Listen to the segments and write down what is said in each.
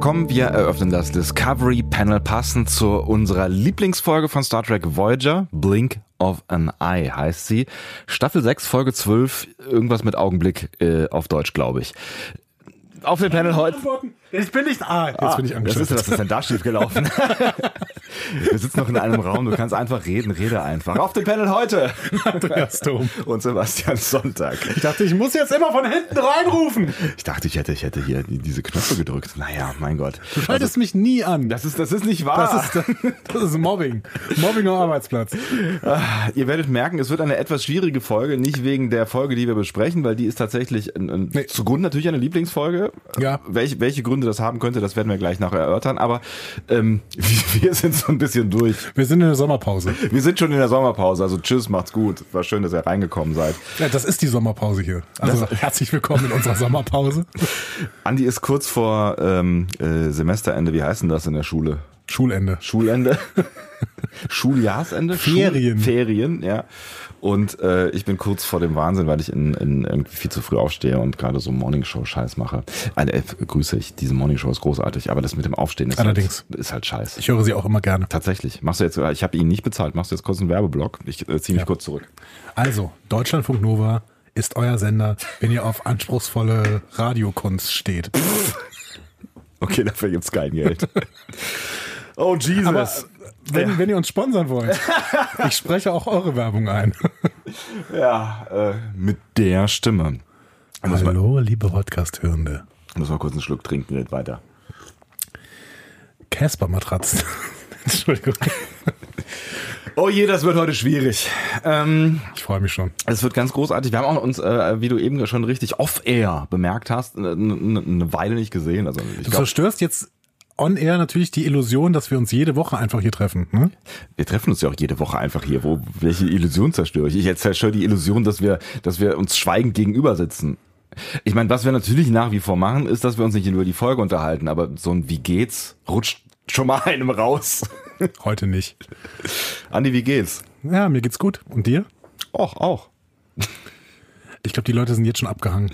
willkommen. Wir eröffnen das Discovery Panel passend zu unserer Lieblingsfolge von Star Trek Voyager, Blink of an Eye heißt sie. Staffel 6, Folge 12, irgendwas mit Augenblick äh, auf Deutsch, glaube ich. Auf dem Panel heute. Ich bin nicht. Ah, jetzt Ah, bin ich was angeschaltet. ist, was ist denn da schief gelaufen? Wir sitzen noch in einem Raum, du kannst einfach reden, rede einfach. Auf dem Panel heute Andreas Dom. und Sebastian Sonntag. Ich dachte, ich muss jetzt immer von hinten reinrufen. Ich dachte, ich hätte, ich hätte hier die- diese Knöpfe gedrückt. Naja, mein Gott. Du schaltest mich nie an. Das ist, das ist nicht wahr. Das ist, das ist Mobbing. Mobbing am Arbeitsplatz. Ihr werdet merken, es wird eine etwas schwierige Folge, nicht wegen der Folge, die wir besprechen, weil die ist tatsächlich ein, ein, Nee. zugrunde natürlich eine Lieblingsfolge. Ja. Welche, welche Gründe das haben könnte, das werden wir gleich noch erörtern. Aber ähm, wir sind so ein bisschen durch. Wir sind in der Sommerpause. Wir sind schon in der Sommerpause, also tschüss, macht's gut. War schön, dass ihr reingekommen seid. Ja, das ist die Sommerpause hier. Also herzlich willkommen in unserer Sommerpause. Andi ist kurz vor ähm, äh, Semesterende. Wie heißt denn das in der Schule? Schulende. Schulende. Schuljahrsende? Ferien. Schul Ferien, ja. Und äh, ich bin kurz vor dem Wahnsinn, weil ich in, in irgendwie viel zu früh aufstehe und gerade so Morningshow-Scheiß mache. Also, äh, grüße ich, diese Morningshow ist großartig, aber das mit dem Aufstehen ist, Allerdings. Halt, ist halt scheiß. Ich höre sie auch immer gerne. Tatsächlich. Machst du jetzt, ich habe ihn nicht bezahlt, machst du jetzt kurz einen Werbeblock? Ich äh, ziehe mich Ja. kurz zurück. Also, Deutschlandfunk Nova ist euer Sender, wenn ihr auf anspruchsvolle Radiokunst steht. Okay, dafür gibt's kein Geld. oh Jesus. Aber wenn, wenn ihr uns sponsern wollt, ich spreche auch eure Werbung ein. ja, äh, mit der Stimme. Muss Hallo, liebe Podcast-Hörende. muss mal kurz einen Schluck trinken, geht weiter. Casper-Matratzen. Entschuldigung. Oh je, das wird heute schwierig. Ähm, Ich freue mich schon. es wird ganz großartig. Wir haben auch uns, äh, wie du eben schon richtig off-air bemerkt hast, eine, eine Weile nicht gesehen. Also ich Du glaub, zerstörst jetzt on-air natürlich die Illusion, dass wir uns jede Woche einfach hier treffen. Ne? wir treffen uns ja auch jede Woche einfach hier. Wo, welche Illusion zerstöre ich? Ich zerstöre die Illusion, dass wir, dass wir uns schweigend gegenüber sitzen. Ich meine, was wir natürlich nach wie vor machen, ist, dass wir uns nicht über die Folge unterhalten, aber so ein Wie geht's rutscht schon mal einem raus. Heute nicht. Andi, wie geht's? Ja, mir geht's gut. Und dir? Och, auch. Ich glaube, die Leute sind jetzt schon abgehangen.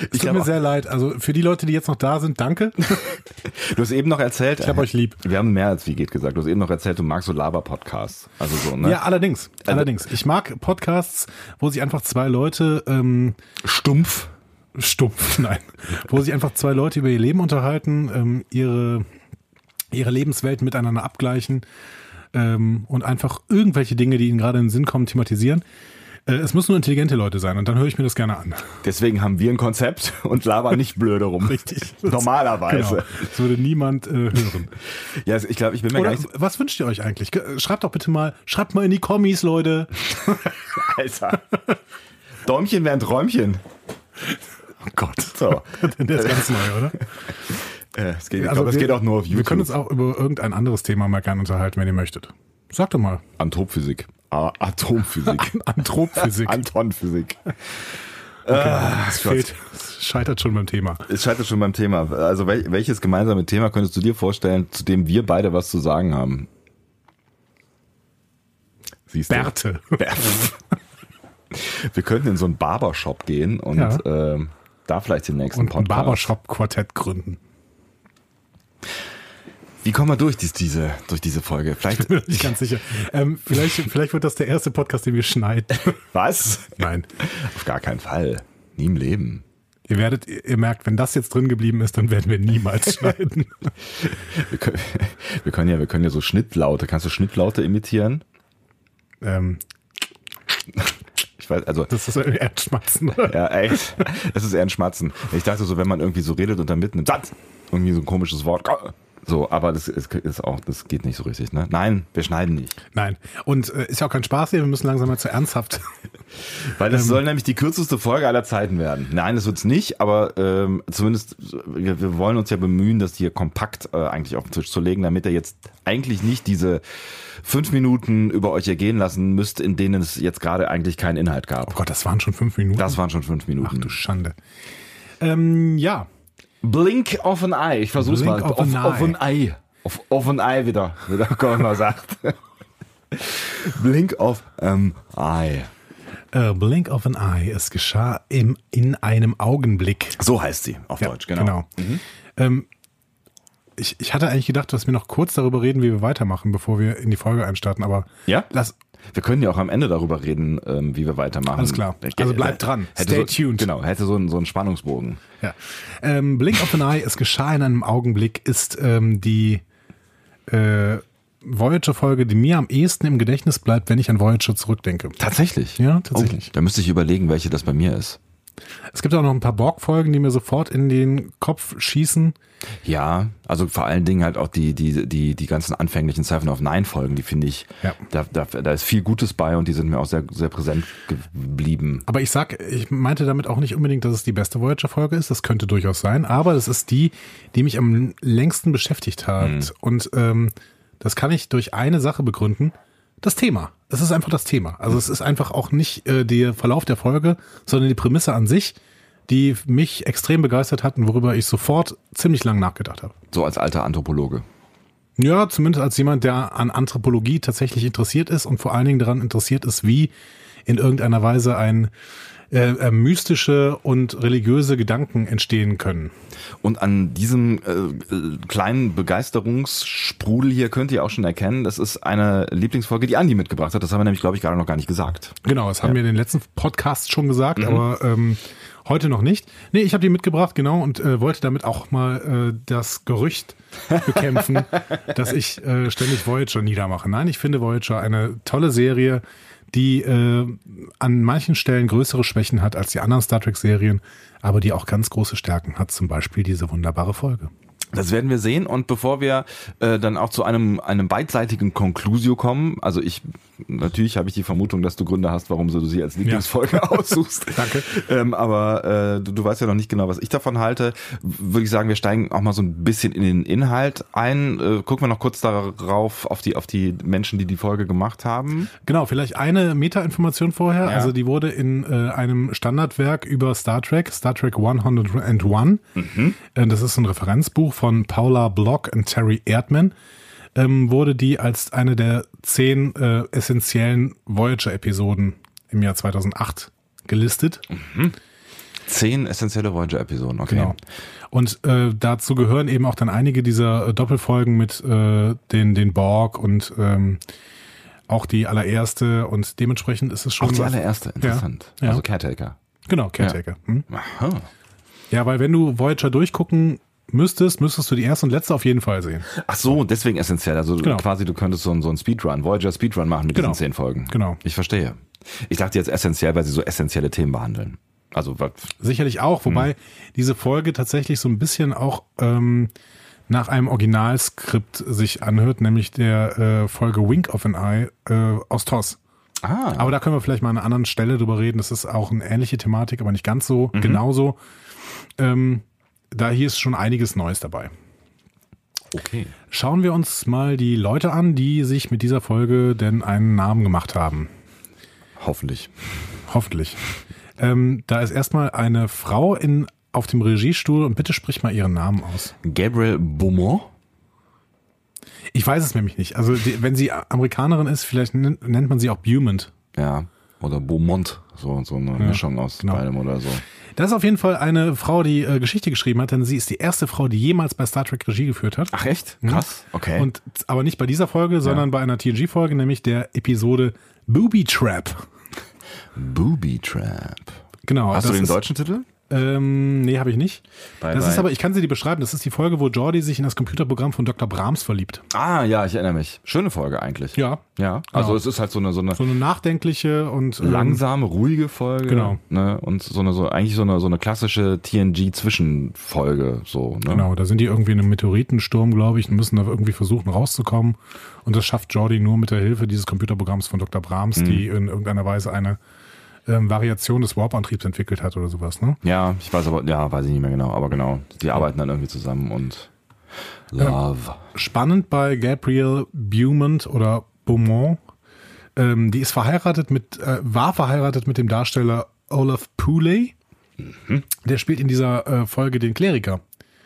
Es tut glaub mir sehr leid. Also für die Leute, die jetzt noch da sind, danke. Du hast eben noch erzählt. Ich hab euch lieb. Wir haben mehr als wie geht gesagt. Du hast eben noch erzählt, du magst so Laber-Podcasts. Also so, ne? Ja, allerdings. allerdings. Ich mag Podcasts, wo sich einfach zwei Leute ähm, Stumpf. stumpf, nein, wo sich einfach zwei Leute über ihr Leben unterhalten, ähm, ihre, ihre Lebenswelt miteinander abgleichen ähm, und einfach irgendwelche Dinge, die ihnen gerade in den Sinn kommen, thematisieren. Äh, es müssen nur intelligente Leute sein und dann höre ich mir das gerne an. Deswegen haben wir ein Konzept und labern nicht blöde rum. Richtig. Normalerweise. Genau. Das würde niemand äh, hören. Ja, ich glaube, ich bin mir Oder gar nicht. was wünscht ihr euch eigentlich? Ge- Schreibt doch bitte mal, schreibt mal in die Kommis, Leute. Alter. Däumchen wären Träumchen. Oh Gott. So. Der ist ganz neu, oder? Äh, es geht, ich Also glaube, es geht auch nur auf Wir können uns YouTube. auch über irgendein anderes Thema mal gerne unterhalten, wenn ihr möchtet. Sagt doch mal. Anthropphysik. Atomphysik. Anthropphysik. Antonphysik. Es fehlt, es scheitert schon beim Thema. Es scheitert schon beim Thema. Also wel welches gemeinsame Thema könntest du dir vorstellen, zu dem wir beide was zu sagen haben? Siehst du? Bärte. Wir könnten in so einen Barbershop gehen und Ja. ähm, da vielleicht den nächsten Und ein Podcast. Barbershop-Quartett gründen. Wie kommen wir durch dies, diese, durch diese Folge? Vielleicht. Bin mir nicht ganz sicher. Ähm, vielleicht, vielleicht wird das der erste Podcast, den wir schneiden. Was? Nein. Auf gar keinen Fall. Nie im Leben. Ihr werdet, ihr merkt, wenn das jetzt drin geblieben ist, dann werden wir niemals schneiden. Wir können, wir können ja, wir können ja so Schnittlaute. Kannst du Schnittlaute imitieren? ähm, Ich weiß, also. das ist Erdschmatzen. oder? Ja, ey, das ist eher ein Schmatzen. Ich dachte so, wenn man irgendwie so redet und dann mitten im Satz irgendwie so ein komisches Wort. So, aber das ist, ist auch, das geht nicht so richtig, ne? Nein, wir schneiden nicht. Nein. Und äh, ist ja auch kein Spaß hier, wir müssen langsam mal zu ernsthaft. Weil Ähm. das soll nämlich die kürzeste Folge aller Zeiten werden. Nein, das wird's nicht, aber ähm, zumindest, wir, wir wollen uns ja bemühen, das hier kompakt äh, eigentlich auf den Tisch zu legen, damit ihr jetzt eigentlich nicht diese fünf Minuten über euch ergehen lassen müsst, in denen es jetzt gerade eigentlich keinen Inhalt Oh gab. Gott, das waren schon fünf Minuten. Das waren schon fünf Ach Minuten. du Schande. Ähm, ja. Blink of an Eye. Ich versuch's Blink mal. of Auf, an auf eye. Auf, auf ein Ei wieder, wie der Gordon sagt. Blink of an Eye. A blink of an eye. Es geschah im, in einem Augenblick. So heißt sie auf Ja, Deutsch, genau. Ähm, ich, ich hatte eigentlich gedacht, dass wir noch kurz darüber reden, wie wir weitermachen, bevor wir in die Folge einstarten, aber Ja? lass, Wir können ja auch am Ende darüber reden, ähm, wie wir weitermachen. Alles klar. Äh, Also bleibt dran. Hätte Stay so, tuned. Genau, hätte so einen, so einen Spannungsbogen. Ja. Ähm, Blink of an Eye, es geschah in einem Augenblick, ist ähm, die äh, Voyager-Folge, die mir am ehesten im Gedächtnis bleibt, wenn ich an Voyager zurückdenke. Tatsächlich? Ja, tatsächlich. Oh, da müsste ich überlegen, welche das bei mir ist. Es gibt auch noch ein paar Borg-Folgen, die mir sofort in den Kopf schießen. Ja, also vor allen Dingen halt auch die, die, die, die ganzen anfänglichen Seven of Nine Folgen, die finde ich, Ja. da, da, da ist viel Gutes bei und die sind mir auch sehr, sehr präsent geblieben. Aber ich sag, ich meinte damit auch nicht unbedingt, dass es die beste Voyager-Folge ist. Das könnte durchaus sein. Aber das ist die, die mich am längsten beschäftigt hat. Und ähm, das kann ich durch eine Sache begründen. Das Thema. Es ist einfach das Thema. Also es ist einfach auch nicht äh, der Verlauf der Folge, sondern die Prämisse an sich, die mich extrem begeistert hat und worüber ich sofort ziemlich lang nachgedacht habe. So als alter Anthropologe. Ja, zumindest als jemand, der an Anthropologie tatsächlich interessiert ist und vor allen Dingen daran interessiert ist, wie in irgendeiner Weise ein äh, äh, mystische und religiöse Gedanken entstehen können. Und an diesem äh, kleinen Begeisterungssprudel hier könnt ihr auch schon erkennen, das ist eine Lieblingsfolge, die Andi mitgebracht hat. Das haben wir nämlich, glaube ich, gerade noch gar nicht gesagt. Genau, das haben wir in den letzten Podcasts schon gesagt, aber ähm, heute noch nicht. Nee, ich habe die mitgebracht, genau, und äh, wollte damit auch mal äh, das Gerücht bekämpfen, dass ich äh, ständig Voyager niedermache. Nein, ich finde Voyager eine tolle Serie, die äh, an manchen Stellen größere Schwächen hat als die anderen Star Trek-Serien, aber die auch ganz große Stärken hat, zum Beispiel diese wunderbare Folge. Das werden wir sehen und bevor wir äh, dann auch zu einem einem beidseitigen Conclusio kommen, also ich natürlich habe ich die Vermutung, dass du Gründe hast, warum du sie als Lieblingsfolge aussuchst. Danke. Ähm, aber äh, du, du weißt ja noch nicht genau, was ich davon halte. Würde ich sagen, wir steigen auch mal so ein bisschen in den Inhalt ein. Äh, gucken wir noch kurz darauf auf die auf die Menschen, die die Folge gemacht haben. Genau, vielleicht eine Meta-Information vorher. Ja. Also die wurde in äh, einem Standardwerk über Star Trek, Star Trek 101. Äh, das ist ein Referenzbuch von Paula Block und Terry Erdmann. Ähm, wurde die als eine der zehn äh, essentiellen Voyager-Episoden im Jahr 2008 gelistet. Zehn essentielle Voyager-Episoden, okay. Genau. Und äh, dazu gehören eben auch dann einige dieser äh, Doppelfolgen mit äh, den, den Borg und ähm, auch die allererste und dementsprechend ist es schon. Auch die allererste, interessant. Ja. Also Caretaker. Genau, Caretaker. Ja. Hm? Aha. ja, weil wenn du Voyager durchgucken müsstest, müsstest du die erste und letzte auf jeden Fall sehen. Ach so, deswegen essentiell. Also Genau. quasi, du könntest so, ein- so ein Speedrun, Voyager Speedrun machen mit Genau. diesen zehn Folgen. Genau. Ich verstehe. Ich dachte jetzt essentiell, weil sie so essentielle Themen behandeln. Also was- Sicherlich auch, wobei diese Folge tatsächlich so ein bisschen auch ähm, nach einem Originalskript sich anhört, nämlich der äh, Folge Wink of an Eye äh, aus TOS. Ah, Aber da können wir vielleicht mal an einer anderen Stelle drüber reden. Das ist auch eine ähnliche Thematik, aber nicht ganz so, genauso. Ähm, da hier ist schon einiges Neues dabei. okay. Schauen wir uns mal die Leute an, die sich mit dieser Folge denn einen Namen gemacht haben. Hoffentlich. Hoffentlich. Ähm, da ist erstmal eine Frau in, auf dem Regiestuhl und bitte sprich mal ihren Namen aus. Gabriel Beaumont? Ich weiß es nämlich nicht. Also die, wenn sie Amerikanerin ist, vielleicht nennt man sie auch Beaumont. Ja. Oder Beaumont. So, so eine Mischung aus genau. beidem oder so. Das ist auf jeden Fall eine Frau, die äh, Geschichte geschrieben hat, denn sie ist die erste Frau, die jemals bei Star Trek Regie geführt hat. Ach echt? Krass. Okay. Und aber nicht bei dieser Folge, sondern bei einer TNG-Folge, nämlich der Episode Booby Trap. Booby Trap. Genau. Hast du den ist, deutschen Titel? Ähm, nee, habe ich nicht. Bei- das bei- ist aber, ich kann sie dir beschreiben, das ist die Folge, wo Jordi sich in das Computerprogramm von Dr. Brahms verliebt. Ah, ja, ich erinnere mich. Schöne Folge eigentlich. Ja. Ja. Also Genau. es ist halt so eine, so eine So eine nachdenkliche und ähm, langsame, ruhige Folge. Genau. Ne? Und so eine, so, eigentlich so eine, so eine klassische TNG-Zwischenfolge, so, ne? Genau, da sind die irgendwie in einem Meteoritensturm, glaube ich, und müssen da irgendwie versuchen rauszukommen. Und das schafft Jordi nur mit der Hilfe dieses Computerprogramms von Dr. Brahms, Mhm. die in irgendeiner Weise eine ähm, Variation des Warp-Antriebs entwickelt hat oder sowas, ne? Ja, ich weiß aber, ja, weiß ich nicht mehr genau, aber genau. Die arbeiten dann irgendwie zusammen und Love. Spannend bei Gabrielle Beaumont oder Beaumont, ähm, die ist verheiratet mit, äh, war verheiratet mit dem Darsteller Olaf Pooley. Mhm. Der spielt in dieser äh, Folge den Kleriker,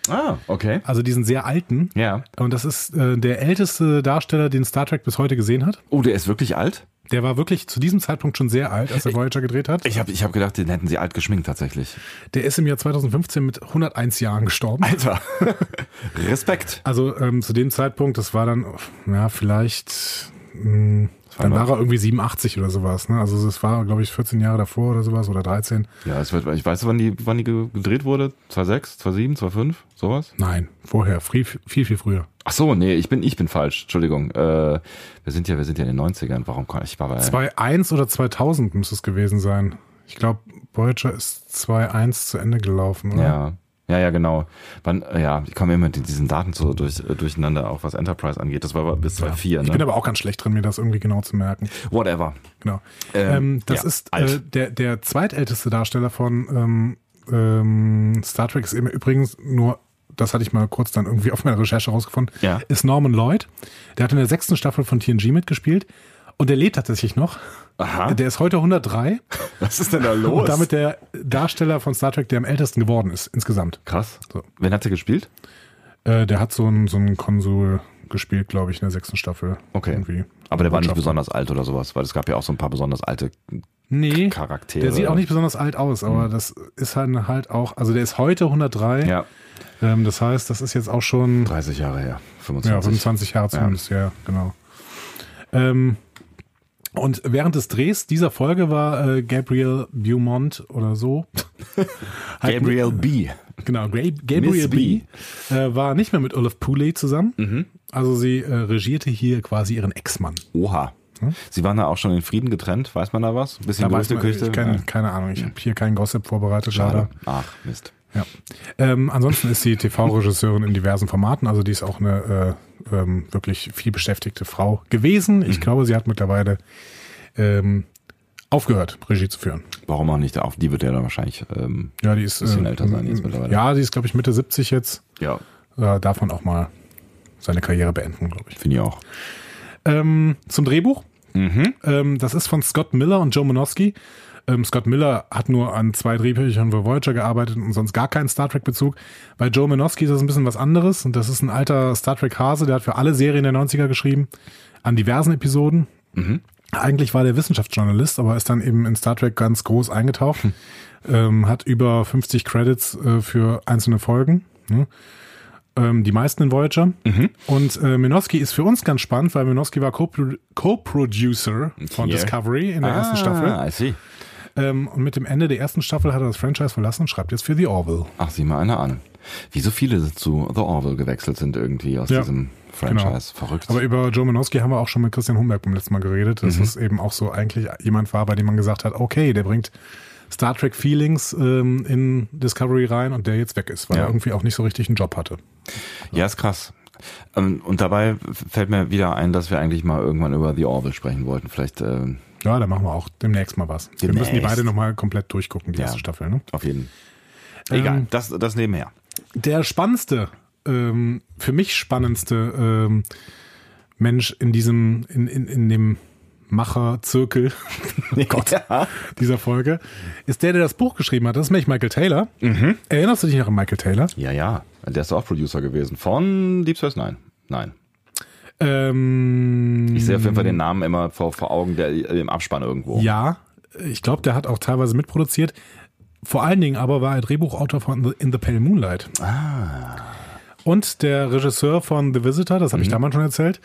Ah, okay. also diesen sehr alten. Ja. Und das ist äh, der älteste Darsteller, den Star Trek bis heute gesehen hat. Oh, der ist wirklich alt? Der war wirklich zu diesem Zeitpunkt schon sehr alt, als er Voyager gedreht hat. Ich habe ich hab gedacht, den hätten sie alt geschminkt tatsächlich. Der ist im Jahr 2015 mit 101 Jahren gestorben. Alter. Respekt. Also ähm, zu dem Zeitpunkt, das war dann, ja, vielleicht, mh, dann war er irgendwie 87 oder sowas. Ne? Also das war, glaube ich, 14 Jahre davor oder sowas oder 13. Ja, es wird, ich weiß, wann die, wann die ge- gedreht wurde. 2006, 2007, 2005, sowas? Nein, vorher, viel, viel, viel früher. Ach so, nee, ich bin, ich bin falsch. Entschuldigung. Äh, wir sind ja, wir sind ja in den 90ern. Warum kann ich war bei 2.1 oder 2000 müsste es gewesen sein. Ich glaube, Voyager ist 2.1 zu Ende gelaufen. Oder? Ja. Ja, ja, genau. Wann, ja, ich komme immer mit diesen Daten so durch, äh, durcheinander, auch was Enterprise angeht. Das war aber bis 2004, Ich ne? bin aber auch ganz schlecht drin, mir das irgendwie genau zu merken. Whatever. Genau. Ähm, Ähm, das ja, ist äh, der, der zweitälteste Darsteller von ähm, ähm, Star Trek ist eben übrigens nur, das hatte ich mal kurz dann irgendwie auf meiner Recherche rausgefunden, Ja. ist Norman Lloyd. Der hat in der sechsten Staffel von TNG mitgespielt und der lebt tatsächlich noch. Aha. Der ist heute 103 Was ist denn da los? und damit der Darsteller von Star Trek, der am ältesten geworden ist insgesamt. Krass. So. Wen hat er gespielt? Äh, der hat so einen so einen Konsul gespielt, glaube ich, in der sechsten Staffel. Okay. Irgendwie. Aber der war nicht besonders alt oder sowas, weil es gab ja auch so ein paar besonders alte Nee, Charaktere. der sieht auch nicht besonders alt aus, aber das ist halt, halt auch, also der ist heute 103. Ja, Ähm, das heißt, das ist jetzt auch schon 30 Jahre her. 25. ja, 25 Jahre zumindest, ja, genau. Ähm, und während des Drehs dieser Folge war äh, Gabriel Beaumont oder so. halt Gabriel B. Genau, Gra Gabriel Miss B. B. Äh, war nicht mehr mit Olaf Pooley zusammen. Mhm. Also sie äh, regierte hier quasi ihren Ex-Mann. Oha. Sie waren da auch schon in Frieden getrennt, weiß man da was? Ein bisschen Da weiß man, Gerüchteküche? ich keine, Ahnung, ich habe hier keinen Gossip vorbereitet. Schade. leider. Ach, Mist. Ja. Ähm, ansonsten ist sie TV-Regisseurin in diversen Formaten, also die ist auch eine äh, ähm, wirklich viel beschäftigte Frau gewesen. Ich glaube, sie hat mittlerweile ähm, aufgehört, Regie zu führen. Warum auch nicht? Auf die wird er dann wahrscheinlich. Ähm, Ja, die ist Bisschen äh, älter sein jetzt mittlerweile. Ja, die ist glaube ich Mitte 70 jetzt. ja, Äh, darf man auch mal seine Karriere beenden, glaube ich. finde ich auch. Ähm, zum Drehbuch. Mhm. Ähm, das ist von Scott Miller und Joe Monosky. Ähm, Scott Miller hat nur an zwei Drehbüchern für Voyager gearbeitet und sonst gar keinen Star Trek-Bezug. Bei Joe Monosky ist das ein bisschen was anderes und das ist ein alter Star Trek-Hase, der hat für alle Serien der 90er geschrieben, an diversen Episoden. Eigentlich war der Wissenschaftsjournalist, aber ist dann eben in Star Trek ganz groß eingetaucht. Ähm, hat über 50 Credits äh, für einzelne Folgen. Ne? Ähm, die meisten in Voyager. Und äh, Minosky ist für uns ganz spannend, weil Minosky war Co-Pro- Co-Producer von Yeah. Discovery in der ersten Staffel. Ah, I see. Ähm, und mit dem Ende der ersten Staffel hat er das Franchise verlassen und schreibt jetzt für The Orville. Ach, sieh mal einer an. Wie so viele zu The Orville gewechselt sind irgendwie aus Ja, diesem Franchise. Verrückt. Aber über Joe Minosky haben wir auch schon mit Christian Humberg beim letzten Mal geredet, dass es eben auch so eigentlich jemand war, bei dem man gesagt hat, okay, der bringt Star Trek Feelings ähm, in Discovery rein und der jetzt weg ist, weil Ja. er irgendwie auch nicht so richtig einen Job hatte. ja, ist krass. Ähm, Und dabei fällt mir wieder ein, dass wir eigentlich mal irgendwann über The Orville sprechen wollten. Vielleicht ähm, Ja, da machen wir auch demnächst mal was. Wir müssen die Demnächst. beide nochmal komplett durchgucken, die Ja. erste Staffel. Ne? auf jeden Egal, Ähm, das, das nebenher. Der spannendste, ähm, für mich spannendste ähm, Mensch in diesem, in, in, in dem Macherzirkel Gott, Ja. dieser Folge ist der, der das Buch geschrieben hat. Das ist nämlich Michael Taylor. Erinnerst du dich noch an Michael Taylor? ja, ja. Der ist auch Producer gewesen. Von Deep Space Nine. Nein. Ähm, Ich sehe auf jeden Fall den Namen immer vor, vor Augen, der im Abspann irgendwo. Ja, ich glaube, der hat auch teilweise mitproduziert. Vor allen Dingen aber war er Drehbuchautor von The, In the Pale Moonlight. Ah. Und der Regisseur von The Visitor, das habe ich damals schon erzählt,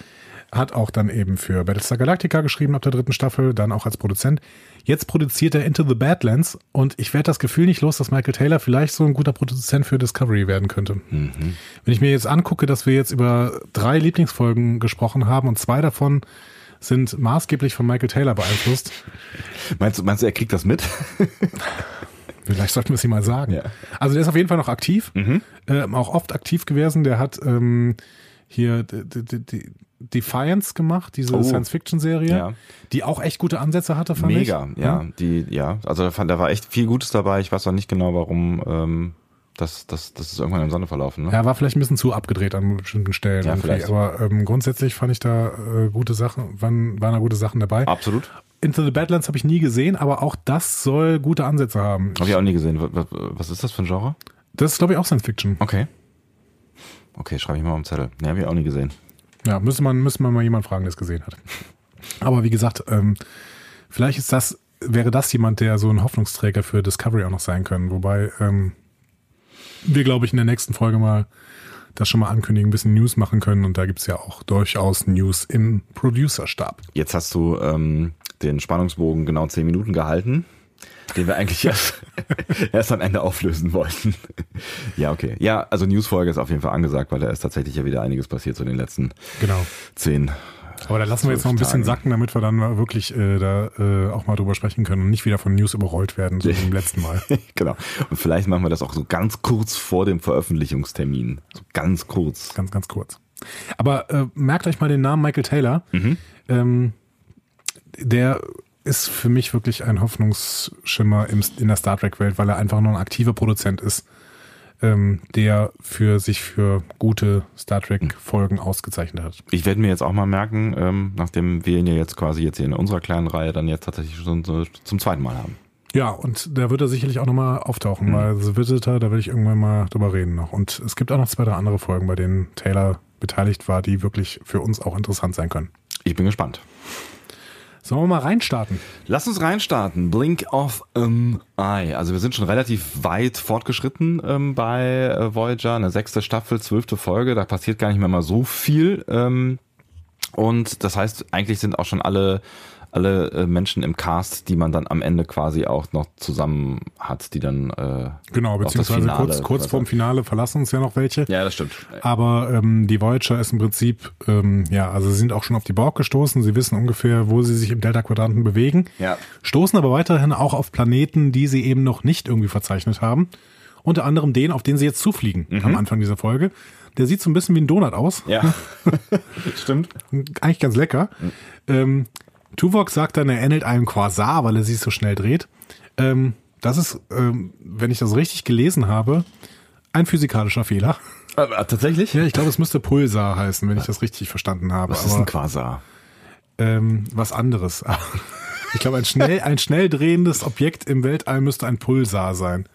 hat auch dann eben für Battlestar Galactica geschrieben ab der dritten Staffel, dann auch als Produzent. Jetzt produziert er Into the Badlands und ich werde das Gefühl nicht los, dass Michael Taylor vielleicht so ein guter Produzent für Discovery werden könnte. Wenn ich mir jetzt angucke, dass wir jetzt über drei Lieblingsfolgen gesprochen haben und zwei davon sind maßgeblich von Michael Taylor beeinflusst, Meinst, du, meinst du, er kriegt das mit? Vielleicht sollten wir es ihm mal sagen. Ja. Also der ist auf jeden Fall noch aktiv, ähm, auch oft aktiv gewesen. Der hat ähm, hier d- d- d- d- Defiance gemacht, diese Oh. Science-Fiction-Serie, Ja. die auch echt gute Ansätze hatte, fand Mega, ich. ja. Die, ja. Also da, fand, da war echt viel Gutes dabei. Ich weiß auch nicht genau, warum ähm, das, das, das ist irgendwann im Sonne verlaufen. Ne? Ja, war vielleicht ein bisschen zu abgedreht an bestimmten Stellen. Ja, irgendwie. vielleicht. Aber ähm, grundsätzlich fand ich da äh, gute Sachen, waren, waren da gute Sachen dabei. Absolut. Into the Badlands habe ich nie gesehen, aber auch das soll gute Ansätze haben. Habe ich auch nie gesehen. Was, ist das für ein Genre? Das ist, glaube ich, auch Science-Fiction. Okay. Okay, schreibe ich mal auf den Zettel. Ne, habe ich auch nie gesehen. Ja, müsste man, müsste man mal jemanden fragen, der es gesehen hat. Aber wie gesagt, ähm, vielleicht ist das, wäre das jemand, der so ein Hoffnungsträger für Discovery auch noch sein können. Wobei ähm, wir, glaube ich, in der nächsten Folge mal das schon mal ankündigen, ein bisschen News machen können. Und da gibt's ja auch durchaus News im Producer-Stab. Jetzt hast du ähm, den Spannungsbogen genau zehn Minuten gehalten, den wir eigentlich erst, erst am Ende auflösen wollten. ja, okay. Ja, also Newsfolge ist auf jeden Fall angesagt, weil da ist tatsächlich ja wieder einiges passiert so in den letzten Genau. zehn. Aber da lassen wir jetzt noch ein bisschen Tagen. sacken, damit wir dann wirklich äh, da äh, auch mal drüber sprechen können und nicht wieder von News überrollt werden, so wie beim letzten Mal. genau. Und vielleicht machen wir das auch so ganz kurz vor dem Veröffentlichungstermin. So ganz kurz. Ganz, ganz kurz. Aber äh, merkt euch mal den Namen Michael Taylor. Ähm, der ist für mich wirklich ein Hoffnungsschimmer im, in der Star Trek-Welt, weil er einfach nur ein aktiver Produzent ist, ähm, der für sich für gute Star Trek-Folgen ausgezeichnet hat. Ich werde mir jetzt auch mal merken, ähm, nachdem wir ihn ja jetzt quasi jetzt hier in unserer kleinen Reihe dann jetzt tatsächlich schon so zum zweiten Mal haben. Ja, und da wird er sicherlich auch nochmal auftauchen, weil The Visitor, da will ich irgendwann mal drüber reden noch. Und es gibt auch noch zwei, drei andere Folgen, bei denen Taylor beteiligt war, die wirklich für uns auch interessant sein können. Ich bin gespannt. Sollen wir mal reinstarten? Lass uns reinstarten. Blink of an Eye. Also wir sind schon relativ weit fortgeschritten ähm, bei äh, Voyager. Eine sechste Staffel, zwölfte Folge. Da passiert gar nicht mehr mal so viel. Ähm, und das heißt, eigentlich sind auch schon alle alle äh, Menschen im Cast, die man dann am Ende quasi auch noch zusammen hat, die dann äh, Genau, beziehungsweise Finale kurz, kurz vorm Finale verlassen uns ja noch welche. Ja, das stimmt. Aber ähm, die Voyager ist im Prinzip, ähm, ja, also sie sind auch schon auf die Borg gestoßen. Sie wissen ungefähr, wo sie sich im Delta-Quadranten bewegen. Ja. Stoßen aber weiterhin auch auf Planeten, die sie eben noch nicht irgendwie verzeichnet haben. Unter anderem den, auf den sie jetzt zufliegen am Anfang dieser Folge. Der sieht so ein bisschen wie ein Donut aus. Ja, stimmt. Eigentlich ganz lecker. Ähm, Tuvok sagt dann, er ähnelt einem Quasar, weil er sich so schnell dreht. Ähm, das ist, ähm, wenn ich das richtig gelesen habe, ein physikalischer Fehler. Aber, äh, tatsächlich? Ja, ich glaube, es müsste Pulsar heißen, wenn ich das richtig verstanden habe. Was ist ein Quasar? ähm, was anderes. Ich glaube, ein schnell, ein schnell drehendes Objekt im Weltall müsste ein Pulsar sein.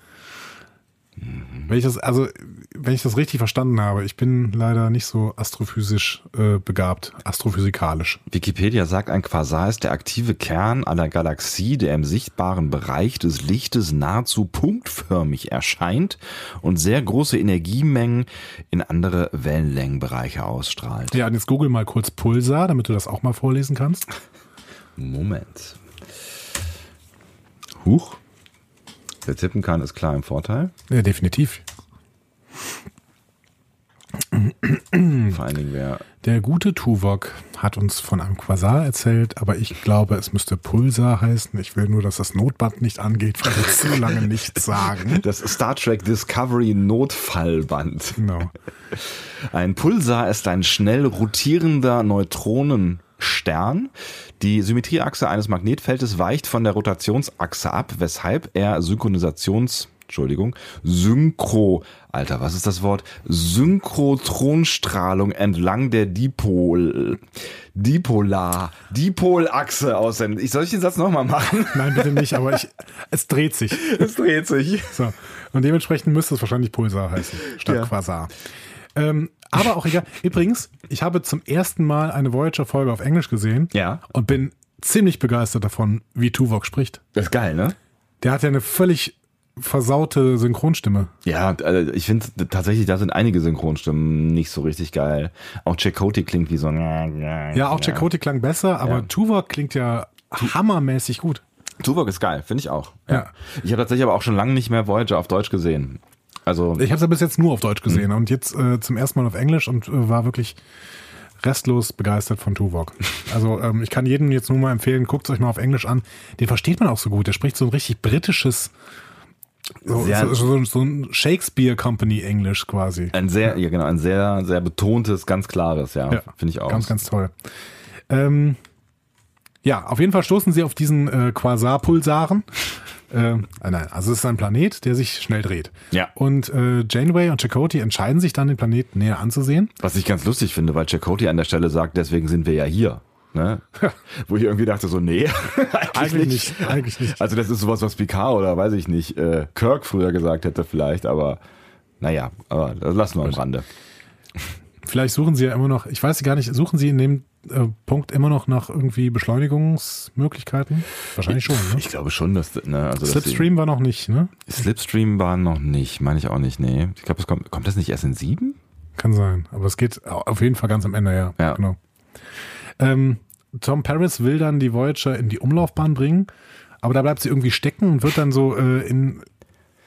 Wenn ich das, also, wenn ich das richtig verstanden habe, ich bin leider nicht so astrophysisch äh, begabt, astrophysikalisch. Wikipedia sagt, ein Quasar ist der aktive Kern einer Galaxie, der im sichtbaren Bereich des Lichtes nahezu punktförmig erscheint und sehr große Energiemengen in andere Wellenlängenbereiche ausstrahlt. Ja, und jetzt google mal kurz Pulsar, damit du das auch mal vorlesen kannst. Moment. Huch. Wer tippen kann, ist klar im Vorteil. Ja, definitiv. Vor allen Dingen wer. Der gute Tuvok hat uns von einem Quasar erzählt, aber ich glaube, es müsste Pulsar heißen. Ich will nur, dass das Notband nicht angeht, weil wir zu lange nichts sagen. Das Star Trek Discovery Notfallband. Genau. Ein Pulsar ist ein schnell rotierender Neutronenstern. Die Symmetrieachse eines Magnetfeldes weicht von der Rotationsachse ab, weshalb er Synchronisations Entschuldigung, Synchro, Alter, was ist das Wort? Synchrotronstrahlung entlang der Dipol, Dipolar, Dipolachse aussendet. Ich soll ich den Satz nochmal machen? Nein, bitte nicht, aber ich, es dreht sich. Es dreht sich. So. Und dementsprechend müsste es wahrscheinlich Pulsar heißen, statt Ja. Quasar. Ähm, aber auch egal. Übrigens, ich habe zum ersten Mal eine Voyager-Folge auf Englisch gesehen Ja. und bin ziemlich begeistert davon, wie Tuvok spricht. Das ist geil, ne? Der hat ja eine völlig versaute Synchronstimme. Ja, also ich finde tatsächlich, da sind einige Synchronstimmen nicht so richtig geil. Auch Chakotay klingt wie so ein Ja, auch Chakotay klang besser, aber Ja. Tuvok klingt ja hammermäßig gut. Tuvok ist geil, finde ich auch. Ja. Ich habe tatsächlich aber auch schon lange nicht mehr Voyager auf Deutsch gesehen. Also Ich habe es ja bis jetzt nur auf Deutsch gesehen und jetzt äh, zum ersten Mal auf Englisch und äh, war wirklich restlos begeistert von Tuvok. Also ähm, ich kann jedem jetzt nur mal empfehlen, guckt euch mal auf Englisch an. Den versteht man auch so gut. Der spricht so ein richtig britisches, so, so, so, so ein Shakespeare Company Englisch quasi. ein sehr, ja genau, ein sehr, sehr betontes, ganz klares, ja, Ja, finde ich auch. Ganz, ganz toll. Ähm, ja, auf jeden Fall stoßen sie auf diesen äh, Quasar-Pulsaren. Äh, nein, also es ist ein Planet, der sich schnell dreht. Ja. Und äh, Janeway und Chakotay entscheiden sich dann, den Planeten näher anzusehen. Was ich ganz lustig finde, weil Chakotay an der Stelle sagt, deswegen sind wir ja hier. Ne? Wo ich irgendwie dachte so, nee, eigentlich, Eigentlich nicht. nicht, eigentlich nicht. Also das ist sowas, was Picard oder weiß ich nicht, äh, Kirk früher gesagt hätte vielleicht, aber naja, aber das lassen wir am Rande. Vielleicht suchen sie ja immer noch, ich weiß gar nicht, suchen sie in dem äh, Punkt immer noch nach irgendwie Beschleunigungsmöglichkeiten? Wahrscheinlich schon, ne? Ich glaube schon, dass, ne, also Slipstream war noch nicht, ne? dass die, Slipstream war noch nicht, meine ich auch nicht, nee. Ich glaube, es kommt, kommt das nicht erst in sieben? Kann sein, aber es geht auf jeden Fall ganz am Ende, ja. Ja. Genau. Ähm, Tom Paris will dann die Voyager in die Umlaufbahn bringen, aber da bleibt sie irgendwie stecken und wird dann so äh, in,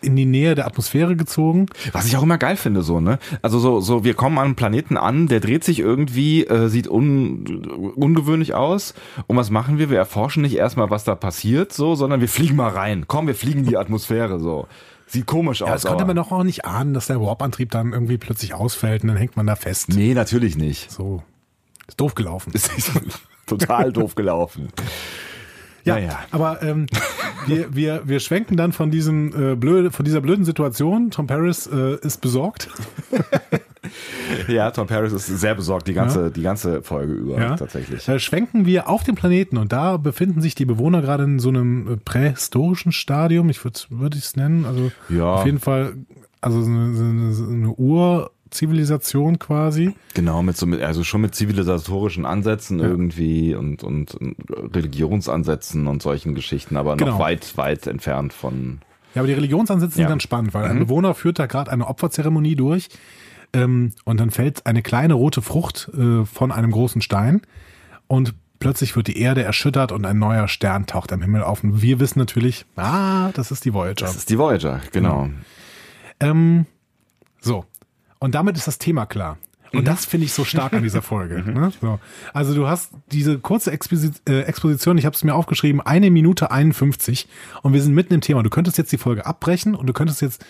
in die Nähe der Atmosphäre gezogen. Was ich auch immer geil finde, so, ne? Also so, so, wir kommen an einen Planeten an, der dreht sich irgendwie, äh, sieht un, ungewöhnlich aus. Und was machen wir? Wir erforschen nicht erstmal, was da passiert, so, sondern wir fliegen mal rein. Komm, wir fliegen in die Atmosphäre, so. Sieht komisch Ja, aus. das konnte aber- man doch auch nicht ahnen, dass der Warp-Antrieb dann irgendwie plötzlich ausfällt und dann hängt man da fest. Nee, natürlich nicht. So. Ist doof gelaufen. Ist total doof gelaufen. Ja, ja. Aber ähm, wir, wir, wir schwenken dann von diesem äh, blöde, von dieser blöden Situation. Tom Paris äh, ist besorgt. Ja, Tom Paris ist sehr besorgt die ganze, die ganze Folge über, Ja. tatsächlich. Äh, schwenken wir auf den Planeten und da befinden sich die Bewohner gerade in so einem äh, prähistorischen Stadium. Ich würde es nennen. Also Ja. auf jeden Fall, also so eine, so eine, so eine Urzivilisation quasi. Genau, mit so mit, also schon mit zivilisatorischen Ansätzen irgendwie und, und, und Religionsansätzen und solchen Geschichten, aber noch Genau. weit, weit entfernt von. Ja, aber die Religionsansätze Ja. sind ganz spannend, weil ein Bewohner führt da gerade eine Opferzeremonie durch ähm, und dann fällt eine kleine rote Frucht äh, von einem großen Stein und plötzlich wird die Erde erschüttert und ein neuer Stern taucht am Himmel auf. Und wir wissen natürlich, ah, das ist die Voyager. Das ist die Voyager, genau. Ähm, so. Und damit ist das Thema klar. Und Mhm. das finde ich so stark an dieser Folge. ne? so. Also du hast diese kurze äh, Exposition, ich habe es mir aufgeschrieben, eine Minute 51 und wir sind mitten im Thema. Du könntest jetzt die Folge abbrechen und du könntest jetzt,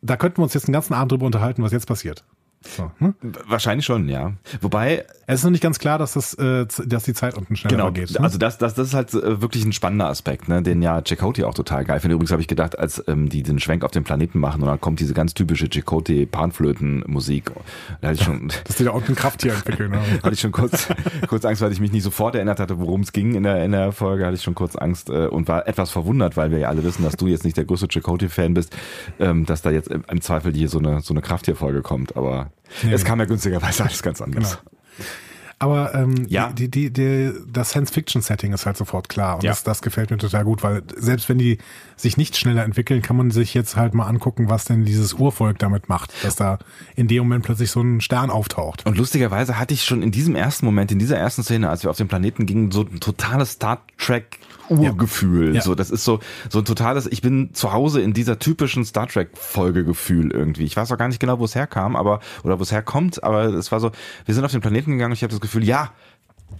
da könnten wir uns jetzt den ganzen Abend drüber unterhalten, was jetzt passiert. So, ne? Wahrscheinlich schon, ja. Wobei, Es ist noch nicht ganz klar, dass, das, äh, dass die Zeit unten schneller genau, vergeht. Ne? also das, das, das ist halt äh, wirklich ein spannender Aspekt, ne, den ja Chakotay auch total geil findet. Übrigens habe ich gedacht, als ähm, die den Schwenk auf den Planeten machen und dann kommt diese ganz typische Chakotay Panflöten-Musik, da hatte ich schon, dass die da unten ein Krafttier entwickeln. ne? hatte ich schon kurz, kurz Angst, weil ich mich nicht sofort erinnert hatte, worum es ging in der, in der Folge, hatte ich schon kurz Angst äh, und war etwas verwundert, weil wir ja alle wissen, dass du jetzt nicht der größte Chakotay-Fan bist, ähm, dass da jetzt im, im Zweifel hier so eine, so eine Krafttier-Folge kommt, aber Nee, es nee. kam ja günstigerweise alles ganz anders. Genau. Aber ähm, Ja. die, die, die, das Science-Fiction-Setting ist halt sofort klar. Und Ja. das, das gefällt mir total gut, weil selbst wenn die sich nicht schneller entwickeln, kann man sich jetzt halt mal angucken, was denn dieses Urvolk damit macht, dass da in dem Moment plötzlich so ein Stern auftaucht. Und lustigerweise hatte ich schon in diesem ersten Moment, in dieser ersten Szene, als wir auf den Planeten gingen, so ein totales Star Trek Urgefühl. Ja. So, das ist so, so ein totales, ich bin zu Hause in dieser typischen Star Trek Folge Gefühl irgendwie. Ich weiß auch gar nicht genau, wo es herkam, aber, oder wo es herkommt, aber es war so, wir sind auf den Planeten gegangen und ich habe das Gefühl, ja,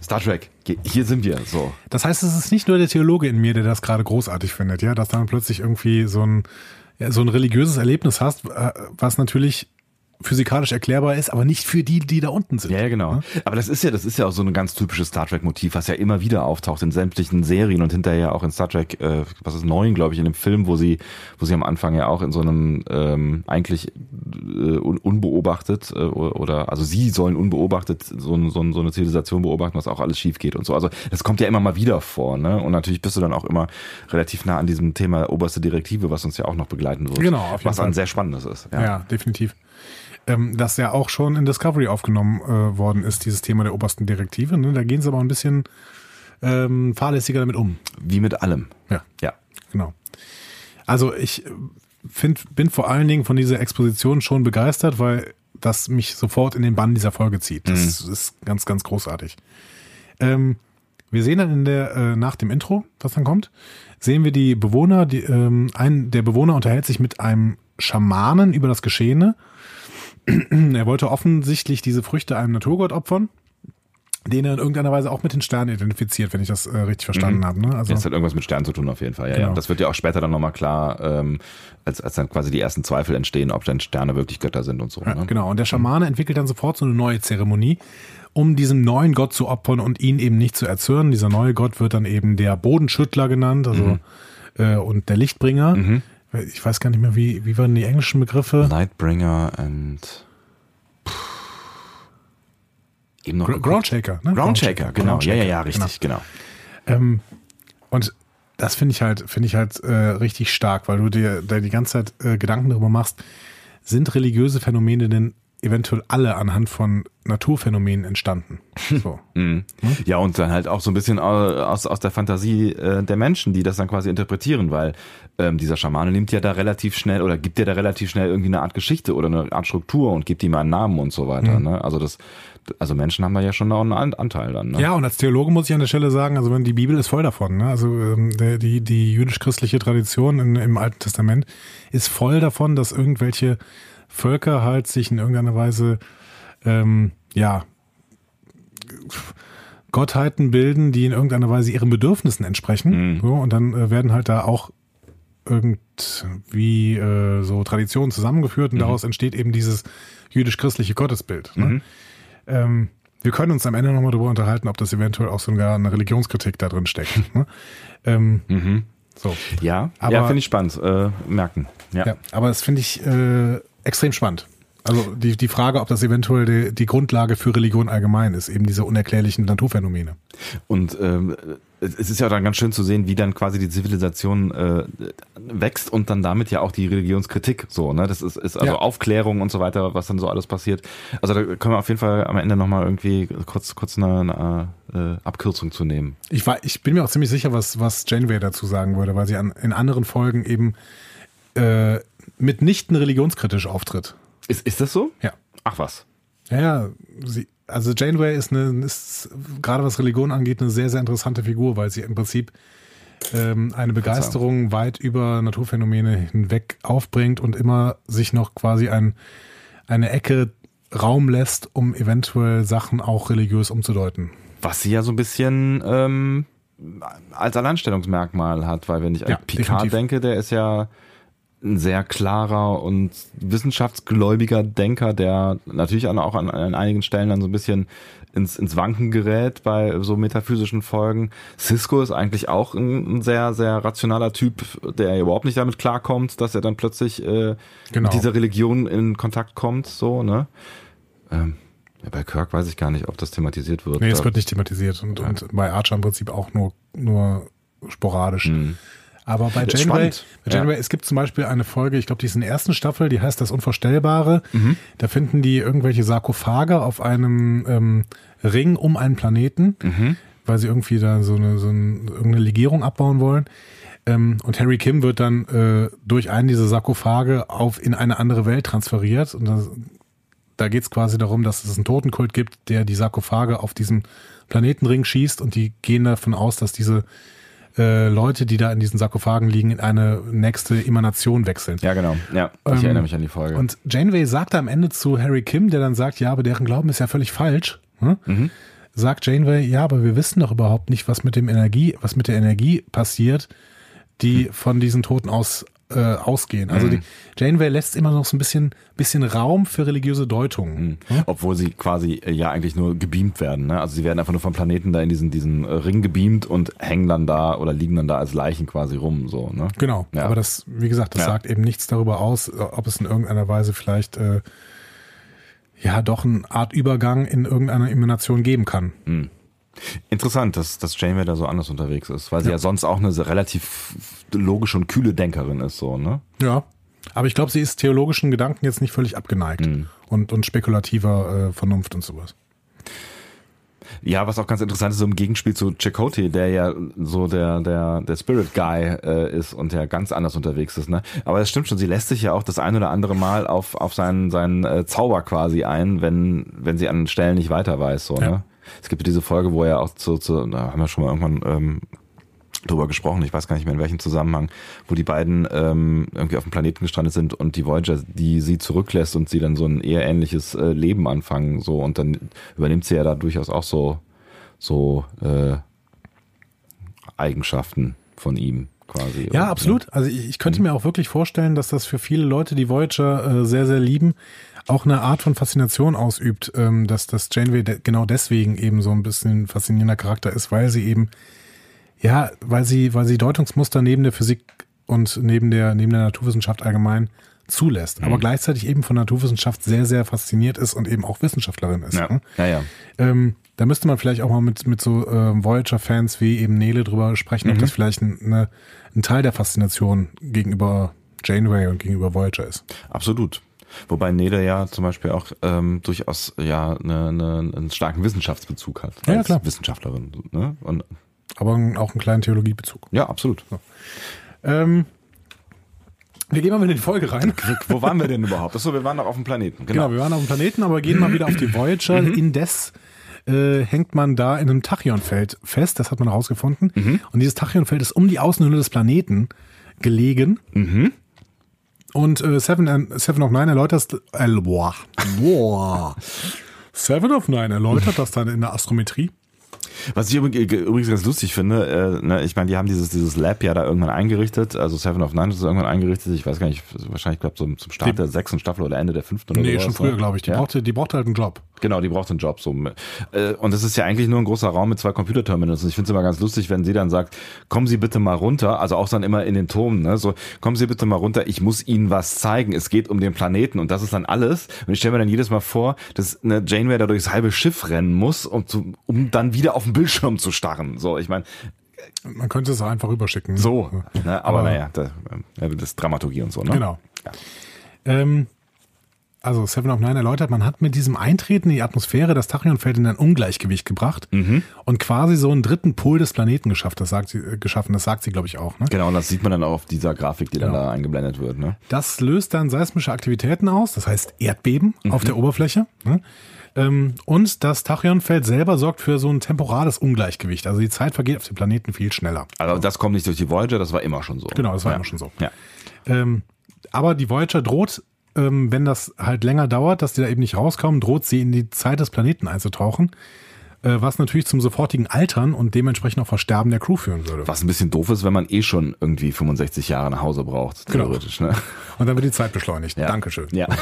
Star Trek, hier- hier sind wir, so. Das heißt, es ist nicht nur der Theologe in mir, der das gerade großartig findet, ja, dass dann plötzlich irgendwie so ein, ja, so ein religiöses Erlebnis hast, äh, was natürlich physikalisch erklärbar ist, aber nicht für die, die da unten sind. Ja, ja, genau. Aber das ist ja, das ist ja auch so ein ganz typisches Star Trek Motiv, was ja immer wieder auftaucht in sämtlichen Serien und hinterher auch in Star Trek, äh, was ist neun, glaube ich, in dem Film, wo sie, wo sie am Anfang ja auch in so einem ähm, eigentlich äh, un unbeobachtet äh, oder also sie sollen unbeobachtet so, so, so eine Zivilisation beobachten, was auch alles schief geht und so. Also das kommt ja immer mal wieder vor, ne? Und natürlich bist du dann auch immer relativ nah an diesem Thema oberste Direktive, was uns ja auch noch begleiten wird. Genau, auf jeden was Fall. ein sehr spannendes ist. Ja, definitiv. Ähm, das ja auch schon in Discovery aufgenommen äh, worden ist, dieses Thema der obersten Direktive. Ne? Da gehen sie aber ein bisschen ähm, fahrlässiger damit um. Wie mit allem. Ja, Ja. genau. Also ich äh, find, bin vor allen Dingen von dieser Exposition schon begeistert, weil das mich sofort in den Bann dieser Folge zieht. Das ist ganz, ganz großartig. Ähm, wir sehen dann in der, äh, nach dem Intro, was dann kommt, sehen wir die Bewohner, die, ähm, ein der Bewohner unterhält sich mit einem Schamanen über das Geschehene. er wollte offensichtlich diese Früchte einem Naturgott opfern, den er in irgendeiner Weise auch mit den Sternen identifiziert, wenn ich das äh, richtig verstanden habe. Ne? Also, Das hat irgendwas mit Sternen zu tun auf jeden Fall. Ja, Genau. ja. Das wird ja auch später dann nochmal klar, ähm, als, als dann quasi die ersten Zweifel entstehen, ob denn Sterne wirklich Götter sind und so. Ja, ne? genau. Und der Schamane entwickelt dann sofort so eine neue Zeremonie, um diesem neuen Gott zu opfern und ihn eben nicht zu erzürnen. Dieser neue Gott wird dann eben der Bodenschüttler genannt, also äh, und der Lichtbringer. Ich weiß gar nicht mehr, wie, wie waren die englischen Begriffe? Nightbringer and eben noch Gr-. Groundshaker, ne? Groundshaker, genau. Ja, ja, ja, Groundshaker, richtig, genau. Ähm, und das finde ich halt, finde ich halt äh, richtig stark, weil du dir da die ganze Zeit äh, Gedanken darüber machst, sind religiöse Phänomene denn eventuell alle anhand von Naturphänomenen entstanden. So. Mhm. Ja, und dann halt auch so ein bisschen aus, aus der Fantasie äh, der Menschen, die das dann quasi interpretieren, weil ähm, dieser Schamane nimmt ja da relativ schnell oder gibt ja da relativ schnell irgendwie eine Art Geschichte oder eine Art Struktur und gibt ihm einen Namen und so weiter. Mhm. Ne? Also das, also Menschen haben da ja schon auch einen Anteil dann. Ne? Ja, und als Theologe muss ich an der Stelle sagen, also wenn die Bibel ist voll davon. Ne? Also ähm, die, die jüdisch-christliche Tradition in, im Alten Testament ist voll davon, dass irgendwelche Völker halt sich in irgendeiner Weise ähm, ja Gottheiten bilden, die in irgendeiner Weise ihren Bedürfnissen entsprechen. Mhm. So, und dann äh, werden halt da auch irgendwie äh, so Traditionen zusammengeführt und mhm. daraus entsteht eben dieses jüdisch-christliche Gottesbild. Ne? Mhm. Ähm, wir können uns am Ende nochmal darüber unterhalten, ob das eventuell auch sogar eine Religionskritik da drin steckt. Ne? Ähm, mhm. so. Ja, aber, ja finde ich spannend. Äh, merken. Ja. ja aber das finde ich äh, extrem spannend. Also die, die Frage, ob das eventuell die, die Grundlage für Religion allgemein ist, eben diese unerklärlichen Naturphänomene. Und ähm, es ist ja dann ganz schön zu sehen, wie dann quasi die Zivilisation äh, wächst und dann damit ja auch die Religionskritik so, ne? Das ist, ist also ja. Aufklärung und so weiter, was dann so alles passiert. Also da können wir auf jeden Fall am Ende nochmal irgendwie kurz, kurz eine, eine äh, Abkürzung zu nehmen. Ich, war, ich bin mir auch ziemlich sicher, was, was Janeway dazu sagen würde, weil sie an, in anderen Folgen eben äh, mitnichten religionskritisch auftritt. Ist, ist das so? Ja. Ach was. Ja, ja. Sie, also Janeway ist, eine, ist gerade was Religion angeht eine sehr, sehr interessante Figur, weil sie im Prinzip ähm, eine Begeisterung weit über Naturphänomene hinweg aufbringt und immer sich noch quasi ein, eine Ecke Raum lässt, um eventuell Sachen auch religiös umzudeuten. Was sie ja so ein bisschen ähm, als Alleinstellungsmerkmal hat, weil wenn ich an ja, Picard definitiv. denke, der ist ja ein sehr klarer und wissenschaftsgläubiger Denker, der natürlich auch an, an einigen Stellen dann so ein bisschen ins, ins Wanken gerät bei so metaphysischen Folgen. Cisco ist eigentlich auch ein, sehr, sehr rationaler Typ, der überhaupt nicht damit klarkommt, dass er dann plötzlich äh, genau. mit dieser Religion in Kontakt kommt, so, ne? Ähm, ja, bei Kirk weiß ich gar nicht, ob das thematisiert wird. Nee, es wird nicht thematisiert und, ja. und bei Archer im Prinzip auch nur, nur sporadisch. Mhm. Aber bei Janeway, bei Janeway ja. es gibt zum Beispiel eine Folge, ich glaube, die ist in der ersten Staffel, die heißt Das Unvorstellbare. Mhm. Da finden die irgendwelche Sarkophage auf einem ähm, Ring um einen Planeten, mhm. weil sie irgendwie da so eine, so eine, irgendeine Legierung abbauen wollen. Ähm, und Harry Kim wird dann äh, durch einen dieser Sarkophage auf in eine andere Welt transferiert. Und das, da geht es quasi darum, dass es einen Totenkult gibt, der die Sarkophage auf diesen Planetenring schießt und die gehen davon aus, dass diese äh, Leute, die da in diesen Sarkophagen liegen, in eine nächste Emanation wechseln. Ja, genau. Ja, ich ähm, erinnere mich an die Folge. Und Janeway sagt am Ende zu Harry Kim, der dann sagt, ja, aber deren Glauben ist ja völlig falsch. Hm? Mhm. Sagt Janeway, ja, aber wir wissen doch überhaupt nicht, was mit dem Energie, was mit der Energie passiert, die hm. von diesen Toten aus äh, ausgehen. Also mhm. die Janeway lässt immer noch so ein bisschen, bisschen Raum für religiöse Deutungen. Mhm. Hm? Obwohl sie quasi äh, ja eigentlich nur gebeamt werden. Ne? Also sie werden einfach nur vom Planeten da in diesen, diesen äh, Ring gebeamt und hängen dann da oder liegen dann da als Leichen quasi rum. So, ne? Genau. Ja. Aber das, wie gesagt, das ja. sagt eben nichts darüber aus, ob es in irgendeiner Weise vielleicht äh, ja doch eine Art Übergang in irgendeiner Emanation geben kann. Mhm. Interessant, dass, dass Janeway da so anders unterwegs ist, weil sie ja, ja sonst auch eine relativ logische und kühle Denkerin ist, so, ne? Ja. Aber ich glaube, sie ist theologischen Gedanken jetzt nicht völlig abgeneigt mhm. und, und spekulativer äh, Vernunft und sowas. Ja, was auch ganz interessant ist, so im Gegenspiel zu Chakotay, der ja so der, der, der Spirit Guy äh, ist und ja ganz anders unterwegs ist, ne? Aber es stimmt schon, sie lässt sich ja auch das ein oder andere Mal auf, auf seinen, seinen äh, Zauber quasi ein, wenn, wenn sie an Stellen nicht weiter weiß, so, ja. ne? Es gibt diese Folge, wo er auch zu, zu da haben wir schon mal irgendwann ähm, drüber gesprochen, ich weiß gar nicht mehr in welchem Zusammenhang, wo die beiden ähm, irgendwie auf dem Planeten gestrandet sind und die Voyager, die sie zurücklässt und sie dann so ein eher ähnliches äh, Leben anfangen, so und dann übernimmt sie ja da durchaus auch so so äh, Eigenschaften von ihm quasi. Ja, absolut. Also ich, ich könnte mhm. mir auch wirklich vorstellen, dass das für viele Leute, die Voyager äh, sehr, sehr lieben, auch eine Art von Faszination ausübt, ähm, dass das Janeway de genau deswegen eben so ein bisschen faszinierender Charakter ist, weil sie eben, ja, weil sie, weil sie Deutungsmuster neben der Physik und neben der, neben der Naturwissenschaft allgemein zulässt, mhm. aber gleichzeitig eben von Naturwissenschaft sehr, sehr fasziniert ist und eben auch Wissenschaftlerin ist. Ja, ne? ja. ja. Ähm, da müsste man vielleicht auch mal mit, mit so äh, Voyager-Fans wie eben Nele drüber sprechen, mhm. ob das vielleicht ein, eine, ein Teil der Faszination gegenüber Janeway und gegenüber Voyager ist. Absolut. Wobei Nede ja zum Beispiel auch ähm, durchaus ja eine, eine, einen starken Wissenschaftsbezug hat. Ja, klar. Wissenschaftlerin. Ne? Und, Aber auch einen kleinen Theologiebezug. ja, absolut. Ähm, wir gehen mal in die Folge rein. Wo waren wir denn überhaupt? Achso, wir waren noch auf dem Planeten. Genau. Genau, wir waren auf dem Planeten, aber gehen mal wieder auf die Voyager. Indes äh, hängt man da in einem Tachyonfeld fest, das hat man herausgefunden. Und dieses Tachyonfeld ist um die Außenhülle des Planeten gelegen. Und äh, Seven, and- Seven of Nine erläutert, äh, boah, boah. Seven of Nine erläutert das dann in der Astrometrie. Was ich übrig- übrigens ganz lustig finde, äh, ne, ich meine, die haben dieses, dieses Lab ja da irgendwann eingerichtet, also Seven of Nine ist irgendwann eingerichtet, ich weiß gar nicht, wahrscheinlich, glaube zum, zum Start Die- der sechsten Staffel oder Ende der fünften oder Nee, sowas, schon früher, ne? glaube ich. Die, ja? brauchte, die brauchte halt einen Job. Genau, die braucht einen Job. So. Äh, Und das ist ja eigentlich nur ein großer Raum mit zwei Computerterminals. Und ich finde es immer ganz lustig, wenn sie dann sagt, kommen Sie bitte mal runter, also auch dann immer in den Turm, ne? so, kommen Sie bitte mal runter, ich muss Ihnen was zeigen. Es geht um den Planeten und das ist dann alles. Und ich stelle mir dann jedes Mal vor, dass eine Janeway da durchs halbe Schiff rennen muss, um, zu, um dann wieder auf den Bildschirm zu starren. So, ich meine, Man könnte es auch einfach rüberschicken. so. Ne? Aber, Aber- naja, ja, das ist Dramaturgie und so, ne? Genau. Ja. Ähm, also Seven of Nine erläutert, man hat mit diesem Eintreten in die Atmosphäre das Tachyonfeld in ein Ungleichgewicht gebracht Mhm. und quasi so einen dritten Pol des Planeten geschafft. Das sagt sie, äh, geschaffen. Das sagt sie, glaube ich, auch. Ne? Genau, und das sieht man dann auch auf dieser Grafik, die dann Genau. da eingeblendet wird. Ne? Das löst dann seismische Aktivitäten aus, das heißt Erdbeben Mhm. auf der Oberfläche. Ne? Ähm, und das Tachyonfeld selber sorgt für so ein temporales Ungleichgewicht. Also die Zeit vergeht auf dem Planeten viel schneller. Also das kommt nicht durch die Voyager, das war immer schon so. Genau, das war ja. immer schon so. Ja. Ähm, aber die Voyager droht, ähm, wenn das halt länger dauert, dass die da eben nicht rauskommen, droht sie in die Zeit des Planeten einzutauchen. Äh, was natürlich zum sofortigen Altern und dementsprechend auch Versterben der Crew führen würde. Was ein bisschen doof ist, wenn man eh schon irgendwie 65 Jahre nach Hause braucht, Genau. theoretisch. Ne? Und dann wird die Zeit beschleunigt. Ja. Dankeschön. Ja.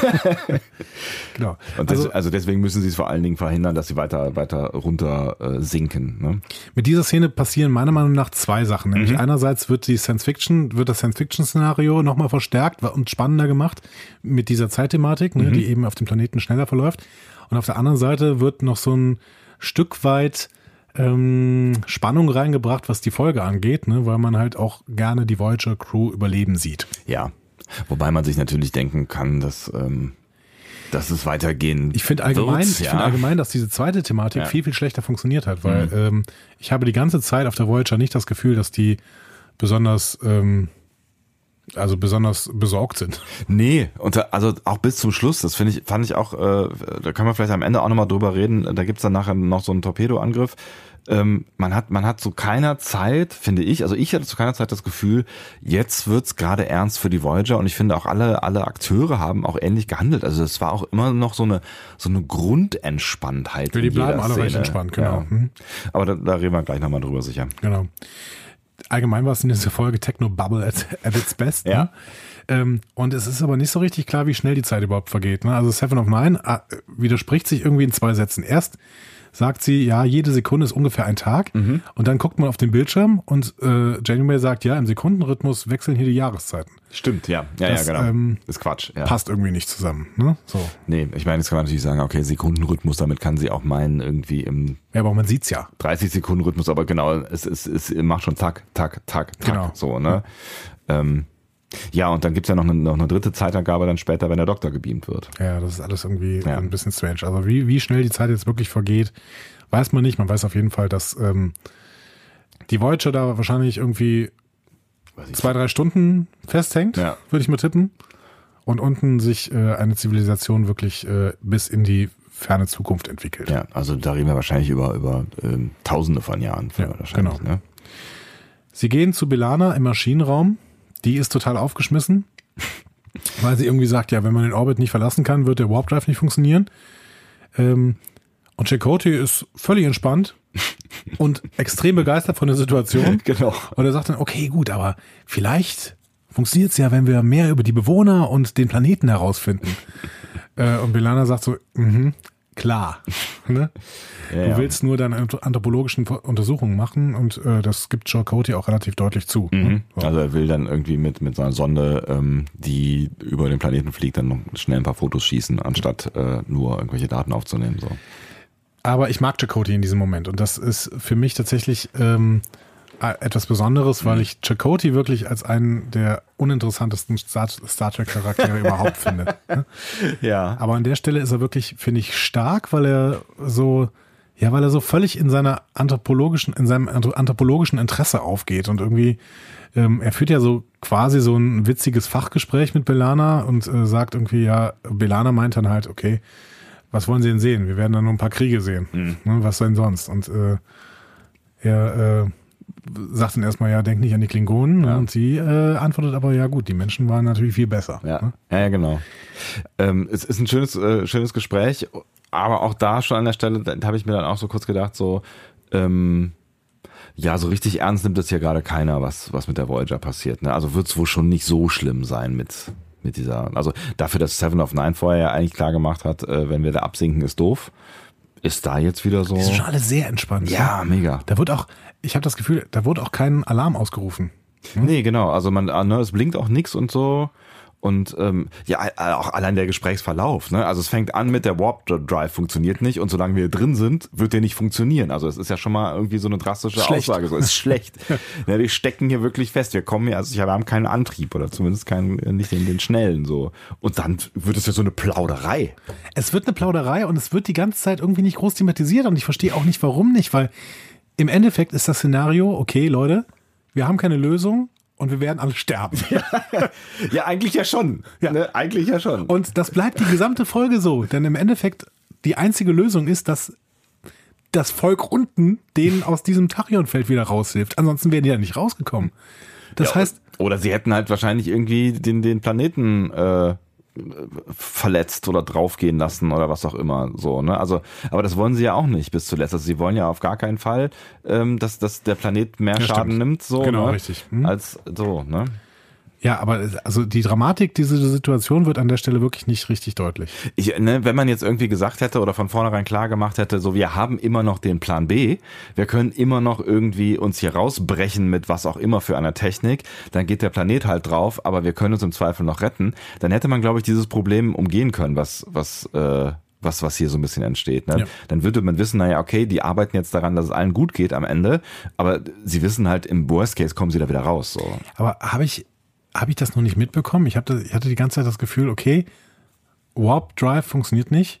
Genau. Und des, Also also, deswegen müssen sie es vor allen Dingen verhindern, dass sie weiter, weiter runter äh, sinken. Ne? mit dieser Szene passieren meiner Meinung nach zwei Sachen. Nämlich Mhm. einerseits wird die Science Fiction, wird das Science Fiction Szenario nochmal verstärkt und spannender gemacht mit dieser Zeitthematik, Mhm. ne, die eben auf dem Planeten schneller verläuft. Und auf der anderen Seite wird noch so ein Stück weit ähm, Spannung reingebracht, was die Folge angeht, ne, weil man halt auch gerne die Voyager Crew überleben sieht. Ja. Wobei man sich natürlich denken kann, dass, ähm, dass es weitergehen Ich finde allgemein, wird, ich finde ja. allgemein, dass diese zweite Thematik Ja. Mhm. viel, viel schlechter funktioniert hat, weil ähm, ich habe die ganze Zeit auf der Voyager nicht das Gefühl, dass die besonders, ähm, also besonders besorgt sind. Nee, und da, also auch bis zum Schluss, das finde ich, fand ich auch, äh, da können wir vielleicht am Ende auch nochmal drüber reden, da gibt's dann nachher noch so einen Torpedoangriff. Ähm, man hat, man hat zu keiner Zeit, finde ich, also ich hatte zu keiner Zeit das Gefühl, jetzt wird's gerade ernst für die Voyager und ich finde auch alle, alle Akteure haben auch ähnlich gehandelt. Also es war auch immer noch so eine, so eine Grundentspanntheit. Ja, die bleiben alle recht Szene. entspannt, genau. Ja. Mhm. Aber da, da reden wir gleich nochmal drüber sicher. Genau. Allgemein war es in dieser Folge Techno Bubble at, at its best. Ja. Ne? Ähm, und es ist aber nicht so richtig klar, wie schnell die Zeit überhaupt vergeht. Ne? Also Seven of Nine äh, widerspricht sich irgendwie in zwei Sätzen. Erst sagt sie, ja, jede Sekunde ist ungefähr ein Tag. Mhm. Und dann guckt man auf den Bildschirm und äh, Janeway sagt, ja, im Sekundenrhythmus wechseln hier die Jahreszeiten. Stimmt, ja. Ja, Das, ja, genau. ähm, ist Quatsch. Ja. Passt irgendwie nicht zusammen. Ne? So. Nee, ich meine, jetzt kann man natürlich sagen, okay, Sekundenrhythmus, damit kann sie auch meinen, irgendwie im Ja, aber man sieht's ja. 30 Sekunden Rhythmus, aber genau, es, es, es macht schon Tack, Tack, Tack, Tack, Genau. so, ne? Ähm, ja, und dann gibt's ja noch eine, noch eine dritte Zeitangabe dann später, wenn der Doktor gebeamt wird. Ja, das ist alles irgendwie Ja. ein bisschen strange. Also wie, wie schnell die Zeit jetzt wirklich vergeht, weiß man nicht. Man weiß auf jeden Fall, dass ähm, die Voyager da wahrscheinlich irgendwie zwei, drei Stunden festhängt, Ja. würde ich mal tippen. Und unten sich äh, eine Zivilisation wirklich äh, bis in die ferne Zukunft entwickelt. Ja, also da reden wir wahrscheinlich über, über ähm, Tausende von Jahren. Ja, wahrscheinlich, genau. Ne? Sie gehen zu Belana im Maschinenraum. Die ist total aufgeschmissen, weil sie irgendwie sagt, ja, wenn man den Orbit nicht verlassen kann, wird der Warp Drive nicht funktionieren. Ähm, und Chakotay ist völlig entspannt und extrem begeistert von der Situation. Genau. Und er sagt dann, okay, gut, aber vielleicht funktioniert es ja, wenn wir mehr über die Bewohner und den Planeten herausfinden. äh, und Belana sagt so, mhm, klar. ne? Ja, Du willst nur deine anthropologischen Untersuchungen machen und äh, das gibt Joe Cody auch relativ deutlich zu. Mhm. So. Also er will dann irgendwie mit, mit seiner Sonde, ähm, die über den Planeten fliegt, dann noch schnell ein paar Fotos schießen, anstatt äh, nur irgendwelche Daten aufzunehmen. So. Aber ich mag Chakotay in diesem Moment und das ist für mich tatsächlich ähm, äh, etwas Besonderes, weil ich Chakotay wirklich als einen der uninteressantesten Star, Star Trek Charaktere überhaupt finde. ne? Ja. Aber an der Stelle ist er wirklich, finde ich, stark, weil er so, ja, weil er so völlig in seiner anthropologischen, in seinem anthro- anthropologischen Interesse aufgeht und irgendwie, ähm, er führt ja so quasi so ein witziges Fachgespräch mit Belana und äh, sagt irgendwie, ja, Belana meint dann halt, okay, was wollen Sie denn sehen? Wir werden dann nur ein paar Kriege sehen. Ne, was denn sonst? Und äh, er äh, sagt dann erstmal, ja, denk nicht an die Klingonen. ne? Und sie äh, antwortet aber, ja gut, die Menschen waren natürlich viel besser. Ja, ne? ja, ja genau. Ähm, es ist ein schönes, äh, schönes Gespräch, aber auch da schon an der Stelle, da habe ich mir dann auch so kurz gedacht, so, ähm, ja, so richtig ernst nimmt das hier gerade keiner, was, was mit der Voyager passiert. Ne? Also wird es wohl schon nicht so schlimm sein mit, mit dieser, also dafür, dass Seven of Nine vorher ja eigentlich klar gemacht hat, äh, wenn wir da absinken, ist doof. Ist da jetzt wieder so? Die sind schon alle sehr entspannt. Ja, mega. Da wird auch, ich habe das Gefühl, da wurde auch kein Alarm ausgerufen. Nee, genau. Also man, ne, es blinkt auch nix und so. Und ähm, ja, auch allein der Gesprächsverlauf. Ne? Also es fängt an mit der Warp Drive funktioniert nicht und solange wir drin sind, wird der nicht funktionieren. Also es ist ja schon mal irgendwie so eine drastische Schlecht. Aussage. So, es ist schlecht. ja, wir stecken hier wirklich fest. Wir kommen hier, also wir haben keinen Antrieb oder zumindest keinen, äh, nicht den, den schnellen so. Und dann wird es ja so eine Plauderei. Es wird eine Plauderei und es wird die ganze Zeit irgendwie nicht groß thematisiert und ich verstehe auch nicht, warum nicht, weil im Endeffekt ist das Szenario, okay, Leute, wir haben keine Lösung und wir werden alle sterben. Ja, eigentlich ja schon. Ja. Ne? Eigentlich ja schon. Und das bleibt die gesamte Folge so, denn im Endeffekt die einzige Lösung ist, dass das Volk unten denen aus diesem Tachyonfeld wieder raushilft. Ansonsten wären die ja nicht rausgekommen. Das Ja, heißt, Oder sie hätten halt wahrscheinlich irgendwie den, den Planeten äh, verletzt oder draufgehen lassen oder was auch immer. So, ne? Also, aber das wollen sie ja auch nicht bis zuletzt. Also sie wollen ja auf gar keinen Fall, ähm, dass, dass der Planet mehr Ja, Schaden stimmt. nimmt, so, Genau, ne? richtig. Hm. Als so, ne? Ja, aber also die Dramatik dieser Situation wird an der Stelle wirklich nicht richtig deutlich. Ich, ne, wenn man jetzt irgendwie gesagt hätte oder von vornherein klar gemacht hätte, so wir haben immer noch den Plan B, wir können immer noch irgendwie uns hier rausbrechen mit was auch immer für einer Technik, dann geht der Planet halt drauf, aber wir können uns im Zweifel noch retten, dann hätte man, glaube ich, dieses Problem umgehen können, was, was, äh, was, was hier so ein bisschen entsteht. Ne? Ja. Dann würde man wissen, naja, okay, die arbeiten jetzt daran, dass es allen gut geht am Ende, aber sie wissen halt, im Worst Case kommen sie da wieder raus. So. Aber habe ich, hab ich das noch nicht mitbekommen? Ich, das, ich hatte die ganze Zeit das Gefühl, okay, Warp Drive funktioniert nicht,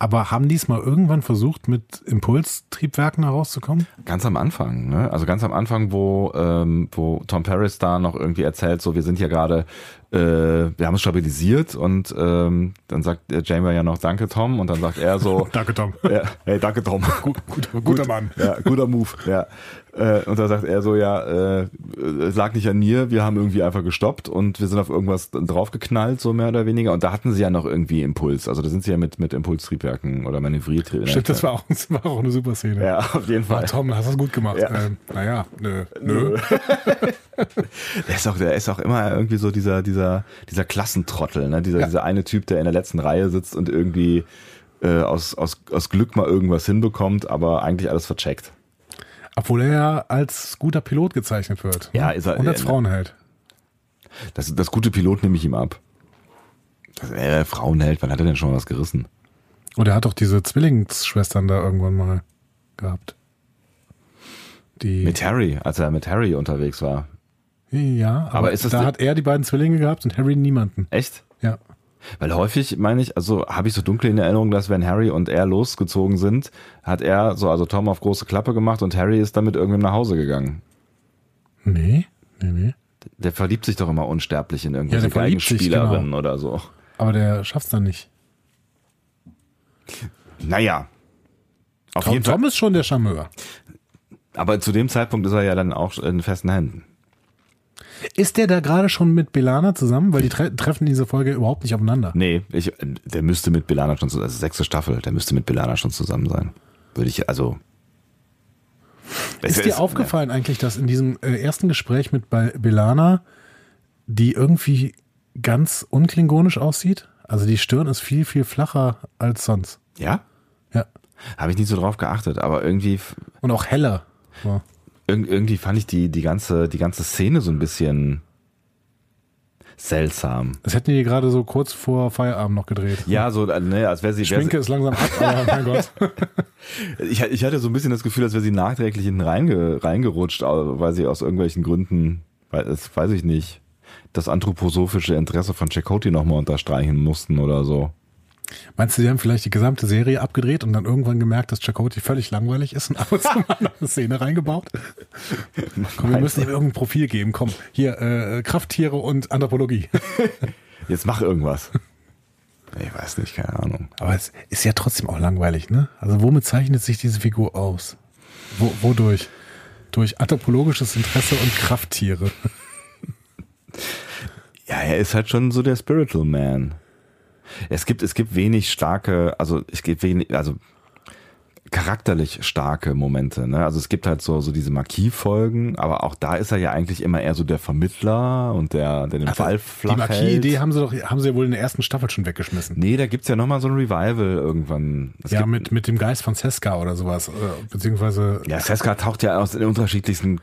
aber haben die es mal irgendwann versucht, mit Impulstriebwerken herauszukommen? Ganz am Anfang, ne? Also ganz am Anfang, wo, ähm, wo Tom Paris da noch irgendwie erzählt, so wir sind hier gerade, äh, wir haben es stabilisiert und ähm, dann sagt der Janeway ja noch Danke Tom und dann sagt er so, Danke, Tom. ja, hey danke Tom, Gut, guter, guter Mann. ja, guter Move, ja. Äh, und dann sagt er so, ja, äh, es lag nicht an mir, wir haben irgendwie einfach gestoppt und wir sind auf irgendwas draufgeknallt, so mehr oder weniger. Und da hatten sie ja noch irgendwie Impuls. Also da sind sie ja mit, mit Impulstriebwerken oder Manövriertriebwerken. Stimmt, das war auch, das war auch eine super Szene. Ja, auf jeden Ah, Fall. Tom, hast du das gut gemacht. Ja. Ähm, naja, nö. nö. Der ist auch, der ist auch immer irgendwie so dieser, dieser, dieser Klassentrottel, ne? Dieser, Ja. dieser eine Typ, der in der letzten Reihe sitzt und irgendwie äh, aus, aus, aus Glück mal irgendwas hinbekommt, aber eigentlich alles vercheckt. Obwohl er ja als guter Pilot gezeichnet wird. Ja, ne? ist er- Und als äh, Frauenheld. Das, das gute Pilot nehme ich ihm ab. Das, äh, Frauenheld, wann hat er denn schon was gerissen? Und er hat doch diese Zwillingsschwestern da irgendwann mal gehabt. Die, Mit Harry, als er mit Harry unterwegs war. ja, aber, Aber ist das da hat er die beiden Zwillinge gehabt und Harry niemanden. Echt? Ja. Weil häufig, meine ich, also habe ich so dunkel in Erinnerung, dass wenn Harry und er losgezogen sind, hat er so, also Tom auf große Klappe gemacht und Harry ist damit irgendwem nach Hause gegangen. Nee, nee, nee. Der verliebt sich doch immer unsterblich in Ja, irgendwelche verliebt sich, genau. Oder so. Aber der schafft's dann nicht. Naja. Auf Tom, jeden Fall. Tom ist schon der Charmeur. Aber zu dem Zeitpunkt ist er ja dann auch in festen Händen. Ist der da gerade schon mit Belana zusammen? Weil die tre treffen in dieser Folge überhaupt nicht aufeinander. Nee, ich, der müsste mit Belana schon zusammen, also sechste Staffel, der müsste mit Belana schon zusammen sein. Würde ich, also. Ist dir aufgefallen eigentlich, dass in diesem äh, ersten Gespräch mit Be Belana die irgendwie ganz unklingonisch aussieht? Also die Stirn ist viel, viel flacher als sonst. Ja? Ja. Habe ich nicht so drauf geachtet, aber irgendwie, Und auch heller. So. Irg- irgendwie fand ich die, die ganze, die ganze Szene so ein bisschen seltsam. Das hätten die gerade so kurz vor Feierabend noch gedreht. Ja, so, äh, ne, als wäre sie. wär Schminke ist langsam ab, aber mein Gott. sie ich, ich hatte so ein bisschen das Gefühl, als wäre sie nachträglich hinten reinge, reingerutscht, weil sie aus irgendwelchen Gründen, weil, das weiß ich nicht, das anthroposophische Interesse von Chakotay nochmal unterstreichen mussten oder so. Meinst du, die haben vielleicht die gesamte Serie abgedreht und dann irgendwann gemerkt, dass Chakotay völlig langweilig ist und ab und zu mal eine Szene reingebaut? Komm, wir müssen ihm irgendein Profil geben. Komm, hier, äh, Krafttiere und Anthropologie. Jetzt mach irgendwas. Ich weiß nicht, keine Ahnung. Aber es ist ja trotzdem auch langweilig, ne? Also womit zeichnet sich diese Figur aus? Wo, wodurch? Durch anthropologisches Interesse und Krafttiere. Ja, er ist halt schon so der Spiritual Man. Es gibt, es gibt wenig starke, also es gibt wenig, also charakterlich starke Momente. Ne? Also es gibt halt so, so diese Marquis-Folgen, aber auch da ist er ja eigentlich immer eher so der Vermittler und der, der den Ball die flach hält. Marquis-Idee haben sie doch, haben sie ja wohl in der ersten Staffel schon weggeschmissen. Nee, da gibt's ja nochmal so ein Revival irgendwann. Es ja, gibt, mit, mit dem Geist von Seska oder sowas. äh, Beziehungsweise, ja, Seska taucht ja aus den unterschiedlichsten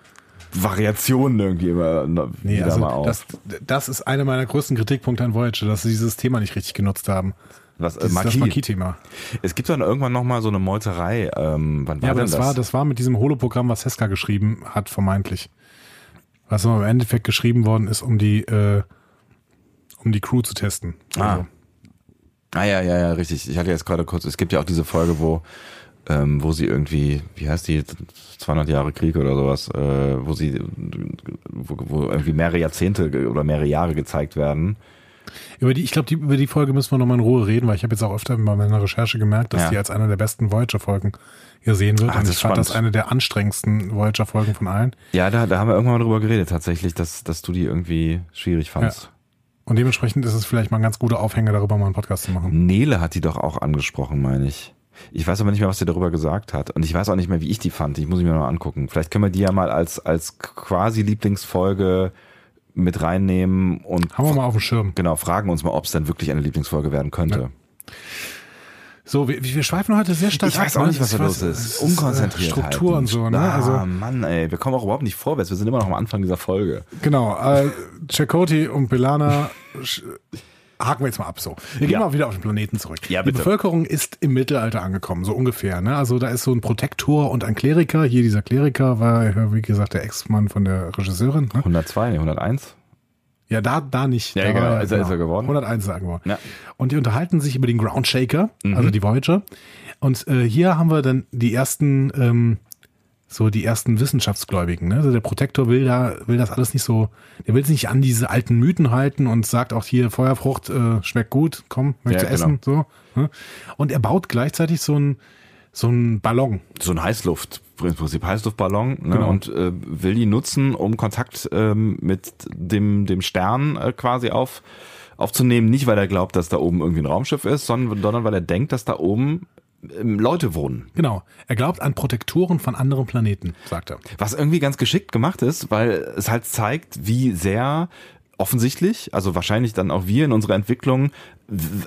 Variationen irgendwie immer nee, wieder also mal auf. das, das ist einer meiner größten Kritikpunkte an Voyager, dass sie dieses Thema nicht richtig genutzt haben. Was, äh, Dieses, das Marquis. Marquis-Thema. Es gibt dann irgendwann nochmal so eine Meuterei. Ähm, wann war Ja, aber denn das, war, das war mit diesem Holoprogramm, was Seska geschrieben hat, vermeintlich. Was im Endeffekt geschrieben worden ist, um die, äh, um die Crew zu testen. Ah. Ah ja, ja, ja, richtig. Ich hatte jetzt gerade kurz, es gibt ja auch diese Folge, wo, ähm, wo sie irgendwie, wie heißt die, 200 Jahre Krieg oder sowas, äh, wo sie, wo, wo irgendwie mehrere Jahrzehnte oder mehrere Jahre gezeigt werden. Über die, ich glaube, über die Folge müssen wir nochmal in Ruhe reden, weil ich habe jetzt auch öfter bei meiner Recherche gemerkt, dass Ja. die als eine der besten Voyager-Folgen gesehen wird. Ah, und das ich fand das eine der anstrengendsten Voyager-Folgen von allen. Ja, da, da haben wir irgendwann mal drüber geredet, tatsächlich, dass, dass du die irgendwie schwierig fandst. Und dementsprechend ist es vielleicht mal ein ganz guter Aufhänger, darüber mal einen Podcast zu machen. Nele hat die doch auch angesprochen, meine ich. Ich weiß aber nicht mehr, was sie darüber gesagt hat. Und ich weiß auch nicht mehr, wie ich die fand. Ich muss ich mir noch angucken. Vielleicht können wir die ja mal als, als quasi Lieblingsfolge mit reinnehmen und Haben wir mal auf dem Schirm. genau, fragen uns mal, ob es denn wirklich eine Lieblingsfolge werden könnte. So, wir, wir schweifen heute sehr stark Ich weiß ab, auch ne? nicht, was da los ist. es Unkonzentriert. äh, Struktur und so, ne? Ah, Also, Mann, ey, wir kommen auch überhaupt nicht vorwärts. Wir sind immer noch am Anfang dieser Folge. genau, äh, Chakoti und Belana haken wir jetzt mal ab so. Wir gehen Ja. mal wieder auf den Planeten zurück. Ja, Die bitte. Bevölkerung ist im Mittelalter angekommen, so ungefähr. Ne? Also da ist so ein Protektor und ein Kleriker. Hier dieser Kleriker war, wie gesagt, der Ex-Mann von der Regisseurin. Ne? 102, nee, 101? Ja, da, da nicht. Ja, da genau. war Ist er- ist er geworden? 101 ist er geworden. Ja. Und die unterhalten sich über den Ground Shaker, Mhm. also die Voyager. Und äh, hier haben wir dann die ersten, ähm, so die ersten Wissenschaftsgläubigen. Ne? Also der Protektor will da, will das alles nicht so, der will sich nicht an diese alten Mythen halten und sagt auch hier Feuerfrucht äh, schmeckt gut, komm, möchtest Ja, du essen, so. Ne? Und er baut gleichzeitig so ein so ein Ballon. So ein Heißluft, im Prinzip Heißluftballon, ne? Genau. und äh, will die nutzen, um Kontakt ähm, mit dem, dem Stern äh, quasi auf, aufzunehmen. Nicht, weil er glaubt, dass da oben irgendwie ein Raumschiff ist, sondern, sondern weil er denkt, dass da oben Leute wohnen. Genau. Er glaubt an Protektoren von anderen Planeten, sagt er. Was irgendwie ganz geschickt gemacht ist, weil es halt zeigt, wie sehr offensichtlich, also wahrscheinlich dann auch wir in unserer Entwicklung,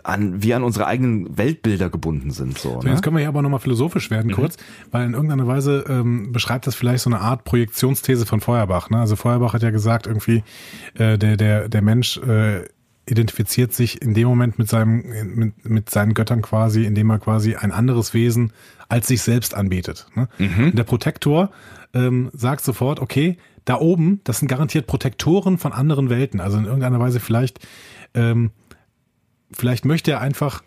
an, wir an unsere eigenen Weltbilder gebunden sind. So, So, ne? jetzt können wir hier aber nochmal philosophisch werden kurz, weil in irgendeiner Weise ähm, beschreibt das vielleicht so eine Art Projektionsthese von Feuerbach. Ne? Also Feuerbach hat ja gesagt, irgendwie, äh, der, der, der Mensch äh, identifiziert sich in dem Moment mit seinem, mit, mit seinen Göttern quasi, indem er quasi ein anderes Wesen als sich selbst anbetet. Ne? Und der Protektor ähm, sagt sofort, okay, da oben, das sind garantiert Protektoren von anderen Welten. Also in irgendeiner Weise vielleicht, ähm, vielleicht möchte er einfach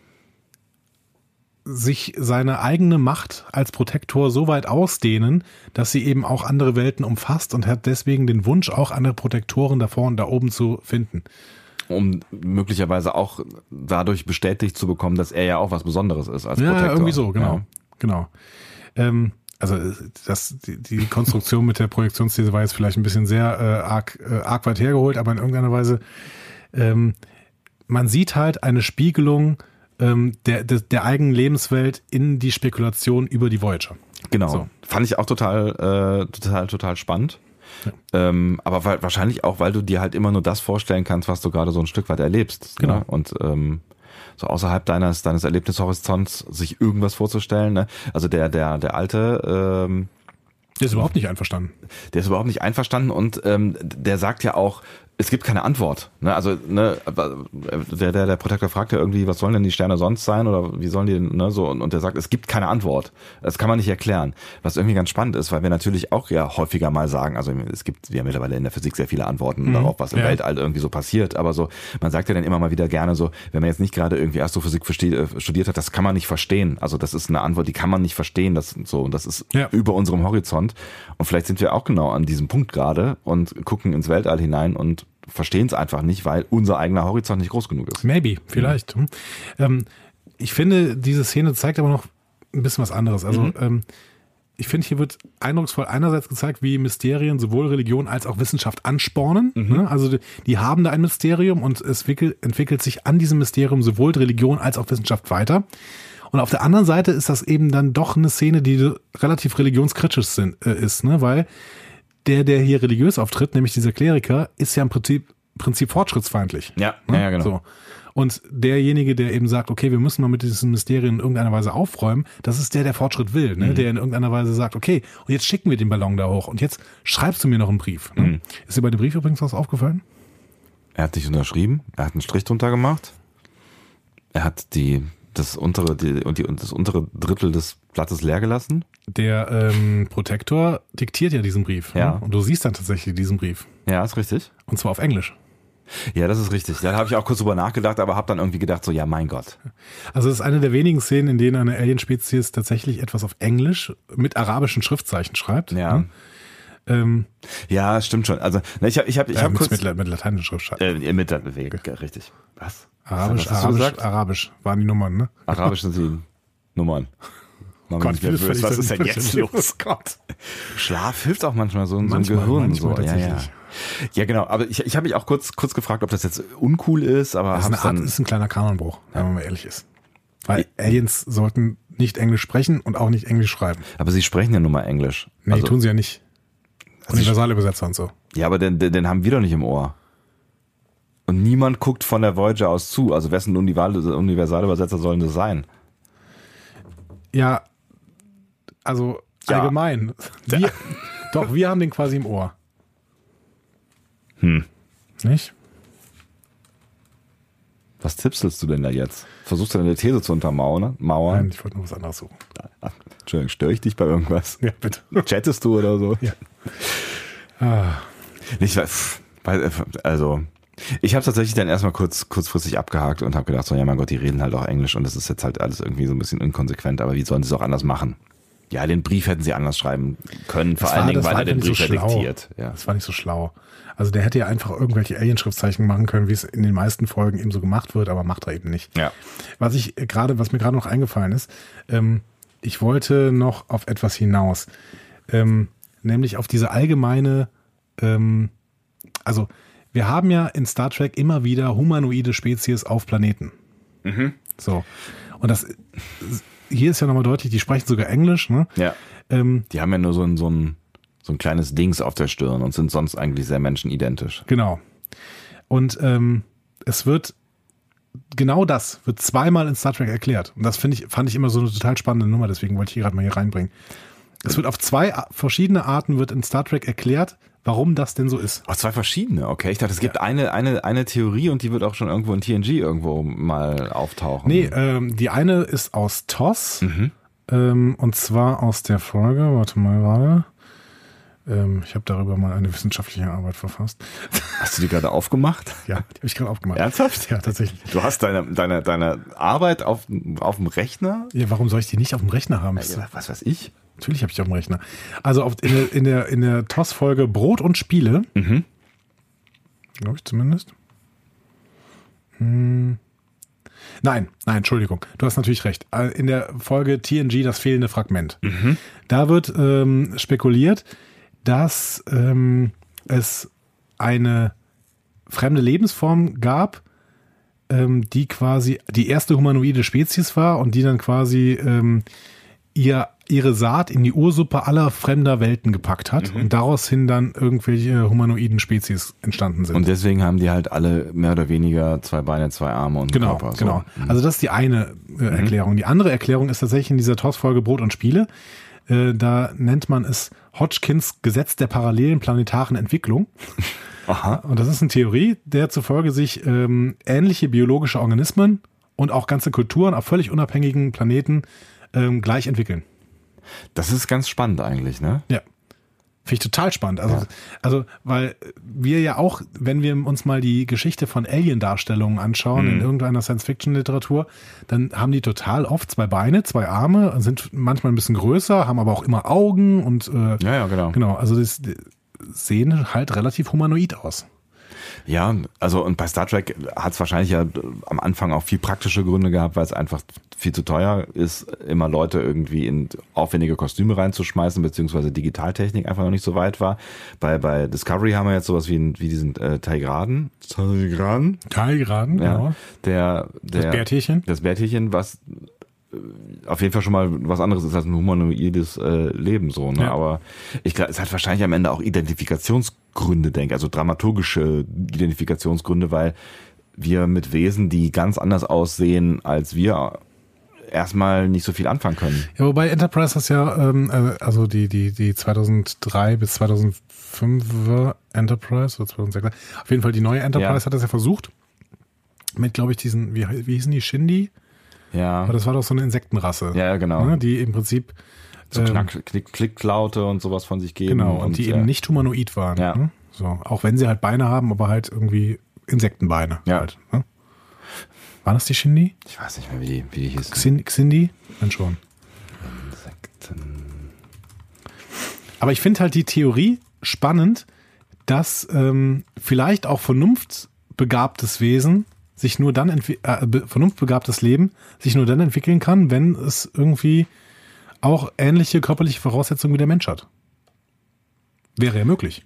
sich seine eigene Macht als Protektor so weit ausdehnen, dass sie eben auch andere Welten umfasst und hat deswegen den Wunsch, auch andere Protektoren davor und da oben zu finden. Um möglicherweise auch dadurch bestätigt zu bekommen, dass er ja auch was Besonderes ist als Ja, Protektor. irgendwie so, genau. Ja. Genau. Ähm, also das, die, die Konstruktion mit der Projektionsthese war jetzt vielleicht ein bisschen sehr äh, arg, äh, arg weit hergeholt, aber in irgendeiner Weise, ähm, man sieht halt eine Spiegelung ähm, der, der, der eigenen Lebenswelt in die Spekulation über die Voyager. Genau. So. Fand ich auch total, äh, total, total spannend. Ähm, aber weil, wahrscheinlich auch, weil du dir halt immer nur das vorstellen kannst, was du gerade so ein Stück weit erlebst. Genau. Ne? Und ähm, so außerhalb deines, deines Erlebnishorizonts sich irgendwas vorzustellen. Ne? Also der, der, der alte, ähm, Der ist überhaupt nicht einverstanden. Der ist überhaupt nicht einverstanden und ähm, der sagt ja auch, es gibt keine Antwort. Ne? Also ne, der, der, der Protektor fragt ja irgendwie, was sollen denn die Sterne sonst sein oder wie sollen die denn, ne, so und, und der sagt, es gibt keine Antwort. Das kann man nicht erklären. Was irgendwie ganz spannend ist, weil wir natürlich auch ja häufiger mal sagen, also es gibt ja mittlerweile in der Physik sehr viele Antworten mhm. darauf, was im ja. Weltall irgendwie so passiert, aber so, man sagt ja dann immer mal wieder gerne so, wenn man jetzt nicht gerade irgendwie Astrophysik äh, studiert hat, das kann man nicht verstehen. Also das ist eine Antwort, die kann man nicht verstehen, das so und das ist ja. über unserem Horizont und vielleicht sind wir auch genau an diesem Punkt gerade und gucken ins Weltall hinein und verstehen es einfach nicht, weil unser eigener Horizont nicht groß genug ist. Maybe, vielleicht. Mhm. Ähm, ich finde, diese Szene zeigt aber noch ein bisschen was anderes. Also, mhm. ähm, ich finde, hier wird eindrucksvoll einerseits gezeigt, wie Mysterien sowohl Religion als auch Wissenschaft anspornen. Mhm. Ne? Also die, die, haben da ein Mysterium und es entwickelt, entwickelt sich an diesem Mysterium sowohl Religion als auch Wissenschaft weiter. Und auf der anderen Seite ist das eben dann doch eine Szene, die relativ religionskritisch sind, äh, ist, ne? weil der, der hier religiös auftritt, nämlich dieser Kleriker, ist ja im Prinzip, Prinzip fortschrittsfeindlich. Ja, ne? ja, genau. So. Und derjenige, der eben sagt, okay, wir müssen mal mit diesen Mysterien in irgendeiner Weise aufräumen, das ist der, der Fortschritt will, ne? Mhm. der in irgendeiner Weise sagt, okay, und jetzt schicken wir den Ballon da hoch und jetzt schreibst du mir noch einen Brief. Ne? Mhm. Ist dir bei dem Brief übrigens was aufgefallen? Er hat dich unterschrieben, er hat einen Strich drunter gemacht, er hat die das untere die, die, und das untere Drittel des Blattes leer gelassen. Der ähm, Protektor diktiert ja diesen Brief. Ja. Ne? Und du siehst dann tatsächlich diesen Brief. Ja, ist richtig. Und zwar auf Englisch. Ja, das ist richtig. Da habe ich auch kurz drüber nachgedacht, aber habe dann irgendwie gedacht, so ja, mein Gott. Also es ist eine der wenigen Szenen, in denen eine Alien-Spezies tatsächlich etwas auf Englisch mit arabischen Schriftzeichen schreibt. Ja. Ne? Ähm, ja, stimmt schon. Also ne, ich habe ich hab, ich hab mit, kurz mit, mit lateinischen Schriftzeichen. Äh, mit Bewegung, richtig. Was? Arabisch, Was Arabisch, Arabisch waren die Nummern, ne? Arabisch sind die Nummern. Oh Gott, nicht nervös. Was ist denn jetzt los? Gott. Schlaf hilft auch manchmal so, manchmal, so ein Gehirn. Manchmal so. Ja, ja. ja, genau. Aber ich, ich habe mich auch kurz, kurz gefragt, ob das jetzt uncool ist. Aber das ist, eine Art, ist ein kleiner Kanonbruch, wenn man mal ehrlich ist. Weil Aliens sollten nicht Englisch sprechen und auch nicht Englisch schreiben. Aber sie sprechen ja nun mal Englisch. Nee, also, tun sie ja nicht. Universalübersetzer und so. Ja, aber den, den, den haben wir doch nicht im Ohr. Und niemand guckt von der Voyager aus zu. Also wessen Universalübersetzer sollen das sein? Ja, also ja. allgemein. Wir, doch, wir haben den quasi im Ohr. Hm. Nicht? Was tippselst du denn da jetzt? Versuchst du deine These zu untermauern? Mauern? Nein, ich wollte noch was anderes suchen. Ach, Entschuldigung, störe ich dich bei irgendwas? Ja, bitte. Chattest du oder so? Ja. Ah. Nicht, weil, also, ich habe tatsächlich dann erstmal kurz, kurzfristig abgehakt und habe gedacht, so, ja mein Gott, die reden halt auch Englisch und das ist jetzt halt alles irgendwie so ein bisschen inkonsequent, aber wie sollen sie es auch anders machen? Ja, den Brief hätten sie anders schreiben können, vor das allen war, Dingen, weil er den Brief so diktiert. Ja. Das war nicht so schlau. Also der hätte ja einfach irgendwelche Alien-Schriftzeichen machen können, wie es in den meisten Folgen eben so gemacht wird, aber macht er eben nicht. Ja. Was ich gerade, was mir gerade noch eingefallen ist, ähm, ich wollte noch auf etwas hinaus, ähm, nämlich auf diese allgemeine, ähm, also wir haben ja in Star Trek immer wieder humanoide Spezies auf Planeten. Mhm. So. Und das hier ist ja nochmal deutlich, die sprechen sogar Englisch, ne? Ja. Ähm, die haben ja nur so ein, so ein, so ein kleines Dings auf der Stirn und sind sonst eigentlich sehr menschenidentisch. Genau. Und ähm, es wird genau das wird zweimal in Star Trek erklärt. Und das finde ich, fand ich immer so eine total spannende Nummer, deswegen wollte ich hier gerade mal hier reinbringen. Es wird auf zwei verschiedene Arten wird in Star Trek erklärt, warum das denn so ist. Auf zwei verschiedene, okay. Ich dachte, es gibt ja. eine, eine, eine Theorie und die wird auch schon irgendwo in TNG irgendwo mal auftauchen. Nee, ähm, die eine ist aus TOS. Mhm. Ähm, und zwar aus der Folge, warte mal gerade. Ähm, ich habe darüber mal eine wissenschaftliche Arbeit verfasst. Hast du die gerade aufgemacht? Ja, die habe ich gerade aufgemacht. Ernsthaft? Ja, tatsächlich. Du hast deine, deine, deine Arbeit auf, auf dem Rechner? Ja, warum soll ich die nicht auf dem Rechner haben? Ja, was weiß ich? Natürlich habe ich auf dem Rechner. Also auf, in der, in der, in der TOS-Folge Brot und Spiele, mhm. glaube ich zumindest. Hm. Nein, nein, Entschuldigung. Du hast natürlich recht. Äh, in der Folge TNG das fehlende Fragment. Mhm. Da wird ähm, spekuliert, dass ähm, es eine fremde Lebensform gab, ähm, die quasi die erste humanoide Spezies war und die dann quasi ähm, ihr ihre Saat in die Ursuppe aller fremder Welten gepackt hat mhm. und daraus hin dann irgendwelche humanoiden Spezies entstanden sind. Und deswegen haben die halt alle mehr oder weniger zwei Beine, zwei Arme und genau, Körper. So. Genau. Mhm. Also das ist die eine äh, mhm. Erklärung. Die andere Erklärung ist tatsächlich in dieser TOS-Folge Brot und Spiele. Äh, da nennt man es Hodgkins Gesetz der parallelen planetaren Entwicklung. Aha. Und das ist eine Theorie, der zufolge sich ähm, ähnliche biologische Organismen und auch ganze Kulturen auf völlig unabhängigen Planeten ähm, gleich entwickeln. Das ist ganz spannend eigentlich, ne? Ja. Finde ich total spannend. Also, Ja. also, weil wir ja auch, wenn wir uns mal die Geschichte von Alien-Darstellungen anschauen Mhm. in irgendeiner Science-Fiction-Literatur, dann haben die total oft zwei Beine, zwei Arme, sind manchmal ein bisschen größer, haben aber auch immer Augen und äh, Ja, ja, genau. genau, also das sehen halt relativ humanoid aus. Ja, also und bei Star Trek hat es wahrscheinlich ja am Anfang auch viel praktische Gründe gehabt, weil es einfach viel zu teuer ist, immer Leute irgendwie in aufwendige Kostüme reinzuschmeißen, beziehungsweise Digitaltechnik einfach noch nicht so weit war. Bei, bei Discovery haben wir jetzt sowas wie, wie diesen äh, Tigraden. Tigraden? Teilgeraden, Ja. genau. Der, der, Das Bärtierchen. Das Bärtierchen, was auf jeden Fall schon mal was anderes ist als ein humanoides äh, Leben so, ne? Ja. Aber ich glaube, es hat wahrscheinlich am Ende auch Identifikationsgründe, denke, also dramaturgische Identifikationsgründe, weil wir mit Wesen, die ganz anders aussehen als wir, erstmal nicht so viel anfangen können. Ja, wobei Enterprise das ja, ähm, äh, also die, die, die 2003 bis 2005 Enterprise oder 2006, auf jeden Fall die neue Enterprise Ja. hat das ja versucht. Mit, glaube ich, diesen, wie, wie hießen die, Shindy? Ja, Aber das war doch so eine Insektenrasse. ja, genau. Ne, die im Prinzip, so ähm, Knack, Klick, Klicklaute und sowas von sich geben. genau, und die ja. eben nicht humanoid waren. Ja. Ne? So, auch wenn sie halt Beine haben, aber halt irgendwie Insektenbeine. Ja. Halt, ne? Waren das die Shindy? Ich weiß nicht mehr, wie die, wie die hießen. Xin- Xindi? Dann schon. Insekten. Aber ich finde halt die Theorie spannend, dass ähm, vielleicht auch vernunftbegabtes Wesen sich nur dann äh, be- vernunftbegabtes Leben sich nur dann entwickeln kann, wenn es irgendwie auch ähnliche körperliche Voraussetzungen wie der Mensch hat. Wäre ja möglich.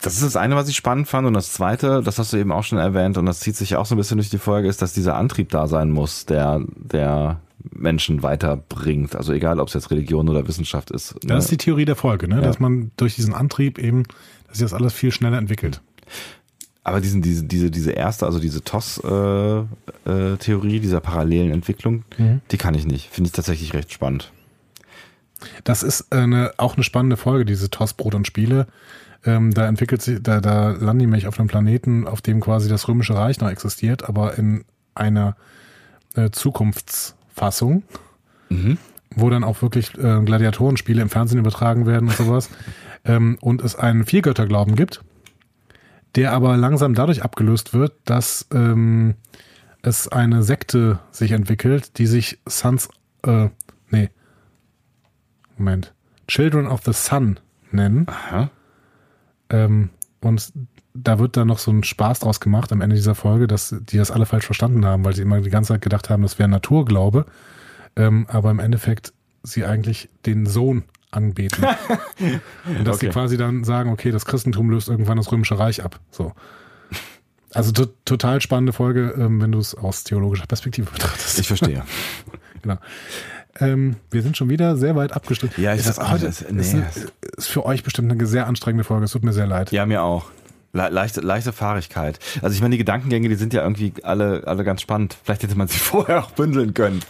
Das ist das eine, was ich spannend fand. Und das zweite, das hast du eben auch schon erwähnt, und das zieht sich ja auch so ein bisschen durch die Folge, ist, dass dieser Antrieb da sein muss, der, der Menschen weiterbringt. Also egal, ob es jetzt Religion oder Wissenschaft ist. ne? Das ist die Theorie der Folge, ne? Ja. dass man durch diesen Antrieb eben, dass sich das alles viel schneller entwickelt. Aber diesen, diese, diese, diese erste, also diese TOS-Theorie, dieser parallelen Entwicklung, Mhm. die kann ich nicht. Finde ich tatsächlich recht spannend. Das ist eine, auch eine spannende Folge, diese Toss, Brot und Spiele. Ähm, da entwickelt sich, da, da landen die nämlich auf einem Planeten, auf dem quasi das Römische Reich noch existiert, aber in einer äh, Zukunftsfassung, wo dann auch wirklich äh, Gladiatorenspiele im Fernsehen übertragen werden und sowas. ähm, und es einen Viergötterglauben gibt, der aber langsam dadurch abgelöst wird, dass ähm, es eine Sekte sich entwickelt, die sich Sons, äh, nee, Moment, Children of the Sun nennen. Aha. Ähm, und da wird dann noch so ein Spaß draus gemacht am Ende dieser Folge, dass die das alle falsch verstanden haben, weil sie immer die ganze Zeit gedacht haben, das wäre Naturglaube. Ähm, aber im Endeffekt sie eigentlich den Sohn anbeten. und dass sie Okay. quasi dann sagen, okay, das Christentum löst irgendwann das Römische Reich ab. So. Also to total spannende Folge, ähm, wenn du es aus theologischer Perspektive betrachtest. Ich verstehe. Genau. Ähm, wir sind schon wieder sehr weit abgestritten. Ja, ich weiß auch heute, das- ist, nee. ist für euch bestimmt eine sehr anstrengende Folge. Es tut mir sehr leid. Ja, mir auch. Le leichte, leichte Fahrigkeit. Also ich meine, die Gedankengänge, die sind ja irgendwie alle, alle ganz spannend. Vielleicht hätte man sie vorher auch bündeln können.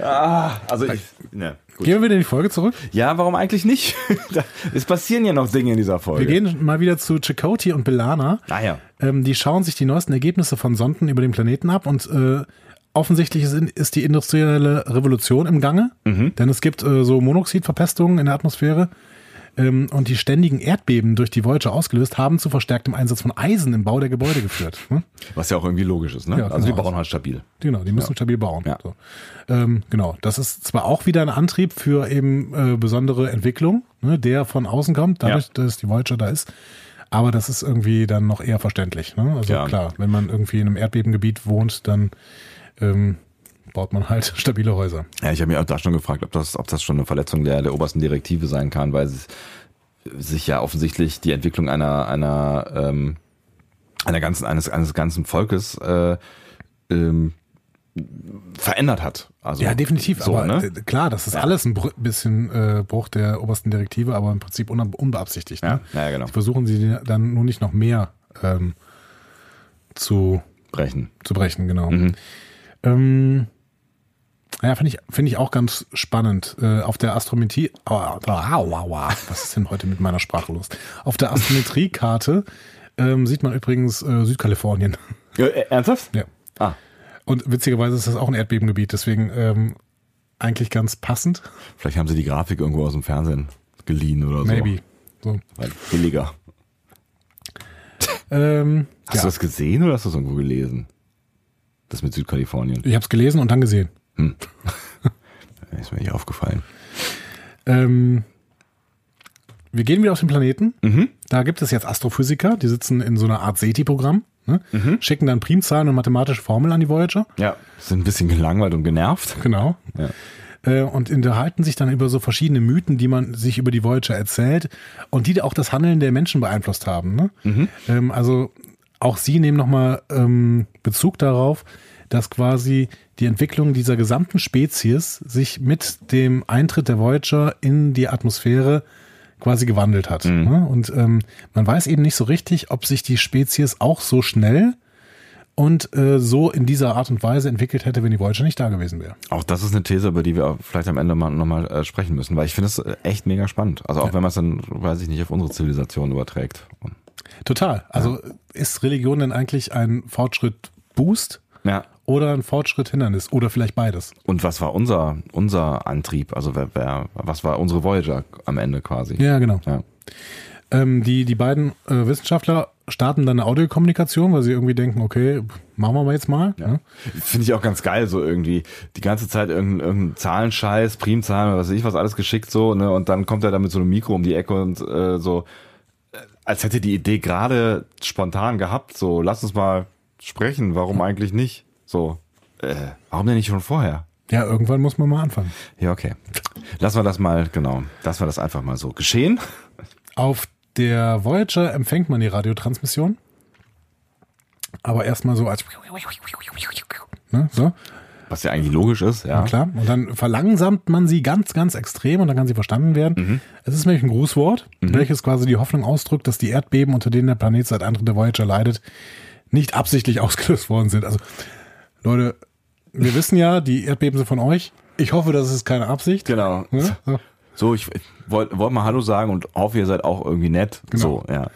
ah, also ich, ne, gut. Gehen wir wieder in die Folge zurück. Ja, warum eigentlich nicht? Es passieren ja noch Dinge in dieser Folge. Wir gehen mal wieder zu Chakotay und Belana. Naja. Ähm, die schauen sich die neuesten Ergebnisse von Sonden über den Planeten ab und äh, offensichtlich ist, ist die industrielle Revolution im Gange, denn es gibt äh, so Monoxidverpestungen in der Atmosphäre ähm, und die ständigen Erdbeben durch die Voyager ausgelöst haben zu verstärktem Einsatz von Eisen im Bau der Gebäude geführt. Hm? Was ja auch irgendwie logisch ist, ne? Ja, also die genau. bauen halt stabil. Genau, die müssen stabil bauen. Ja. So. Ähm, genau, das ist zwar auch wieder ein Antrieb für eben äh, besondere Entwicklung, ne, der von außen kommt, dadurch, Ja. dass die Voyager da ist. Aber das ist irgendwie dann noch eher verständlich. Ne? Also Ja. klar, wenn man irgendwie in einem Erdbebengebiet wohnt, dann ähm, baut man halt stabile Häuser. Ja, ich habe mich auch da schon gefragt, ob das, ob das schon eine Verletzung der, der obersten Direktive sein kann, weil es sich ja offensichtlich die Entwicklung einer, einer, ähm, einer ganzen, eines, eines ganzen Volkes äh, ähm, verändert hat. Also, Ja, definitiv. So, aber ne? äh, klar, das ist alles ein bisschen äh, Bruch der obersten Direktive, aber im Prinzip unbeabsichtigt. Ne? Ja, ja, genau. Versuchen sie dann nur nicht noch mehr ähm, zu Brechen. zu brechen, genau. Mhm. Ähm, Ja, finde ich, finde ich auch ganz spannend. Äh, auf der Astrometrie, aua, aua, aua, was ist denn heute mit meiner Sprache los? Auf der Astrometriekarte ähm, sieht man übrigens äh, Südkalifornien. Ja, äh, ernsthaft? Ja. Ah, Und witzigerweise ist das auch ein Erdbebengebiet, deswegen ähm, eigentlich ganz passend. vielleicht haben sie die Grafik irgendwo aus dem Fernsehen geliehen oder so. Maybe. So. Weil billiger. Ähm, Hast ja. du das gesehen oder hast du das irgendwo gelesen? Das mit Südkalifornien. Ich habe es gelesen und dann gesehen. Ist mir nicht aufgefallen. Ähm, wir gehen wieder auf den Planeten. Mhm. Da gibt es jetzt Astrophysiker, die sitzen in so einer Art SETI-Programm, ne? Mhm. schicken dann Primzahlen und mathematische Formeln an die Voyager. Ja. Sind ein bisschen gelangweilt und genervt. Genau. Ja. Äh, und unterhalten sich dann über so verschiedene Mythen, die man sich über die Voyager erzählt und die auch das Handeln der Menschen beeinflusst haben. Ne? Ähm, also auch sie nehmen nochmal ähm, Bezug darauf, dass quasi die Entwicklung dieser gesamten Spezies sich mit dem Eintritt der Voyager in die Atmosphäre quasi gewandelt hat. Ne? Und ähm, man weiß eben nicht so richtig, ob sich die Spezies auch so schnell und äh, so in dieser Art und Weise entwickelt hätte, wenn die Voyager nicht da gewesen wäre. Auch das ist eine These, über die wir vielleicht am Ende mal nochmal äh, sprechen müssen, weil ich finde es äh, echt mega spannend. Also auch wenn man es dann, weiß ich nicht, auf unsere Zivilisation überträgt. Total. Also ist Religion denn eigentlich ein Fortschritt-Boost Ja. Oder ein Fortschritt-Hindernis oder vielleicht beides? Und was war unser, unser Antrieb? Also wer, wer, was war unsere Voyager am Ende quasi? Ja, genau. Ja. Ähm, die, die beiden äh, Wissenschaftler starten dann eine Audiokommunikation, weil sie irgendwie denken, okay, machen wir mal jetzt mal. Ne? Finde ich auch ganz geil, so irgendwie die ganze Zeit irgendein, irgendein Zahlenscheiß, Primzahlen, was weiß ich, was alles geschickt so, ne? Und dann kommt er da mit so einem Mikro um die Ecke und äh, so, äh, als hätte die Idee gerade spontan gehabt, so, lass uns mal sprechen, warum eigentlich nicht? So, äh, warum denn nicht schon vorher? Ja, irgendwann muss man mal anfangen. Ja, okay. Lassen wir das mal, genau, lassen wir das einfach mal so geschehen. Auf der Voyager empfängt man die Radiotransmission. Aber erstmal so als. Ne, so, Was ja eigentlich logisch ist, ja. klar. Und dann verlangsamt man sie ganz, ganz extrem und dann kann sie verstanden werden. Es ist nämlich ein Grußwort, welches quasi die Hoffnung ausdrückt, dass die Erdbeben, unter denen der Planet seit Antritt der Voyager leidet, nicht absichtlich ausgelöst worden sind. Also, Leute, wir wissen ja, die Erdbeben sind von euch. Ich hoffe, das ist keine Absicht. Genau. Ne? So. So, ich wollte wollt mal Hallo sagen und hoffe, ihr seid auch irgendwie nett. Genau. So, ja.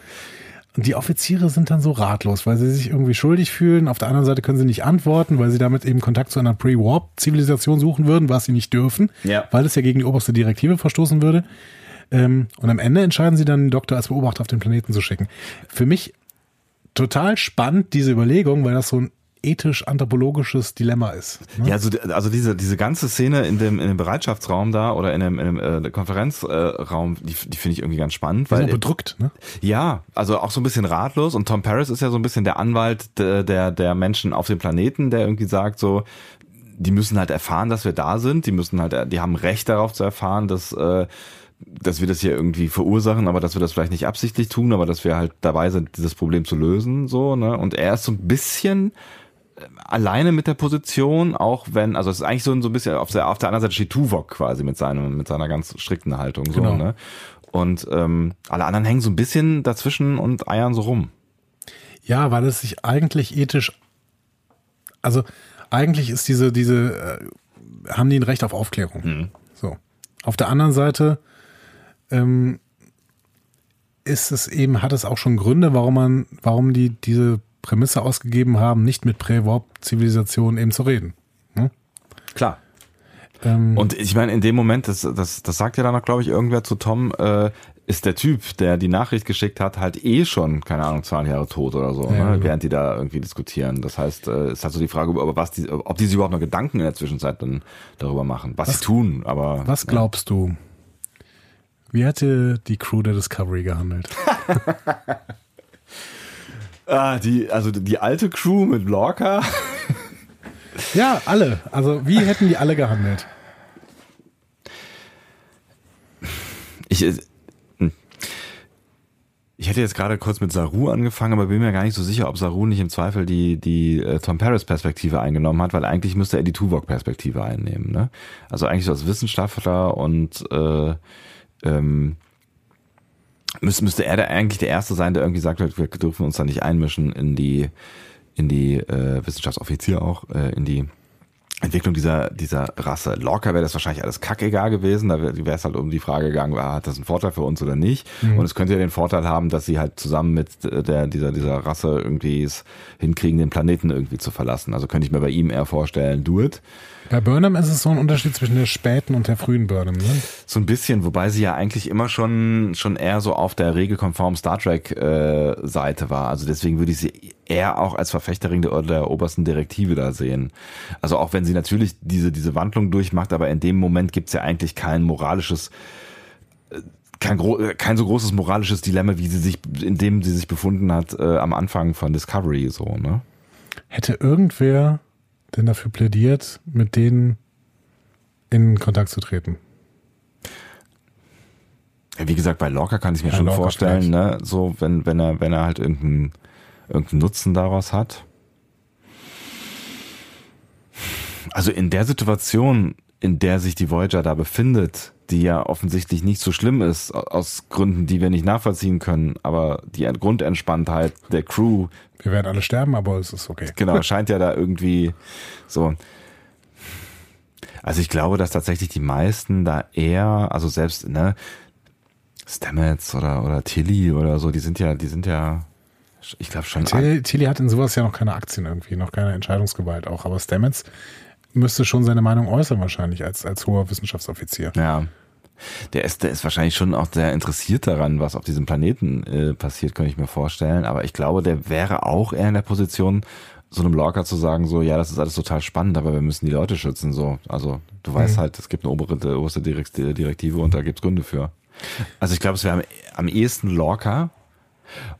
Und die Offiziere sind dann so ratlos, weil sie sich irgendwie schuldig fühlen. Auf der anderen Seite können sie nicht antworten, weil sie damit eben Kontakt zu einer Pre-Warp-Zivilisation suchen würden, was sie nicht dürfen, Ja. weil es ja gegen die oberste Direktive verstoßen würde. Ähm, und am Ende entscheiden sie dann, den Doktor als Beobachter auf den Planeten zu schicken. Für mich total spannend, diese Überlegung, weil das so ein ethisch-anthropologisches Dilemma ist. ne? Ja, also, also diese, diese ganze Szene in dem, in dem Bereitschaftsraum da oder in dem, in dem äh, Konferenzraum, die, die finde ich irgendwie ganz spannend, Die weil auch bedrückt, ne? ja, also auch so ein bisschen ratlos und Tom Paris ist ja so ein bisschen der Anwalt der, der, der Menschen auf dem Planeten, der irgendwie sagt so, die müssen halt erfahren, dass wir da sind, die müssen halt, die haben Recht darauf zu erfahren, dass, äh, dass wir das hier irgendwie verursachen, aber dass wir das vielleicht nicht absichtlich tun, aber dass wir halt dabei sind, dieses Problem zu lösen, so, ne? Und er ist so ein bisschen alleine mit der Position, auch wenn, also es ist eigentlich so, ein- so ein bisschen, auf der, auf der anderen Seite steht Tuvok quasi mit seinem, mit seiner ganz strikten Haltung, so, Genau. ne? Und ähm, alle anderen hängen so ein bisschen dazwischen und eiern so rum. Ja, weil es sich eigentlich ethisch, also eigentlich ist diese, diese, äh, haben die ein Recht auf Aufklärung. So. Auf der anderen Seite ähm, ist es eben, hat es auch schon Gründe, warum man, warum die diese Prämisse ausgegeben haben, nicht mit Prä-Warp-Zivilisationen eben zu reden. Klar. Ähm, Und ich meine, in dem Moment, das, das, das sagt ja dann auch, glaube ich, irgendwer zu Tom, äh, ist der Typ, der die Nachricht geschickt hat, halt eh schon, keine Ahnung, zwei Jahre tot oder so, Ja, ne? genau. während die da irgendwie diskutieren. Das heißt, äh, ist halt so die Frage, über was die, ob die sich überhaupt noch Gedanken in der Zwischenzeit dann darüber machen, was, sie tun, aber. was glaubst du? Wie hätte die Crew der Discovery gehandelt? Ah, die, also die alte Crew mit Lorca. Ja, alle. Also wie hätten die alle gehandelt? Ich, äh, hm. ich hätte jetzt gerade kurz mit Saru angefangen, aber bin mir gar nicht so sicher, ob Saru nicht im Zweifel die, die äh, Tom Paris-Perspektive eingenommen hat, weil eigentlich müsste er die Tuvok-Perspektive einnehmen. Ne? Also eigentlich so als Wissenschaftler und äh, ähm, müsste, müsste er da eigentlich der Erste sein, der irgendwie sagt, wir dürfen uns da nicht einmischen in die, in die äh, Wissenschaftsoffizier auch, äh, in die Entwicklung dieser, dieser Rasse. Lorca wäre das wahrscheinlich alles kackegal gewesen. Da wäre es halt um die Frage gegangen, ah, hat das einen Vorteil für uns oder nicht? Mhm. Und es könnte ja den Vorteil haben, dass sie halt zusammen mit der, dieser, dieser Rasse irgendwie es hinkriegen, den Planeten irgendwie zu verlassen. Also könnte ich mir bei ihm eher vorstellen, do it. Bei Burnham ist es so ein Unterschied zwischen der späten und der frühen Burnham, ne? So ein bisschen, wobei sie ja eigentlich immer schon, schon eher so auf der regelkonformen Star Trek äh, Seite war. Also deswegen würde ich sie eher auch als Verfechterin der, der obersten Direktive da sehen. Also auch wenn sie natürlich diese, diese Wandlung durchmacht, aber in dem Moment gibt's ja eigentlich kein moralisches äh, kein, kein so großes moralisches Dilemma, wie sie sich, in dem sie sich befunden hat äh, am Anfang von Discovery, so, ne? Hätte irgendwer denn dafür plädiert, mit denen in Kontakt zu treten? wie gesagt, bei Lorca kann ich mir ja, schon Lorca vorstellen, ne, so wenn wenn er wenn er halt irgendeinen irgendeinen Nutzen daraus hat. Also in der Situation, in der sich die Voyager da befindet, die ja offensichtlich nicht so schlimm ist, aus Gründen, die wir nicht nachvollziehen können, aber die Grundentspanntheit der Crew. Wir werden alle sterben, aber es ist okay. Genau, scheint ja da irgendwie so. Also ich glaube, dass tatsächlich die meisten da eher, also selbst, ne, Stamets oder, oder Tilly oder so, die sind ja, die sind ja, ich glaube schon. Tilly, Tilly hat in sowas ja noch keine Aktien irgendwie, noch keine Entscheidungsgewalt auch, aber Stamets müsste schon seine Meinung äußern wahrscheinlich als, als hoher Wissenschaftsoffizier. Ja. Der ist, der ist wahrscheinlich schon auch sehr interessiert daran, was auf diesem Planeten äh, passiert, könnte ich mir vorstellen. Aber ich glaube, der wäre auch eher in der Position, so einem Lorca zu sagen, so, ja, das ist alles total spannend, aber wir müssen die Leute schützen, so. Also, du weißt mhm. halt, es gibt eine obere, oberste Direktive und da gibt's Gründe für. Also, ich glaube, es wäre am, am ehesten Lorca,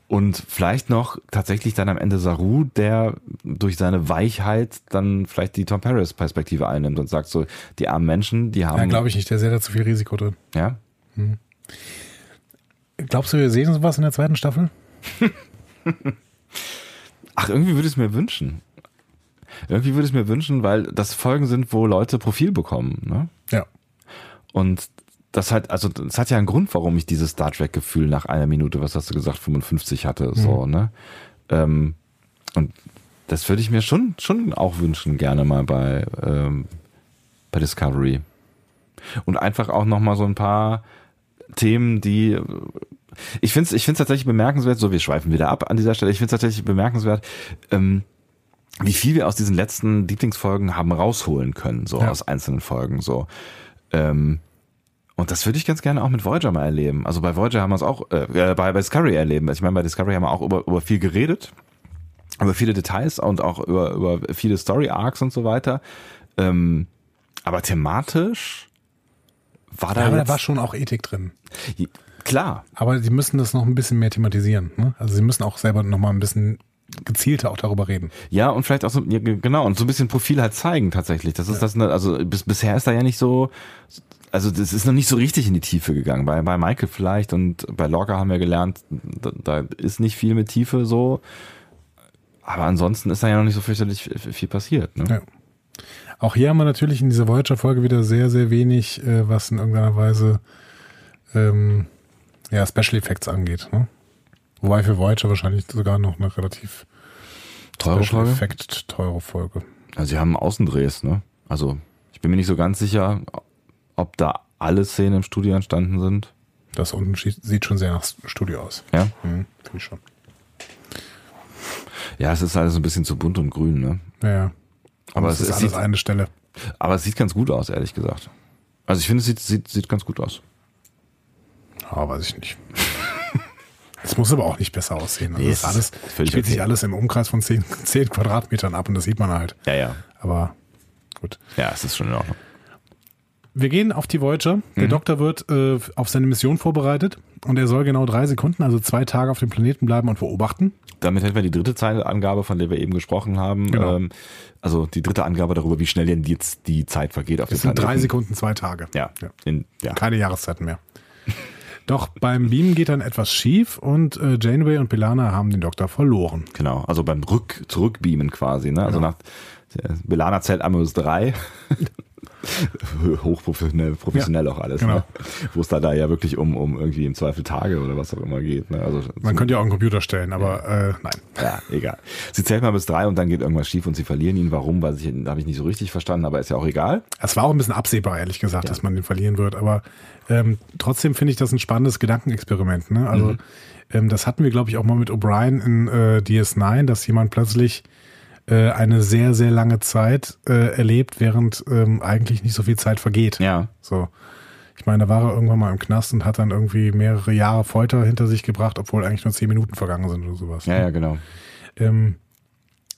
und vielleicht noch tatsächlich dann am Ende Saru, der durch seine Weichheit dann vielleicht die Tom Paris Perspektive einnimmt und sagt so, die armen Menschen, die haben. Ja, glaube ich nicht, der sieht da zu viel Risiko drin. Ja. Hm. Glaubst du, wir sehen sowas in der zweiten Staffel? Ach, irgendwie würde ich es mir wünschen. Irgendwie würde ich es mir wünschen, weil das Folgen sind, wo Leute Profil bekommen. Ne? Ja. Und das hat, also das hat ja einen Grund, warum ich dieses Star Trek-Gefühl nach einer Minute, was hast du gesagt, 55 hatte, mhm. so, ne? Ähm, und das würde ich mir schon, schon auch wünschen, gerne mal bei, ähm, bei Discovery. Und einfach auch nochmal so ein paar Themen, die ich finde es ich find's tatsächlich bemerkenswert, so wir schweifen wieder ab an dieser Stelle, ich finde es tatsächlich bemerkenswert, ähm, wie viel wir aus diesen letzten Lieblingsfolgen haben rausholen können, so ja. aus einzelnen Folgen. So. Ähm, und das würde ich ganz gerne auch mit Voyager mal erleben. Also bei Voyager haben wir es auch, äh, äh, bei, bei Discovery erleben. Ich meine, bei Discovery haben wir auch über, über viel geredet, über viele Details und auch über, über viele Story Arcs und so weiter. Ähm, aber thematisch war da. Ja, aber da war schon auch Ethik drin. Klar. Aber sie müssen das noch ein bisschen mehr thematisieren. Ne? Also sie müssen auch selber noch mal ein bisschen gezielter auch darüber reden. Ja, und vielleicht auch so, ja, genau, und so ein bisschen Profil halt zeigen tatsächlich. Das ist ja. das, also bis, bisher ist da ja nicht so, also das ist noch nicht so richtig in die Tiefe gegangen. Bei, bei Michael vielleicht und bei Lorca haben wir gelernt, da, da ist nicht viel mit Tiefe so. Aber ansonsten ist da ja noch nicht so fürchterlich viel passiert. Ne? Ja. Auch hier haben wir natürlich in dieser Voyager-Folge wieder sehr, sehr wenig, äh, was in irgendeiner Weise ähm, ja, Special Effects angeht. Ne? Wobei für Voyager wahrscheinlich sogar noch eine relativ teure Special Folge. Effect teure Folge. Also sie haben Außendrehs, ne? Also ich bin mir nicht so ganz sicher, ob da alle Szenen im Studio entstanden sind? Das unten sieht schon sehr nach Studio aus. Ja? Mhm, Finde ich schon. Ja, es ist alles ein bisschen zu bunt und grün, ne? Ja, ja. Aber es, es ist alles sieht, eine Stelle. Aber es sieht ganz gut aus, ehrlich gesagt. Also ich finde, es sieht, sieht, sieht ganz gut aus. Ja, weiß ich nicht. Es muss aber auch nicht besser aussehen. Also nee, das alles spielt okay. sich alles im Umkreis von 10, 10 Quadratmetern ab und das sieht man halt. Ja, ja. Aber gut. Ja, es ist schon in Ordnung. Wir gehen auf die Voyager. Der mhm. Doktor wird äh, auf seine Mission vorbereitet und er soll genau drei Sekunden, also zwei Tage auf dem Planeten bleiben und beobachten. Damit hätten wir die dritte Zeitangabe, von der wir eben gesprochen haben. Genau. Ähm, also die dritte Angabe darüber, wie schnell denn jetzt die Zeit vergeht auf dem Planeten. Das sind drei Sekunden, zwei Tage. Ja. ja. In, ja. Keine Jahreszeiten mehr. Doch beim Beamen geht dann etwas schief und äh, Janeway und Belana haben den Doktor verloren. Genau, also beim Rück, Zurückbeamen quasi. Ne? Also genau. nach Belana zählt Amos 3. Hochprofessionell professionell auch alles. genau. Ne? Wo es da, da ja wirklich um, um irgendwie im Zweifel Tage oder was auch immer geht. Ne? Also, Man könnte ja auch einen Computer stellen, aber äh, nein. ja, egal. Sie zählt mal bis drei und dann geht irgendwas schief und sie verlieren ihn. Warum, weiß ich, habe ich nicht so richtig verstanden, aber ist ja auch egal. Es war auch ein bisschen absehbar, ehrlich gesagt, dass man den verlieren wird. Aber ähm, trotzdem finde ich das ein spannendes Gedankenexperiment. Ne? Also ähm, das hatten wir, glaube ich, auch mal mit O'Brien in äh, DS9, dass jemand plötzlich äh, eine sehr, sehr lange Zeit äh, erlebt, während ähm, eigentlich nicht so viel Zeit vergeht. Ja. So. Ich meine, da war er irgendwann mal im Knast und hat dann irgendwie mehrere Jahre Folter hinter sich gebracht, obwohl eigentlich nur zehn Minuten vergangen sind oder sowas. Ja, ja, genau. Ähm,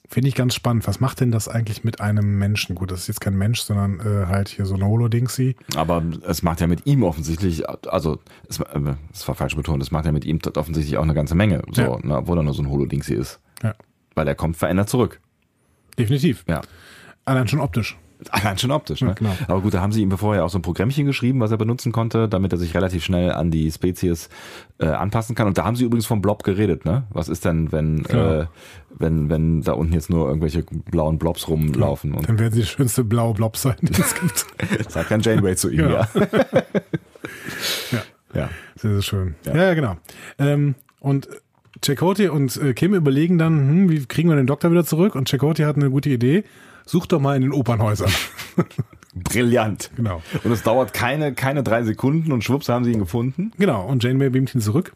Finde ich ganz spannend. Was macht denn das eigentlich mit einem Menschen? Gut, das ist jetzt kein Mensch, sondern äh, halt hier so eine Holo-Dingsy. Aber es macht ja mit ihm offensichtlich, also es, äh, es war falsch betont, es macht ja mit ihm offensichtlich auch eine ganze Menge, so, Ja. ne, obwohl er nur so ein Holo-Dings hier ist. Ja. Weil er kommt verändert zurück. Definitiv. Ja. Allein schon optisch. Allein schon optisch, ne? Ja, genau. Aber gut, da haben sie ihm vorher auch so ein Programmchen geschrieben, was er benutzen konnte, damit er sich relativ schnell an die Spezies äh, anpassen kann. Und da haben sie übrigens vom Blob geredet, ne? Was ist denn, wenn, Genau. äh, wenn, wenn da unten jetzt nur irgendwelche blauen Blobs rumlaufen? Und Dann werden sie die schönste blaue Blob sein, die es gibt. sagt dann Janeway zu ihm, Genau. ja. Ja. ja. Sehr, sehr schön. Ja. Ja, ja, genau. Ähm, und Chakotay und äh, Kim überlegen dann, hm, wie kriegen wir den Doktor wieder zurück? Und Chakotay hat eine gute Idee. Such doch mal in den Opernhäusern. Brillant. Genau. Und es dauert keine, keine drei Sekunden und schwupps haben sie ihn gefunden. Genau. Und Janeway beamt ihn zurück.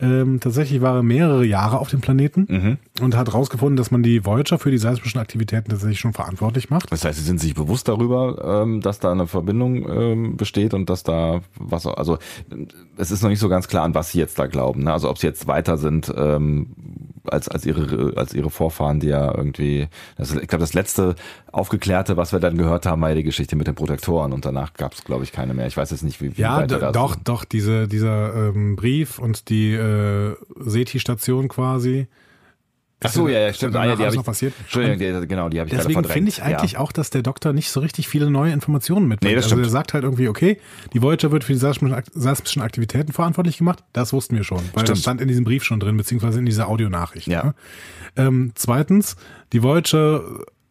Ähm, tatsächlich war er mehrere Jahre auf dem Planeten und hat herausgefunden, dass man die Voyager für die seismischen Aktivitäten tatsächlich schon verantwortlich macht. Das heißt, sie sind sich bewusst darüber, ähm, dass da eine Verbindung ähm, besteht und dass da was, also es ist noch nicht so ganz klar, an was sie jetzt da glauben. Ne? Also ob sie jetzt weiter sind ähm, als als ihre als ihre Vorfahren, die ja irgendwie, das, ich glaube, das letzte aufgeklärte, was wir dann gehört haben, war ja die Geschichte mit den Protektoren und danach gab es, glaube ich, keine mehr. Ich weiß jetzt nicht, wie, wie Ja, weiter doch, doch, diese, dieser ähm, Brief und die äh, SETI-Station quasi. Ach so, ja, ja, stimmt. Ah, ja, die alles hab ich, noch passiert. Entschuldigung, die, genau, die habe ich Deswegen finde ich eigentlich ja. auch, dass der Doktor nicht so richtig viele neue Informationen mitbringt. Nee, das also stimmt. er sagt halt irgendwie, okay, die Voyager wird für die seismischen Aktivitäten verantwortlich gemacht. Das wussten wir schon, weil Stimmt. das stand in diesem Brief schon drin, beziehungsweise in dieser Audionachricht. Ja. ne? Ähm, zweitens, die Voyager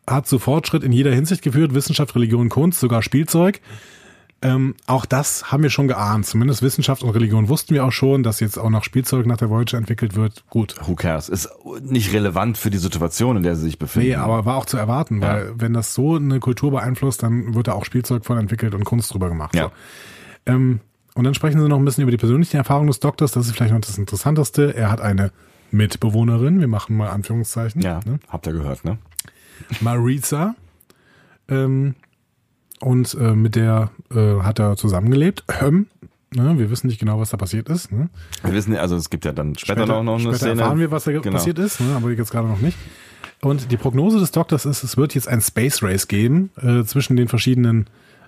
hat zu Fortschritt in jeder Hinsicht geführt, Wissenschaft, Religion, Kunst, sogar Spielzeug. Ähm, auch das haben wir schon geahnt. Zumindest Wissenschaft und Religion wussten wir auch schon, dass jetzt auch noch Spielzeug nach der Voyager entwickelt wird. Gut, Who cares? Ist nicht relevant für die Situation, in der sie sich befinden. Nee, aber war auch zu erwarten, weil Ja. wenn das so eine Kultur beeinflusst, dann wird da auch Spielzeug von entwickelt und Kunst drüber gemacht. Ja. So. Ähm, und dann sprechen sie noch ein bisschen über die persönlichen Erfahrungen des Doktors. Das ist vielleicht noch das Interessanteste. Er hat eine Mitbewohnerin, wir machen mal Anführungszeichen, ja, ne? habt ihr gehört, ne? Maritza. Ähm, und äh, mit der äh, hat er zusammengelebt. Ähm, ne? Wir wissen nicht genau, was da passiert ist. Ne? Wir wissen, also es gibt ja dann später, noch, noch eine später Szene. erfahren wir, was da Genau. passiert ist, ne? aber jetzt gerade noch nicht. Und die Prognose des Doktors ist, es wird jetzt ein Space Race geben äh, zwischen den verschiedenen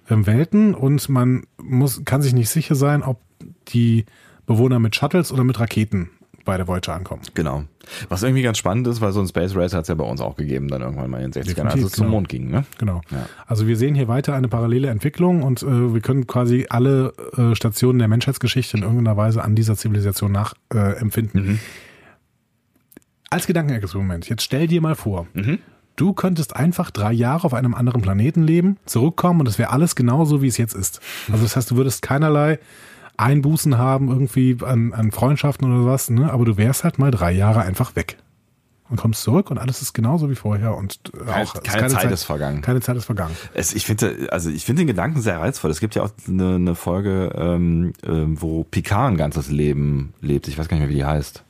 ähm, Welten und man muss, kann sich nicht sicher sein, ob die Bewohner mit Shuttles oder mit Raketen bei der Voyager ankommen. Genau. Was irgendwie ganz spannend ist, weil so ein Space Race hat es ja bei uns auch gegeben, dann irgendwann mal in den 60ern, als es zum genau. Mond ging, ne? Genau. Ja. Also wir sehen hier weiter eine parallele Entwicklung und äh, wir können quasi alle äh, Stationen der Menschheitsgeschichte in irgendeiner Weise an dieser Zivilisation nachempfinden. Äh. Mhm. Als Gedankenexperiment, jetzt stell dir mal vor, Mhm. du könntest einfach drei Jahre auf einem anderen Planeten leben, zurückkommen und es wäre alles genauso, wie es jetzt ist. Also das heißt, du würdest keinerlei Einbußen haben irgendwie an, an Freundschaften oder was, ne? aber du wärst halt mal drei Jahre einfach weg. Und kommst zurück und alles ist genauso wie vorher und äh, Keine- auch keine Zeit ist vergangen. Keine Zeit ist vergangen. Es, ich finde, also ich finde den Gedanken sehr reizvoll. Es gibt ja auch eine, eine Folge, ähm, ähm, wo Picard ein ganzes Leben lebt. Ich weiß gar nicht mehr, wie die heißt.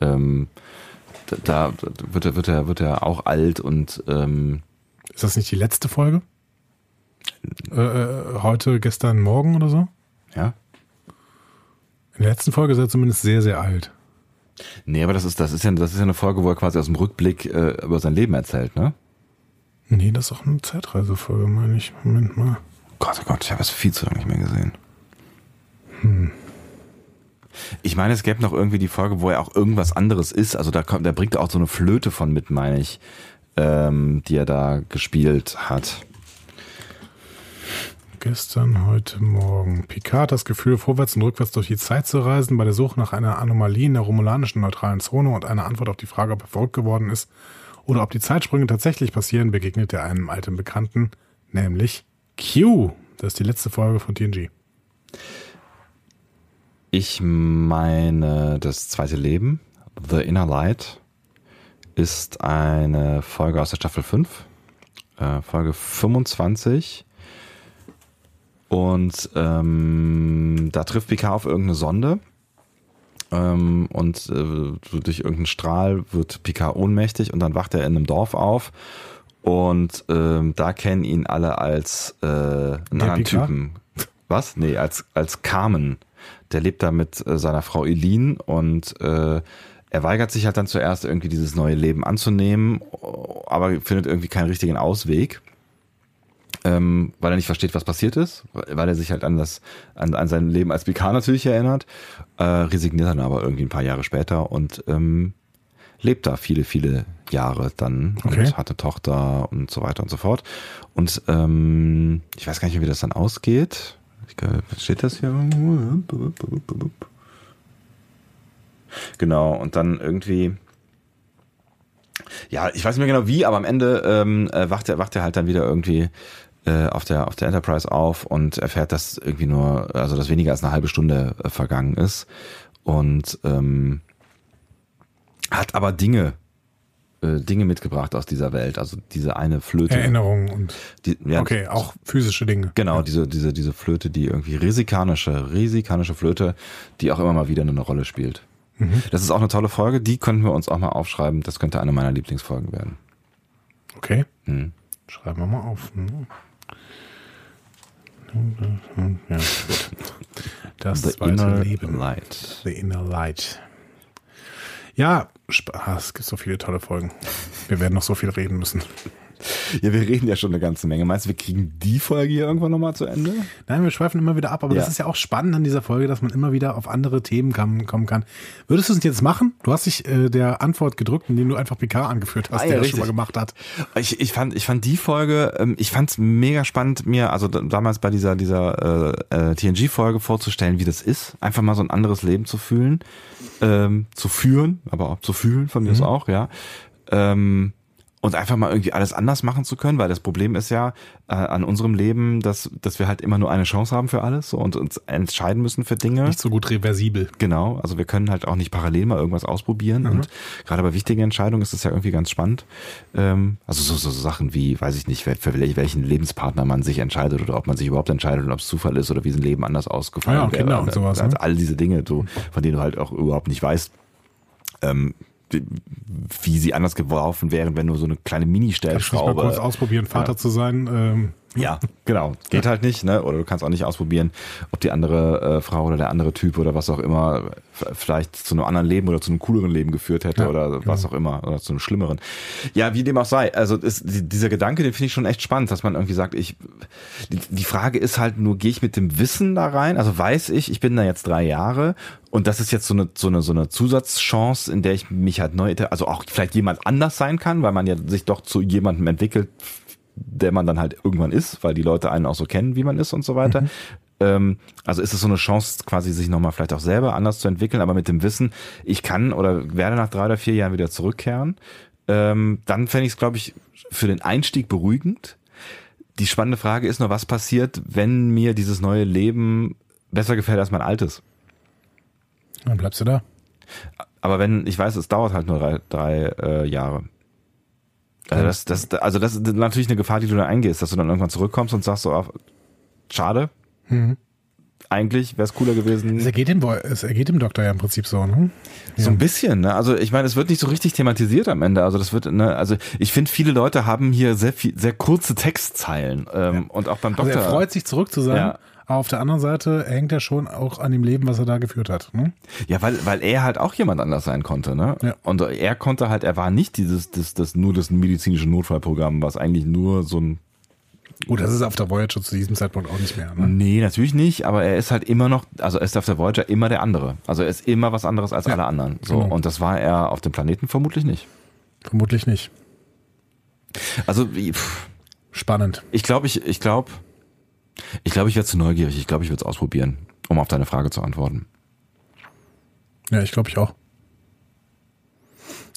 Ähm, da, da wird er, wird er, wird er auch alt und ähm, Ist das nicht die letzte Folge? Äh, äh, heute, gestern, morgen oder so? ja. In der letzten Folge ist er zumindest sehr, sehr alt. Nee, aber das ist, das ist ja, das ist ja eine Folge, wo er quasi aus dem Rückblick äh, über sein Leben erzählt, ne? Nee, das ist auch eine Zeitreisefolge, meine ich. Moment mal. Gott, oh Gott, ich habe es viel zu lange nicht mehr gesehen. Ich meine, es gäbe noch irgendwie die Folge, wo er auch irgendwas anderes ist. Also da kommt, da bringt er auch so eine Flöte von mit, meine ich, ähm, die er da gespielt hat. Gestern, heute, morgen. Picard das Gefühl, vorwärts und rückwärts durch die Zeit zu reisen, bei der Suche nach einer Anomalie in der romulanischen neutralen Zone und einer Antwort auf die Frage, ob er verrückt geworden ist oder ob die Zeitsprünge tatsächlich passieren, begegnet er einem alten Bekannten, nämlich Q, das ist die letzte Folge von TNG. Ich meine, das zweite Leben, The Inner Light, ist eine Folge aus der Staffel 5, äh, Folge 25. Und ähm, da trifft Picard auf irgendeine Sonde. Ähm, und äh, durch irgendeinen Strahl wird Picard ohnmächtig und dann wacht er in einem Dorf auf. Und ähm, da kennen ihn alle als äh, einen anderen? Typen. Was? Nee, als, als Carmen. Der lebt da mit äh, seiner Frau Eileen und äh, er weigert sich halt dann zuerst irgendwie dieses neue Leben anzunehmen, aber findet irgendwie keinen richtigen Ausweg ähm, weil er nicht versteht, was passiert ist, weil er sich halt an das, an, an sein Leben als PK natürlich erinnert, äh, resigniert dann aber irgendwie ein paar Jahre später und ähm, lebt da viele, viele Jahre dann Okay. und hat eine Tochter und so weiter und so fort. Und ähm, ich weiß gar nicht mehr, wie das dann ausgeht. Ich, steht das hier? Genau, und dann irgendwie ja, ich weiß nicht mehr genau wie, aber am Ende ähm, äh, wacht er wacht er halt dann wieder irgendwie äh, auf der auf der Enterprise auf und erfährt, dass irgendwie nur also dass weniger als eine halbe Stunde äh, vergangen ist und ähm, hat aber Dinge äh, Dinge mitgebracht aus dieser Welt, also diese eine Flöte. Erinnerungen und Die, ja, okay, auch physische Dinge. Genau, diese, diese, diese Flöte, die irgendwie risikanische, risikanische Flöte, die auch immer mal wieder eine Rolle spielt. Das ist auch eine tolle Folge, die könnten wir uns auch mal aufschreiben. Das könnte eine meiner Lieblingsfolgen werden. Okay. Hm. Schreiben wir mal auf. Hm. Ja, gut. Das The Inner Leben. Light. The Inner Light. Ja, Sp- ah, es gibt so viele tolle Folgen. Wir werden noch so viel reden müssen. Ja, wir reden ja schon eine ganze Menge. Meinst du, wir kriegen die Folge hier irgendwann nochmal zu Ende? Nein, wir schweifen immer wieder ab, aber Ja. das ist ja auch spannend an dieser Folge, dass man immer wieder auf andere Themen kam, kommen kann. Würdest du es jetzt machen? Du hast dich äh, der Antwort gedrückt, indem du einfach Picard angeführt hast, Ah, ja, der das schon mal gemacht hat. Ich, ich fand, ich fand die Folge, ähm, ich fand es mega spannend, mir also damals bei dieser dieser äh, äh, TNG-Folge vorzustellen, wie das ist, einfach mal so ein anderes Leben zu fühlen, ähm, zu führen, aber auch zu fühlen von mir aus auch, ja. Ähm, und einfach mal irgendwie alles anders machen zu können, weil das Problem ist ja äh, an unserem Leben, dass, dass wir halt immer nur eine Chance haben für alles so, und uns entscheiden müssen für Dinge. Nicht so gut reversibel. Genau, also wir können halt auch nicht parallel mal irgendwas ausprobieren und gerade bei wichtigen Entscheidungen ist das ja irgendwie ganz spannend. Ähm, also so, so Sachen wie, weiß ich nicht, für wel- welchen Lebenspartner man sich entscheidet oder ob man sich überhaupt entscheidet und ob es Zufall ist oder wie ein Leben anders ausgefallen ja, wäre. Kinder und sowas, Also ne? all diese Dinge, so, von denen du halt auch überhaupt nicht weißt, ähm, wie- sie anders geworfen wären, wenn nur so eine kleine du nicht mal Mini-Stellschraube kurz ausprobieren, Vater zu sein? Ähm, ja, genau. Geht halt nicht, ne? Oder du kannst auch nicht ausprobieren, ob die andere äh, Frau oder der andere Typ oder was auch immer vielleicht zu einem anderen Leben oder zu einem cooleren Leben geführt hätte Ja, oder was auch immer oder zu einem schlimmeren. Ja, wie dem auch sei. Also ist, die- dieser Gedanke, den finde ich schon echt spannend, dass man irgendwie sagt, ich die, die Frage ist halt nur, gehe ich mit dem Wissen da rein? Also weiß ich, ich bin da jetzt drei Jahre und das ist jetzt so eine so eine so eine Zusatzchance, in der ich mich halt neu, also auch vielleicht jemand anders sein kann, weil man ja sich doch zu jemandem entwickelt, der man dann halt irgendwann ist, weil die Leute einen auch so kennen, wie man ist und so weiter. Ähm, also ist es so eine Chance, quasi sich nochmal vielleicht auch selber anders zu entwickeln, aber mit dem Wissen, ich kann oder werde nach drei oder vier Jahren wieder zurückkehren. Ähm, dann fände ich es, glaube ich, für den Einstieg beruhigend. Die spannende Frage ist nur, was passiert, wenn mir dieses neue Leben besser gefällt als mein altes? dann bleibst du da. Aber wenn, ich weiß, es dauert halt nur drei, drei äh, Jahre. Also das, das, also das ist natürlich eine Gefahr, die du dann eingehst, dass du dann irgendwann zurückkommst und sagst so, ach, schade. Eigentlich wäre es cooler gewesen. Es ergeht, dem, es ergeht dem Doktor ja im Prinzip so, ne? So ein bisschen, ne? Also ich meine, es wird nicht so richtig thematisiert am Ende. Also das wird, ne, also ich finde, viele Leute haben hier sehr viel, sehr kurze Textzeilen. Ähm, Und auch beim Also Doktor. er freut sich zurück zu sein, Ja. Aber auf der anderen Seite hängt er schon auch an dem Leben, was er da geführt hat. Ne? Ja, weil, weil er halt auch jemand anders sein konnte, ne? Ja. Und er konnte halt, er war nicht dieses, das, das, nur das medizinische Notfallprogramm, was eigentlich nur so ein Gut, das ist auf der Voyager zu diesem Zeitpunkt auch nicht mehr. Ne? Nee, natürlich nicht, aber er ist halt immer noch, also er ist auf der Voyager immer der andere. Also er ist immer was anderes als Ja, alle anderen. So, genau. und das war er auf dem Planeten vermutlich nicht. Vermutlich nicht. Also, wie- pff, Spannend. ich glaube, ich, ich glaube, ich glaube, ich werde zu neugierig. Ich glaube, ich würde es ausprobieren, um auf deine Frage zu antworten. Ja, ich glaube ich auch.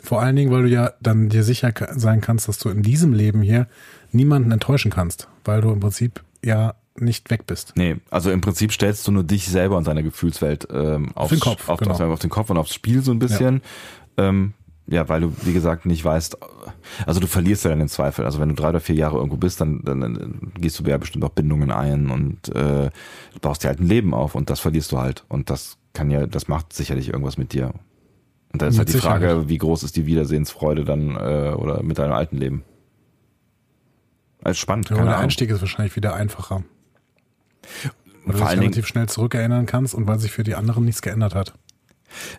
Vor allen Dingen, weil du ja dann dir sicher sein kannst, dass du in diesem Leben hier niemanden enttäuschen kannst, weil du im Prinzip ja nicht weg bist. Nee, also im Prinzip stellst du nur dich selber und deine Gefühlswelt ähm, aufs, den Kopf, auf, genau. auf, auf den Kopf und aufs Spiel so ein bisschen. Ja. Ähm, ja, weil du, wie gesagt, nicht weißt, also du verlierst ja dann den Zweifel. Also wenn du drei oder vier Jahre irgendwo bist, dann, dann, dann gehst du ja bestimmt auch Bindungen ein und äh, baust dir halt ein Leben auf und das verlierst du halt. Und das kann ja, das macht sicherlich irgendwas mit dir. Und da ist halt die Frage, Sicherheit. wie groß ist die Wiedersehensfreude dann äh, oder mit deinem alten Leben? Als spannend, Ja, der Ahnung. Einstieg ist wahrscheinlich wieder einfacher. Weil du dich relativ schnell zurückerinnern kannst und weil sich für die anderen nichts geändert hat.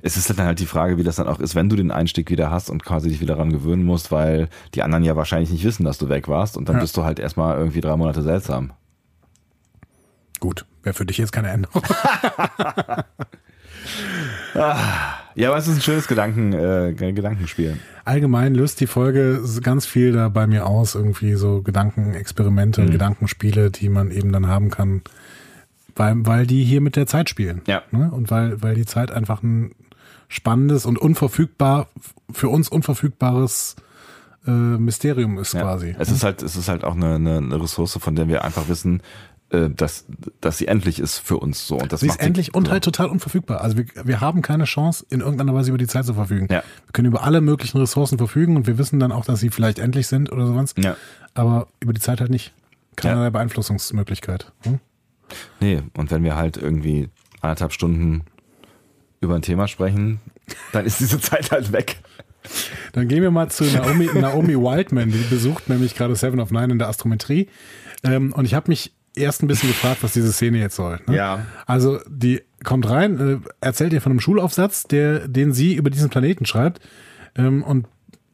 Es ist dann halt die Frage, wie das dann auch ist, wenn du den Einstieg wieder hast und quasi dich wieder daran gewöhnen musst, weil die anderen ja wahrscheinlich nicht wissen, dass du weg warst und dann Ja. bist du halt erstmal irgendwie drei Monate seltsam. Gut, wäre für dich jetzt keine Änderung. Ja, aber es ist ein schönes Gedanken, äh, Gedankenspiel. Allgemein löst die Folge ganz viel da bei mir aus, irgendwie so Gedankenexperimente Mhm. und Gedankenspiele, die man eben dann haben kann, weil, weil die hier mit der Zeit spielen. Ja. Ne? Und weil, weil die Zeit einfach ein spannendes und unverfügbar, für uns unverfügbares äh, Mysterium ist Ja. quasi. Es ist halt, es ist halt auch eine, eine, eine Ressource, von der wir einfach wissen, äh, dass, dass sie endlich ist für uns so. Und das Sie ist endlich und so. halt total unverfügbar. Also wir, wir haben keine Chance, in irgendeiner Weise über die Zeit zu verfügen. Ja. Wir können über alle möglichen Ressourcen verfügen und wir wissen dann auch, dass sie vielleicht endlich sind oder sowas. Ja. Aber über die Zeit halt nicht. Keinerlei Ja. Beeinflussungsmöglichkeit. Hm? Nee, und wenn wir halt irgendwie anderthalb Stunden über ein Thema sprechen, dann ist diese Zeit halt weg. Dann gehen wir mal zu Naomi, Naomi Wildman, die besucht nämlich gerade Seven of Nine in der Astrometrie. Ähm, und ich habe mich erst ein bisschen gefragt, was diese Szene jetzt soll. Ne? Ja. Also die kommt rein, äh, erzählt ihr von einem Schulaufsatz, der, den sie über diesen Planeten schreibt. Ähm, und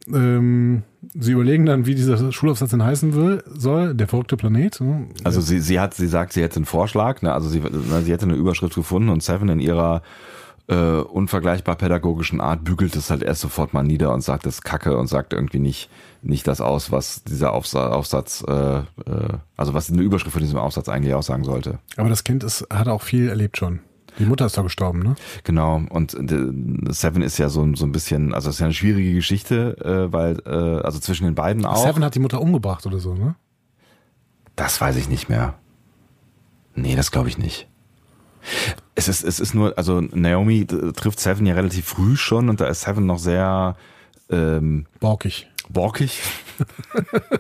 ähm, sie überlegen dann, wie dieser Schulaufsatz denn heißen will, soll, der verrückte Planet. ne? Also sie, sie hat, sie sagt, sie hätte einen Vorschlag, ne? also sie, sie hätte eine Überschrift gefunden und Seven in ihrer äh, unvergleichbar pädagogischen Art bügelt es halt erst sofort mal nieder und sagt das ist Kacke und sagt irgendwie nicht nicht das aus, was dieser Aufsa Aufsatz, äh, äh, also was eine Überschrift von diesem Aufsatz eigentlich aussagen sollte. Aber das Kind ist, hat auch viel erlebt schon. Die Mutter ist doch gestorben, ne? Genau, und Seven ist ja so, so ein bisschen, also es ist ja eine schwierige Geschichte, äh, weil, äh, also zwischen den beiden auch. Seven hat die Mutter umgebracht oder so, ne? Das weiß ich nicht mehr. Nee, das glaube ich nicht. Es ist, es ist nur, also Naomi äh, trifft Seven ja relativ früh schon und da ist Seven noch sehr ähm, Borkig. borkig.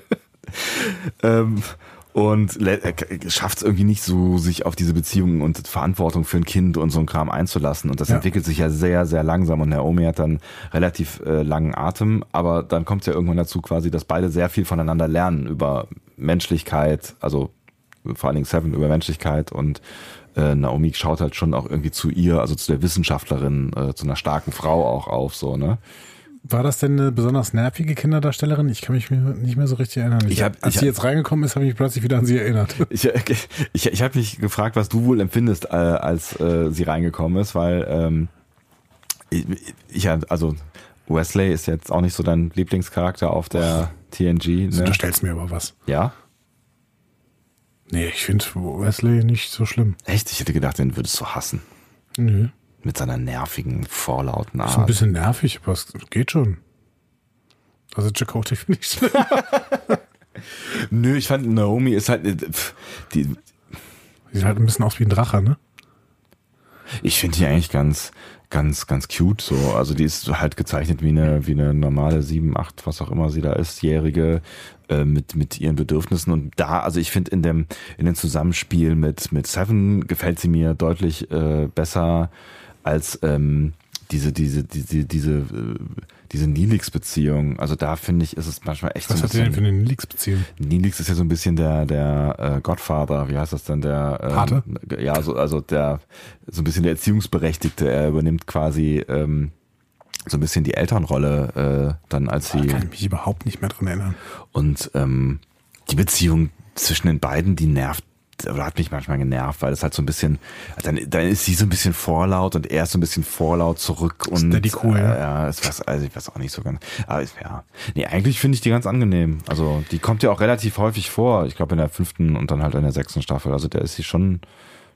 ähm, und schafft es irgendwie nicht so, sich auf diese Beziehung und Verantwortung für ein Kind und so ein Kram einzulassen. Und das Ja. entwickelt sich ja sehr, sehr langsam. Und Naomi hat dann relativ äh, langen Atem, aber dann kommt es ja irgendwann dazu quasi, dass beide sehr viel voneinander lernen über Menschlichkeit, also vor allen Dingen Seven über Menschlichkeit und äh, Naomi schaut halt schon auch irgendwie zu ihr, also zu der Wissenschaftlerin, äh, zu einer starken Frau auch auf, so, ne? War das denn eine besonders nervige Kinderdarstellerin? Ich kann mich nicht mehr so richtig erinnern. Ich hab- als ich sie jetzt reingekommen ist, habe ich mich plötzlich wieder an sie erinnert. Ich, ich, ich habe mich gefragt, was du wohl empfindest, äh, als äh, sie reingekommen ist, weil ähm, ich, ich, also Wesley ist jetzt auch nicht so dein Lieblingscharakter auf der TNG. Du Ne? stellst mir aber was. Ja? Nee, ich finde Wesley nicht so schlimm. Echt? Ich hätte gedacht, den würdest du hassen. Nö. Mit seiner nervigen, vorlauten Ist ein Art. bisschen nervig, aber es geht schon. Also Chakotay finde ich schlimm. Nö, ich fand Naomi ist halt, äh, die, Sieht halt ein bisschen aus wie ein Drache, ne? Ich finde die eigentlich ganz, ganz, ganz cute so. Also die ist halt gezeichnet wie eine, wie eine normale sieben, acht, was auch immer sie da ist, jährige äh, mit mit ihren Bedürfnissen und da, also ich finde in dem in dem Zusammenspiel mit mit Seven gefällt sie mir deutlich äh, besser als ähm, diese diese diese diese äh, diese Nilix-Beziehung. Also da finde ich, ist es manchmal echt Was so ein hat der denn für eine Nilix-Beziehung? Nilix ist ja so ein bisschen der der äh, Godfather, wie heißt das denn der ähm, Pate? Ja, so also der so ein bisschen der Erziehungsberechtigte. Er übernimmt quasi ähm, so ein bisschen die Elternrolle äh, dann als Da sie kann ich mich überhaupt nicht mehr dran erinnern. und ähm, die Beziehung zwischen den beiden, die nervt oder hat mich manchmal genervt, weil es halt so ein bisschen, dann, dann ist sie so ein bisschen vorlaut und er ist so ein bisschen vorlaut zurück und Steady cool, äh, ja. ja, ist was, also ich weiß auch nicht so ganz. Aber ist, ja. Nee, eigentlich finde ich die ganz angenehm. Also die kommt ja auch relativ häufig vor. Ich glaube in der fünften und dann halt in der sechsten Staffel. Also der ist sie schon,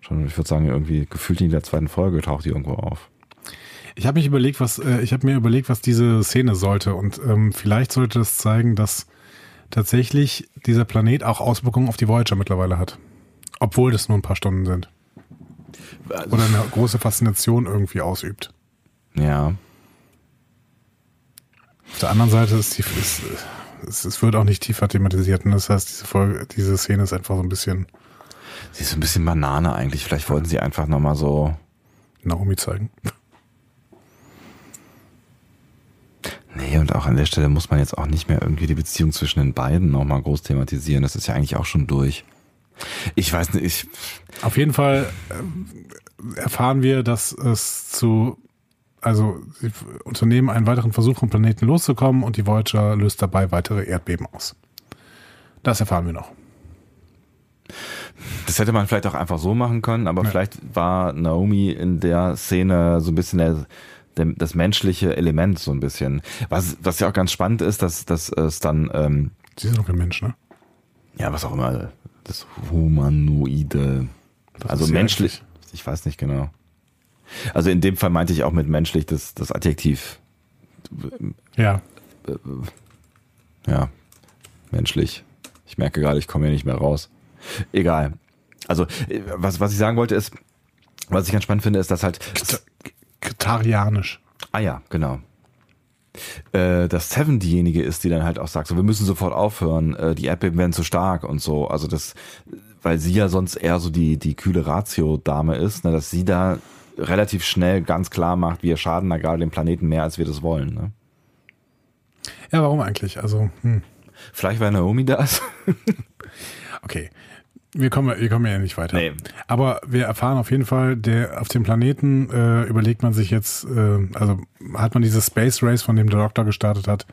schon, ich würde sagen, irgendwie gefühlt in der zweiten Folge taucht die irgendwo auf. Ich habe mich überlegt, was äh, ich habe mir überlegt, was diese Szene sollte und ähm, vielleicht sollte das zeigen, dass tatsächlich dieser Planet auch Auswirkungen auf die Voyager mittlerweile hat. Obwohl das nur ein paar Stunden sind. Also, Oder eine große Faszination irgendwie ausübt. ja. Auf der anderen Seite ist die, ist, es, es wird auch nicht tiefer thematisiert. Und das heißt, diese Folge, diese Szene ist einfach so ein bisschen Sie ist so ein bisschen Banane eigentlich. Vielleicht wollten sie einfach nochmal so. Naomi zeigen. Nee, und auch an der Stelle muss man jetzt auch nicht mehr irgendwie die Beziehung zwischen den beiden nochmal groß thematisieren. Das ist ja eigentlich auch schon durch. Ich weiß nicht, ich. Auf jeden Fall ähm, erfahren wir, dass es zu, also sie unternehmen einen weiteren Versuch, vom Planeten loszukommen und die Voyager löst dabei weitere Erdbeben aus. Das erfahren wir noch. Das hätte man vielleicht auch einfach so machen können, aber Ja. vielleicht war Naomi in der Szene so ein bisschen der, der, das menschliche Element, so ein bisschen. Was, was ja auch ganz spannend ist, dass, dass es dann, ähm, Sie sind doch kein Mensch, ne? ja, was auch immer, das Humanoide, Was also menschlich, ich weiß nicht genau. Also in dem Fall meinte ich auch mit menschlich das, das Adjektiv, Ja. ja, menschlich. Ich merke gerade, ich komme hier nicht mehr raus. Egal. Also, äh, was, was ich sagen wollte ist, was ich ganz spannend finde, ist, dass halt. Ketarianisch. Ah ja, genau. Äh, dass Seven diejenige ist, die dann halt auch sagt, so, wir müssen sofort aufhören, äh, die Erdbeben werden zu stark und so. Also das, weil sie ja sonst eher so die, die kühle Ratio-Dame ist, ne, dass sie da relativ schnell ganz klar macht, wir schaden da gerade dem Planeten mehr, als wir das wollen. Ne? Ja, warum eigentlich? Also, hm. Vielleicht weil Naomi da ist. okay. Wir kommen, wir kommen ja nicht weiter. Nee. Aber wir erfahren auf jeden Fall, der auf dem Planeten äh, überlegt man sich jetzt, äh, also hat man dieses Space Race, von dem der Doktor gestartet hat,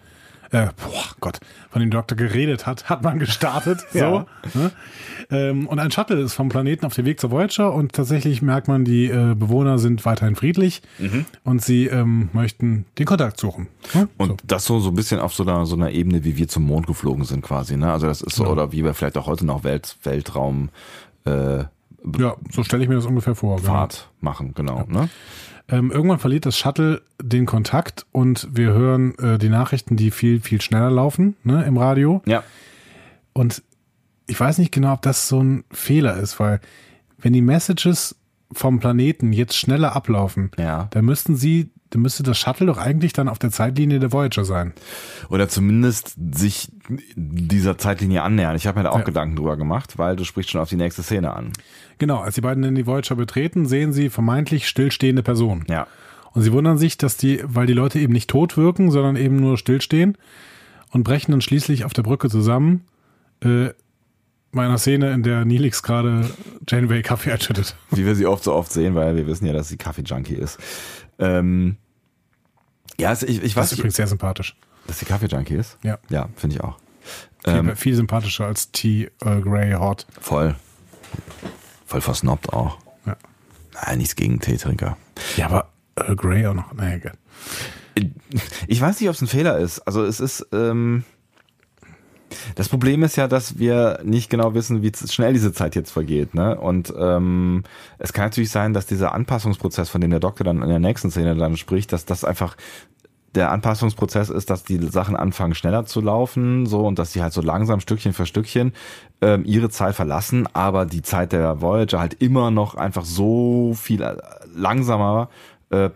äh, boah, Gott, von dem Doktor geredet hat, hat man gestartet. Ja. so. Ne? Ähm, und ein Shuttle ist vom Planeten auf dem Weg zur Voyager und tatsächlich merkt man, die äh, Bewohner sind weiterhin friedlich und sie ähm, möchten den Kontakt suchen. Ne? Und so. das so, so ein bisschen auf so einer, so einer Ebene, wie wir zum Mond geflogen sind quasi. Ne? Also das ist so, oder wie wir vielleicht auch heute noch Welt, Weltraum äh, Ja, so stelle ich mir das ungefähr vor. genau. Fahrt machen, genau. Ne? Ähm, irgendwann verliert das Shuttle den Kontakt und wir hören äh, die Nachrichten, die viel, viel schneller laufen ne, im Radio. Ja. Und ich weiß nicht genau, ob das so ein Fehler ist, weil wenn die Messages vom Planeten jetzt schneller ablaufen, Ja. dann müssten sie, dann müsste das Shuttle doch eigentlich dann auf der Zeitlinie der Voyager sein. Oder zumindest sich dieser Zeitlinie annähern. Ich habe mir da auch Ja. Gedanken drüber gemacht, weil du sprichst schon auf die nächste Szene an. Genau, als die beiden in die Voyager betreten, sehen sie vermeintlich stillstehende Personen. Ja. Und sie wundern sich, dass die, weil die Leute eben nicht tot wirken, sondern eben nur stillstehen und brechen dann schließlich auf der Brücke zusammen. Äh, bei einer Szene, in der Nilix gerade Janeway Kaffee erschüttet. Wie wir sie oft so oft sehen, weil wir wissen ja, dass sie Kaffee-Junkie ist. Ähm, ja, ich, ich Das weiß ist übrigens sehr sympathisch. dass sie Kaffee-Junkie ist. Ja. Ja, finde ich auch. Viel, Ähm, viel sympathischer als Tea Earl Grey Hot. voll. Voll versnobbt auch. Ja. Nein, nichts gegen Teetrinker. Ja, aber Earl Grey auch noch. Nee, egal. Ich weiß nicht, ob es ein Fehler ist. Also es ist. Ähm, das Problem ist ja, dass wir nicht genau wissen, wie schnell diese Zeit jetzt vergeht. Ne? Und ähm, es kann natürlich sein, dass dieser Anpassungsprozess, von dem der Doktor dann in der nächsten Szene dann spricht, dass das einfach der Anpassungsprozess ist, dass die Sachen anfangen schneller zu laufen, so und dass sie halt so langsam Stückchen für Stückchen ähm, ihre Zeit verlassen, aber die Zeit der Voyager halt immer noch einfach so viel äh, langsamer äh,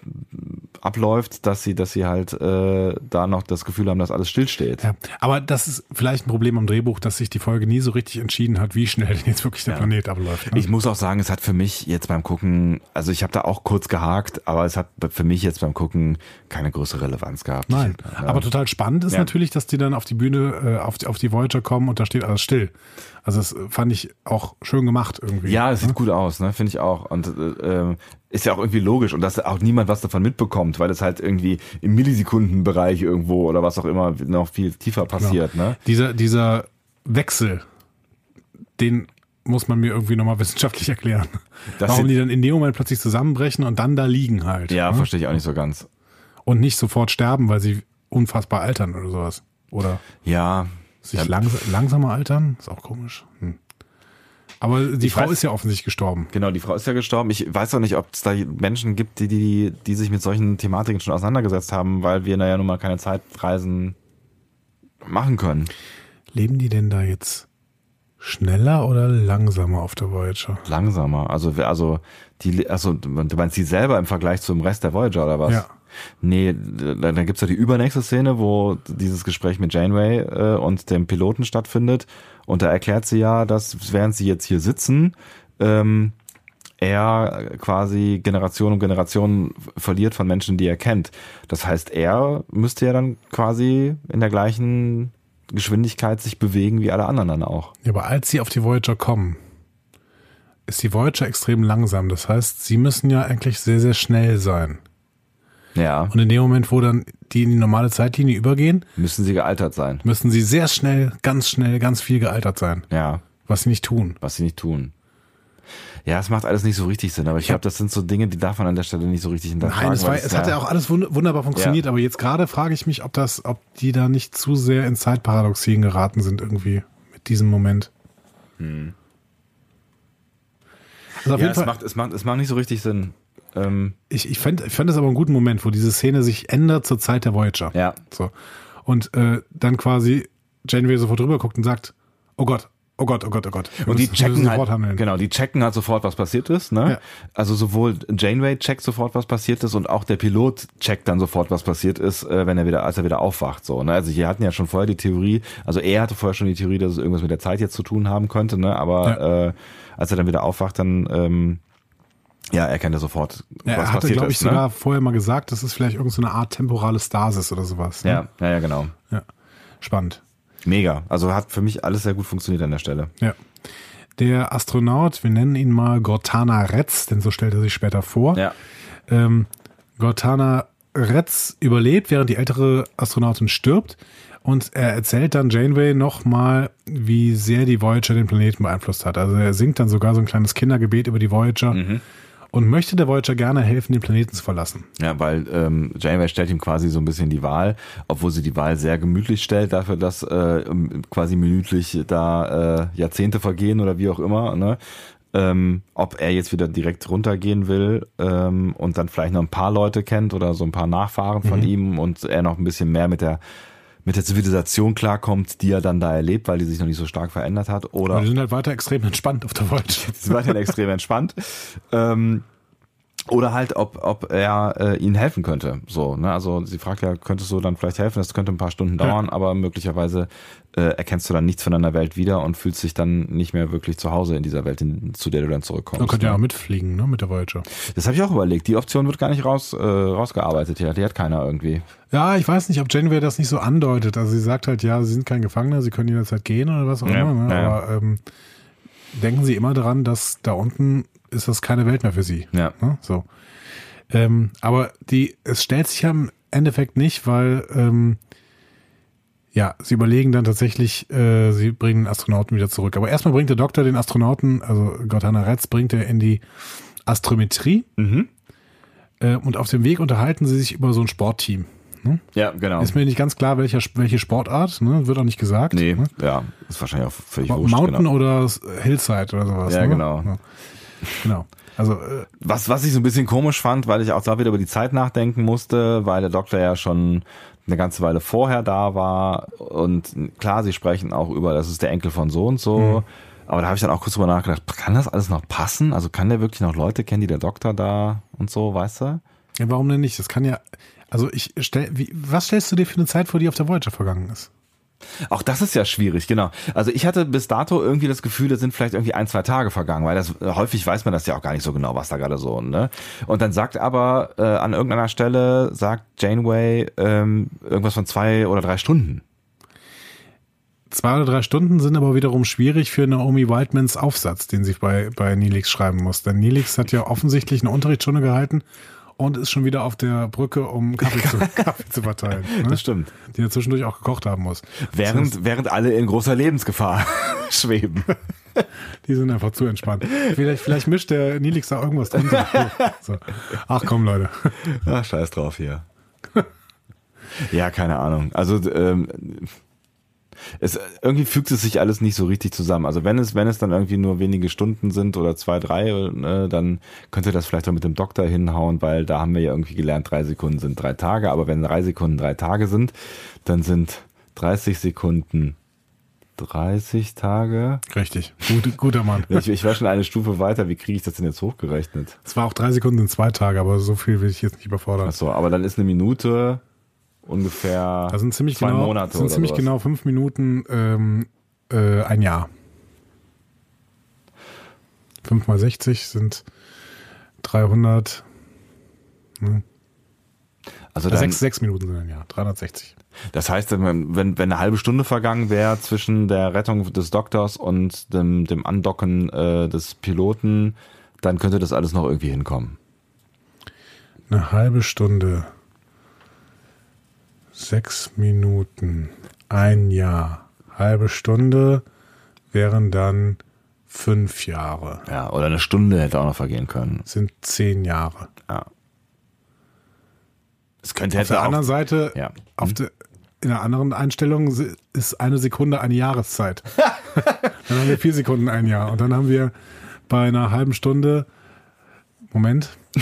abläuft, dass sie, dass sie halt äh, da noch das Gefühl haben, dass alles stillsteht. Ja, aber das ist vielleicht ein Problem am Drehbuch, dass sich die Folge nie so richtig entschieden hat, wie schnell jetzt wirklich der Ja. Planet abläuft. Ne? Ich muss auch sagen, es hat für mich jetzt beim Gucken, also ich habe da auch kurz gehakt, aber es hat für mich jetzt beim Gucken keine größere Relevanz gehabt. Nein, Ich, aber total spannend ist Ja. natürlich, dass die dann auf die Bühne, äh, auf, die, auf die Voyager kommen und da steht alles still. Also das fand ich auch schön gemacht irgendwie. Ja, es sieht gut aus, ne? Finde ich auch. Und äh, ähm, ist ja auch irgendwie logisch und dass auch niemand was davon mitbekommt, weil es halt irgendwie im Millisekundenbereich irgendwo oder was auch immer noch viel tiefer passiert, ne? Dieser, dieser Wechsel, den muss man mir irgendwie nochmal wissenschaftlich erklären. Das Warum die dann in dem Moment plötzlich zusammenbrechen und dann da liegen halt. Ja, ne? verstehe ich auch nicht so ganz. Und nicht sofort sterben, weil sie unfassbar altern oder sowas. Oder Ja. Sich ja, langs langsamer altern. Ist auch komisch. Hm. Aber die Ich Frau weiß- ist ja offensichtlich gestorben. Genau, die Frau ist ja gestorben. Ich weiß auch nicht, ob es da Menschen gibt, die, die, die sich mit solchen Thematiken schon auseinandergesetzt haben, weil wir naja nun mal keine Zeitreisen machen können. Leben die denn da jetzt Schneller oder langsamer auf der Voyager? Langsamer. Also, also, die, also du meinst die selber im Vergleich zum Rest der Voyager oder was? Ja. Nee, da, da gibt's ja die übernächste Szene, wo dieses Gespräch mit Janeway äh, und dem Piloten stattfindet. Und da erklärt sie ja, dass während sie jetzt hier sitzen, ähm, er quasi Generation um Generation verliert von Menschen, die er kennt. Das heißt, er müsste ja dann quasi in der gleichen Geschwindigkeit sich bewegen wie alle anderen dann auch. Ja, aber als sie auf die Voyager kommen, ist die Voyager extrem langsam. Das heißt, sie müssen ja eigentlich sehr, sehr schnell sein. Ja. Und in dem Moment, wo dann die in die normale Zeitlinie übergehen, Müssen sie gealtert sein. müssen sie sehr schnell, ganz schnell, ganz viel gealtert sein. Ja, Was sie nicht tun. was sie nicht tun. Ja, es macht alles nicht so richtig Sinn, aber ich glaube, das sind so Dinge, die darf man an der Stelle nicht so richtig hinterfragen. Nein, es, war, es hat ja auch alles wund- wunderbar funktioniert, Ja. aber jetzt gerade frage ich mich, ob das, ob die da nicht zu sehr in Zeitparadoxien geraten sind irgendwie mit diesem Moment. Also auf ja, jeden es Fall, macht, es, macht, es macht nicht so richtig Sinn. Ähm, ich, ich fand, ich fand das aber einen guten Moment, wo diese Szene sich ändert zur Zeit der Voyager. ja, So. Und äh, dann quasi Janeway sofort rüber guckt und sagt, oh Gott, oh Gott, oh Gott, oh Gott. Wir Und die müssen- checken halt, handeln. genau, die checken halt sofort, was passiert ist, ne? Ja. Also sowohl Janeway checkt sofort, was passiert ist, und auch der Pilot checkt dann sofort, was passiert ist, äh, wenn er wieder, als er wieder aufwacht, so, ne? Also hier hatten ja schon vorher die Theorie, also er hatte vorher schon die Theorie, dass es irgendwas mit der Zeit jetzt zu tun haben könnte, ne? Aber äh, als er dann wieder aufwacht, dann ähm, ja, er sofort, Ja, was er hatte, glaube ich, ist, ne? sogar vorher mal gesagt, das ist vielleicht irgendeine Art temporale Stasis oder sowas. Ne? Ja, ja, ja, genau. ja. Spannend. Mega. Also hat für mich alles sehr gut funktioniert an der Stelle. Ja. Der Astronaut, wir nennen ihn mal Gortana Retz, denn so stellt er sich später vor. Ja. Ähm, Gortana Retz überlebt, während die ältere Astronautin stirbt. Und er erzählt dann Janeway nochmal, wie sehr die Voyager den Planeten beeinflusst hat. Also er singt dann sogar so ein kleines Kindergebet über die Voyager und möchte der Voyager gerne helfen, den Planeten zu verlassen. Ja, weil ähm, Janeway stellt ihm quasi so ein bisschen die Wahl, obwohl sie die Wahl sehr gemütlich stellt, dafür, dass äh, quasi minütlich da äh, Jahrzehnte vergehen oder wie auch immer, ne? Ähm, ob er jetzt wieder direkt runtergehen will ähm, und dann vielleicht noch ein paar Leute kennt oder so ein paar Nachfahren von ihm und er noch ein bisschen mehr mit der mit der Zivilisation klarkommt, die er dann da erlebt, weil die sich noch nicht so stark verändert hat. Oder die sind halt weiter extrem entspannt auf der Voyager. ist weiterhin extrem entspannt. Ähm, oder halt, ob, ob er äh, ihnen helfen könnte. So, ne? Also sie fragt ja, könntest du dann vielleicht helfen? Das könnte ein paar Stunden dauern, aber möglicherweise äh, erkennst du dann nichts von deiner Welt wieder und fühlst dich dann nicht mehr wirklich zu Hause in dieser Welt, in, zu der du dann zurückkommst. Man könnte ja ne? auch mitfliegen, ne, mit der Voyager. Das habe ich auch überlegt. Die Option wird gar nicht raus, äh, rausgearbeitet. Ja, die hat keiner irgendwie. Ja, ich weiß nicht, ob Janeway das nicht so andeutet. Also sie sagt halt, ja, sie sind kein Gefangener, sie können jederzeit gehen oder was auch Ja, immer. Ne? ja, ja. Aber ähm, denken Sie immer daran, dass da unten ist das keine Welt mehr für Sie. Ja. Ne? So. Ähm, aber die, es stellt sich ja im Endeffekt nicht, weil ähm, ja, sie überlegen dann tatsächlich, äh, sie bringen den Astronauten wieder zurück. Aber erstmal bringt der Doktor den Astronauten, also Gotthana Retz, bringt er in die Astrometrie. Mhm. Äh, und auf dem Weg unterhalten sie sich über so ein Sportteam. Ne? Ja, genau. Ist mir nicht ganz klar, welcher, welche Sportart, ne? wird auch nicht gesagt. nee, Ne? ja, ist wahrscheinlich auch völlig wurscht. Mountain Genau. oder Hillside oder sowas. Ja, ne? genau. Ja. Genau. Also, äh, Was, was ich so ein bisschen komisch fand, weil ich auch da wieder über die Zeit nachdenken musste, weil der Doktor ja schon eine ganze Weile vorher da war und klar, sie sprechen auch über, das ist der Enkel von so und so, aber da habe ich dann auch kurz drüber nachgedacht, kann das alles noch passen? Also kann der wirklich noch Leute kennen, die der Doktor da und so, weißt du? ja, warum denn nicht? Das kann ja, also ich stell, wie, was stellst du dir für eine Zeit vor, die auf der Voyager vergangen ist? Auch das ist ja schwierig, genau. Also ich hatte bis dato irgendwie das Gefühl, da sind vielleicht irgendwie ein, zwei Tage vergangen, weil das häufig weiß man das ja auch gar nicht so genau, was da gerade so, ne? Und dann sagt aber äh, an irgendeiner Stelle, sagt Janeway ähm, irgendwas von zwei oder drei Stunden. Zwei oder drei Stunden sind aber wiederum schwierig für Naomi Whitemans Aufsatz, den sie bei, bei Nilix schreiben muss. Denn Nilix hat ja offensichtlich eine Unterrichtsstunde gehalten und ist schon wieder auf der Brücke, um Kaffee zu, Kaffee zu verteilen. Ne? Das stimmt. Die er zwischendurch auch gekocht haben muss. Während, während alle in großer Lebensgefahr schweben. Die sind einfach zu entspannt. Vielleicht, vielleicht mischt der Nilix da irgendwas drunter. So. Ach komm, Leute. Ach, scheiß drauf hier. ja, keine Ahnung. Also ähm, es, irgendwie fügt es sich alles nicht so richtig zusammen. Also wenn es, wenn es dann irgendwie nur wenige Stunden sind oder zwei, drei, ne, dann könnte das vielleicht auch mit dem Doktor hinhauen, weil da haben wir ja irgendwie gelernt, drei Sekunden sind drei Tage. Aber wenn drei Sekunden drei Tage sind, dann sind 30 Sekunden 30 Tage. Richtig. Gut, guter Mann. Ich, ich war schon eine Stufe weiter. Wie kriege ich das denn jetzt hochgerechnet? Es war auch drei Sekunden in zwei Tage, aber so viel will ich jetzt nicht überfordern. Achso, aber dann ist eine Minute ungefähr Das sind ziemlich zwei genau, Monate das sind ziemlich sowas. genau fünf Minuten ähm, äh, ein Jahr. Fünf mal 60 sind 300, Also äh, dann, sechs, sechs Minuten sind ein Jahr, 360. das heißt, wenn, wenn wenn eine halbe Stunde vergangen wäre zwischen der Rettung des Doktors und dem, dem Andocken äh, des Piloten, dann könnte das alles noch irgendwie hinkommen. Eine halbe Stunde, sechs Minuten, ein Jahr. Halbe Stunde wären dann fünf Jahre, Ja, oder eine Stunde hätte auch noch vergehen können. sind zehn Jahre. Ja. Es könnte Auf hätte der auch, anderen Seite, Ja. auf der, in einer anderen Einstellung ist eine Sekunde eine Jahreszeit. dann haben wir vier Sekunden ein Jahr. Und dann haben wir bei einer halben Stunde, Moment.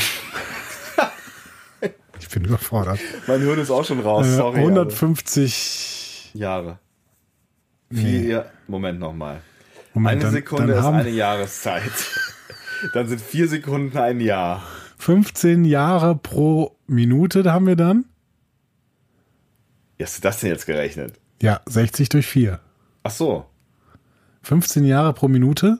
ich bin überfordert. mein Hirn ist auch schon raus. Äh, Sorry. 150 Jahre. Nee. Vier, Moment nochmal. Eine dann, Sekunde dann ist eine Jahreszeit. Dann sind vier Sekunden ein Jahr. 15 Jahre pro Minute, haben wir dann. Wie hast du das denn jetzt gerechnet? Ja, 60 durch 4. Ach so. 15 Jahre pro Minute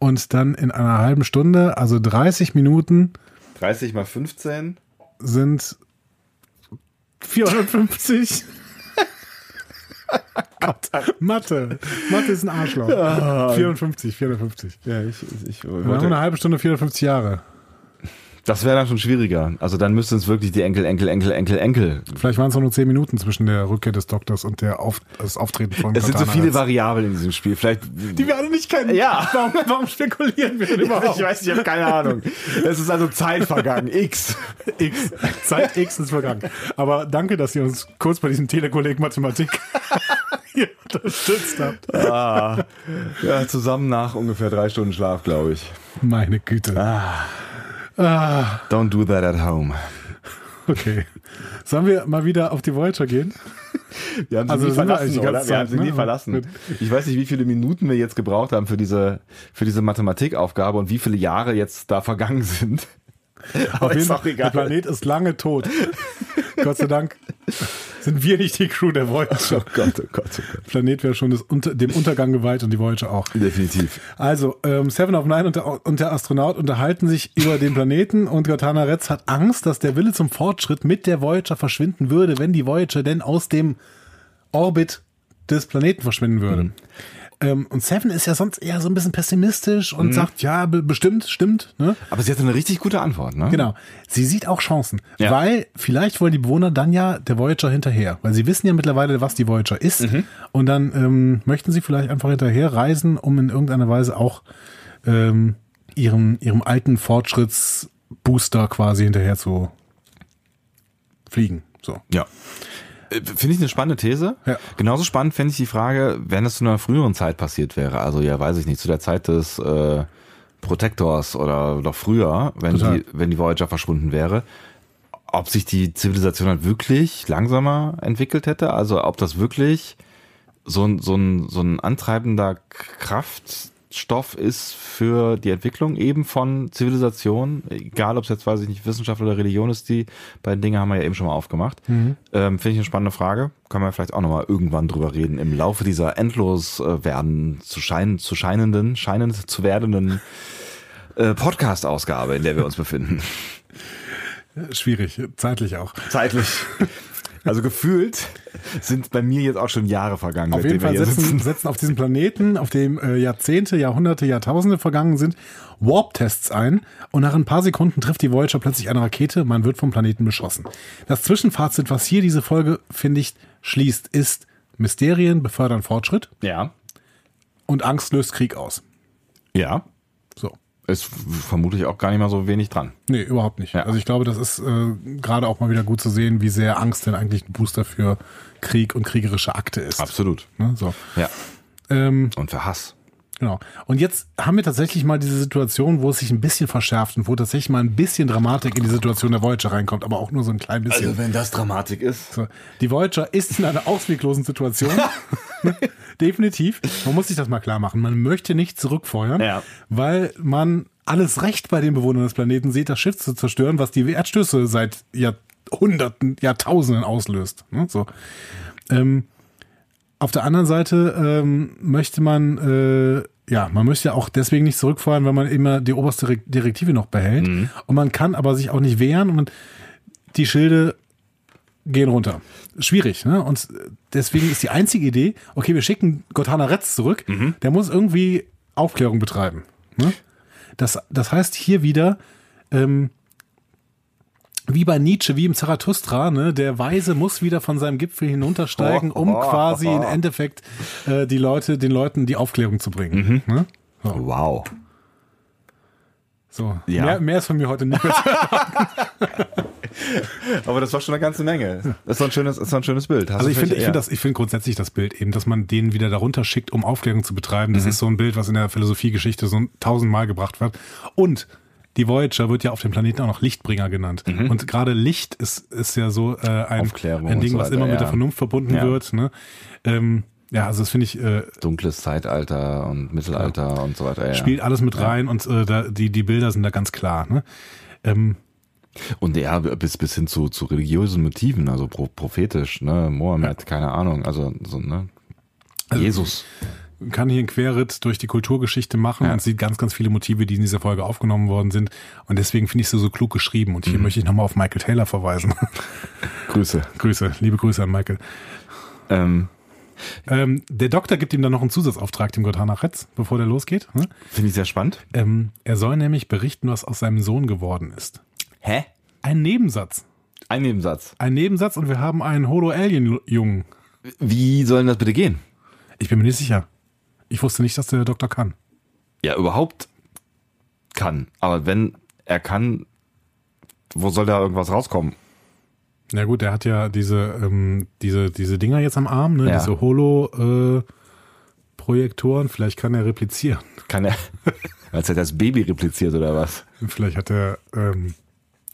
und dann in einer halben Stunde, also 30 Minuten 30 mal 15. sind 450. Gott, Mathe. Mathe ist ein Arschloch. 54, 450. Ja, ich, ich Dann haben wir eine halbe Stunde 450 Jahre. Das wäre dann schon schwieriger. Also dann müssten es wirklich die Enkel, Enkel, Enkel, Enkel, Enkel. Vielleicht waren es auch nur 10 Minuten zwischen der Rückkehr des Doktors und der Auf das Auftreten von Es sind so viele. Variablen in diesem Spiel. Vielleicht. die wir alle nicht kennen. Ja. Warum, warum spekulieren wir denn überhaupt? Ich weiß, ich habe keine Ahnung. Es ist also Zeit vergangen. X. X. Zeit X ist vergangen. Aber danke, dass ihr uns kurz bei diesem Telekolleg Mathematik hier unterstützt habt. Ah, ja, zusammen nach ungefähr drei Stunden Schlaf, glaube ich. Meine Güte. Don't do that at home. Okay. Sollen wir mal wieder auf die Voyager gehen? Wir haben sie Also nie verlassen, oder? ganze Wir haben Zeit, sie nie ne? verlassen. Gut. Ich weiß nicht, wie viele Minuten wir jetzt gebraucht haben für diese, für diese Mathematikaufgabe und wie viele Jahre jetzt da vergangen sind. Aber Auf jeden ist Fall, der. Planet ist lange tot. Gott sei Dank sind wir nicht die Crew der Voyager. Oh Gott, oh Gott, oh Gott. Planet wäre schon Unter dem Untergang geweiht und die Voyager auch. Definitiv. Also, ähm, Seven of Nine und der, und der Astronaut unterhalten sich über den Planeten und Cortana Retz hat Angst, dass der Wille zum Fortschritt mit der Voyager verschwinden würde, wenn die Voyager denn aus dem Orbit des Planeten verschwinden würde. Ähm, und Seven ist ja sonst eher so ein bisschen pessimistisch und sagt, ja, be bestimmt, stimmt. Ne? Aber sie hatte eine richtig gute Antwort, ne? Genau. Sie sieht auch Chancen, Ja. weil vielleicht wollen die Bewohner dann ja der Voyager hinterher, weil sie wissen ja mittlerweile, was die Voyager ist. Und dann ähm, möchten sie vielleicht einfach hinterher reisen, um in irgendeiner Weise auch ähm, ihrem, ihrem alten Fortschrittsbooster quasi hinterher zu fliegen. So. Ja. Äh, Finde ich eine spannende These. Ja. Genauso spannend fände ich die Frage, wenn es zu einer früheren Zeit passiert wäre. Also ja, weiß ich nicht, zu der Zeit des äh, Protektors oder noch früher, wenn Total. die, wenn die Voyager verschwunden wäre, ob sich die Zivilisation halt wirklich langsamer entwickelt hätte. Also ob das wirklich so ein, so ein, so ein antreibender Kraftstoff ist für die Entwicklung eben von Zivilisation, egal ob es jetzt, weiß ich nicht, Wissenschaft oder Religion ist, die beiden Dinge haben wir ja eben schon mal aufgemacht. Ähm, Finde ich eine spannende Frage. Können wir vielleicht auch nochmal irgendwann drüber reden, im Laufe dieser endlos äh, werden zu scheinen, zu scheinenden, scheinend zu werdenden äh, Podcast-Ausgabe, in der wir uns befinden. Schwierig, zeitlich auch. Zeitlich. Also gefühlt sind bei mir jetzt auch schon Jahre vergangen. Auf jeden Fall setzen, setzen auf diesem Planeten, auf dem äh, Jahrzehnte, Jahrhunderte, Jahrtausende vergangen sind, Warp-Tests ein und nach ein paar Sekunden trifft die Voyager plötzlich eine Rakete, man wird vom Planeten beschossen. Das Zwischenfazit, was hier diese Folge, finde ich, schließt, ist Mysterien befördern Fortschritt Ja. und Angst löst Krieg aus. Ja. Ist vermutlich auch gar nicht mal so wenig dran. Nee, überhaupt nicht. Ja. Also ich glaube, das ist äh, gerade auch mal wieder gut zu sehen, wie sehr Angst denn eigentlich ein Booster für Krieg und kriegerische Akte ist. Absolut. Ne, so. Ja. Ähm, Und für Hass. Genau. Und jetzt haben wir tatsächlich mal diese Situation, wo es sich ein bisschen verschärft und wo tatsächlich mal ein bisschen Dramatik in die Situation der Voyager reinkommt, aber auch nur so ein klein bisschen. Also wenn das Dramatik ist. So. Die Voyager ist in einer ausweglosen Situation. Definitiv. Man muss sich das mal klar machen. Man möchte nicht zurückfeuern, Ja. weil man alles Recht bei den Bewohnern des Planeten sieht, das Schiff zu zerstören, was die Erdstöße seit Jahrhunderten, Jahrtausenden auslöst. Ne? So. Ähm, auf der anderen Seite ähm, möchte man, äh, ja, man möchte ja auch deswegen nicht zurückfahren, weil man immer die oberste Re- Direktive noch behält. Und man kann aber sich auch nicht wehren und die Schilde gehen runter. Schwierig, ne? Und deswegen ist die einzige Idee, okay, wir schicken Gotthana Retz zurück, der muss irgendwie Aufklärung betreiben. Ne? Das, das heißt hier wieder, ähm, wie bei Nietzsche, wie im Zarathustra, ne, der Weise muss wieder von seinem Gipfel hinuntersteigen, um quasi im Endeffekt äh, die Leute, den Leuten die Aufklärung zu bringen. Ne? So, Wow. so. Ja. Mehr, mehr ist von mir heute nicht mehr. Aber das war schon eine ganze Menge. Das ist ein schönes, ist ein schönes Bild. Hast Also ich finde, ich finde finde grundsätzlich das Bild eben, dass man den wieder darunter schickt, um Aufklärung zu betreiben. Das ist so ein Bild, was in der Philosophiegeschichte so tausendmal gebracht wird. Und die Voyager wird ja auf dem Planeten auch noch Lichtbringer genannt. Und gerade Licht ist, ist ja so äh, ein, ein Ding, so was immer mit ja. der Vernunft verbunden Ja. wird. Ne? Ähm, ja, also das finde ich, äh, dunkles Zeitalter und Mittelalter und so weiter. Ja. spielt alles mit rein und äh, da, die, die Bilder sind da ganz klar. Ne? Ähm, Und ja, bis, bis hin zu, zu religiösen Motiven, also pro, prophetisch, ne, Mohammed, keine Ahnung, also so, ne. Also Jesus. Kann hier einen Querritt durch die Kulturgeschichte machen Ja. und sieht ganz, ganz viele Motive, die in dieser Folge aufgenommen worden sind. Und deswegen finde ich sie so klug geschrieben. Und Mhm. hier möchte ich nochmal auf Michael Taylor verweisen. Grüße. Grüße, liebe Grüße an Michael. Ähm, Ähm, der Doktor gibt ihm dann noch einen Zusatzauftrag, dem Gotthana Retz, bevor der losgeht. Ne? Finde ich sehr spannend. Ähm, er soll nämlich berichten, was aus seinem Sohn geworden ist. Hä? Ein Nebensatz. Ein Nebensatz. Ein Nebensatz und wir haben einen Holo-Alien-Jungen. Wie soll denn das bitte gehen? Ich bin mir nicht sicher. Ich wusste nicht, dass der Doktor kann. Ja, überhaupt kann. Aber wenn er kann, wo soll da irgendwas rauskommen? Na gut, der hat ja diese, ähm, diese, diese Dinger jetzt am Arm, ne? Ja. diese Holo-Projektoren. Vielleicht kann er replizieren. Kann er, als er das Baby repliziert oder was? Vielleicht hat er ähm,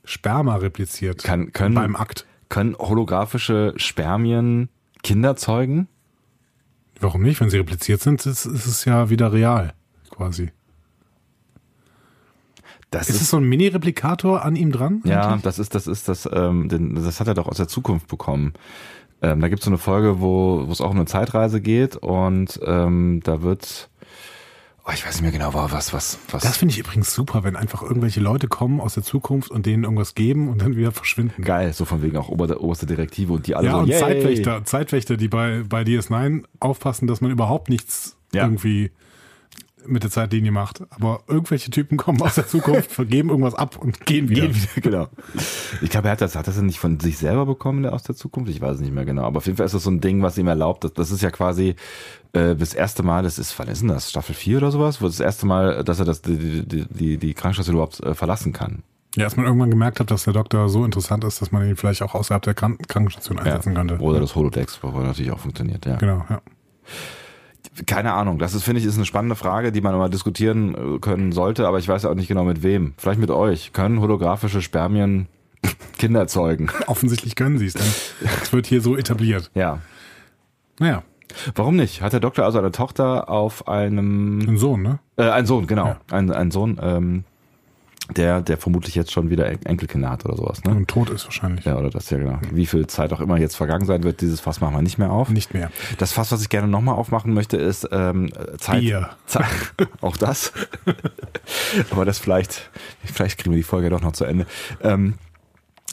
Sperma repliziert Kann, können, beim Akt. können holographische Spermien Kinder zeugen? Warum nicht? Wenn sie repliziert sind, ist, ist es ja wieder real, quasi. Das Ist es so ein Mini-Replikator an ihm dran? Ja, eigentlich? das ist, das ist das, ähm, den, das hat er doch aus der Zukunft bekommen. Ähm, da gibt's so eine Folge, wo, wo es auch um eine Zeitreise geht und ähm, da wird, oh, ich weiß nicht mehr genau, was, was, was. Das finde ich übrigens super, wenn einfach irgendwelche Leute kommen aus der Zukunft und denen irgendwas geben und dann wieder verschwinden. geil, so von wegen auch ober, oberste Direktive und die alle Ja, so, und yay. Zeitwächter, Zeitwächter, die bei, bei DS9 aufpassen, dass man überhaupt nichts Ja. irgendwie mit der Zeitlinie macht. Aber irgendwelche Typen kommen aus der Zukunft, vergeben irgendwas ab und gehen wieder. Gehen wieder, genau. Ich glaube, er hat das, hat das nicht von sich selber bekommen, der aus der Zukunft? Ich weiß es nicht mehr genau. Aber auf jeden Fall ist das so ein Ding, was ihm erlaubt, das, das ist ja quasi äh, das erste Mal, das ist, wann ist denn das? Staffel 4 oder sowas? Wo das erste Mal, dass er das, die, die, die, die Krankenstation überhaupt äh, verlassen kann. Ja, dass man irgendwann gemerkt hat, dass der Doktor so interessant ist, dass man ihn vielleicht auch außerhalb der Kran Krankenstation einsetzen könnte. Oder das Holodex, wo natürlich auch funktioniert, ja. Genau, ja. Keine Ahnung, das ist, finde ich, ist eine spannende Frage, die man mal diskutieren äh, können sollte, aber ich weiß auch nicht genau mit wem. Vielleicht mit euch. Können holographische Spermien Kinder zeugen? Offensichtlich können sie es, denn es wird hier so etabliert. Ja. Naja, Warum nicht? Hat der Doktor also eine Tochter auf einem ein Sohn, ne? Äh, ein Sohn, genau. Ja. Ein, ein Sohn, ähm, der, der vermutlich jetzt schon wieder En- Enkelkinder hat oder sowas, ne? Und tot ist wahrscheinlich. Ja, oder das ja genau. Wie viel Zeit auch immer jetzt vergangen sein wird, dieses Fass machen wir nicht mehr auf. Nicht mehr. Das Fass, was ich gerne nochmal aufmachen möchte, ist ähm, Zeit. Bier. Zeit auch das. Aber das vielleicht, vielleicht kriegen wir die Folge doch noch zu Ende. Ähm,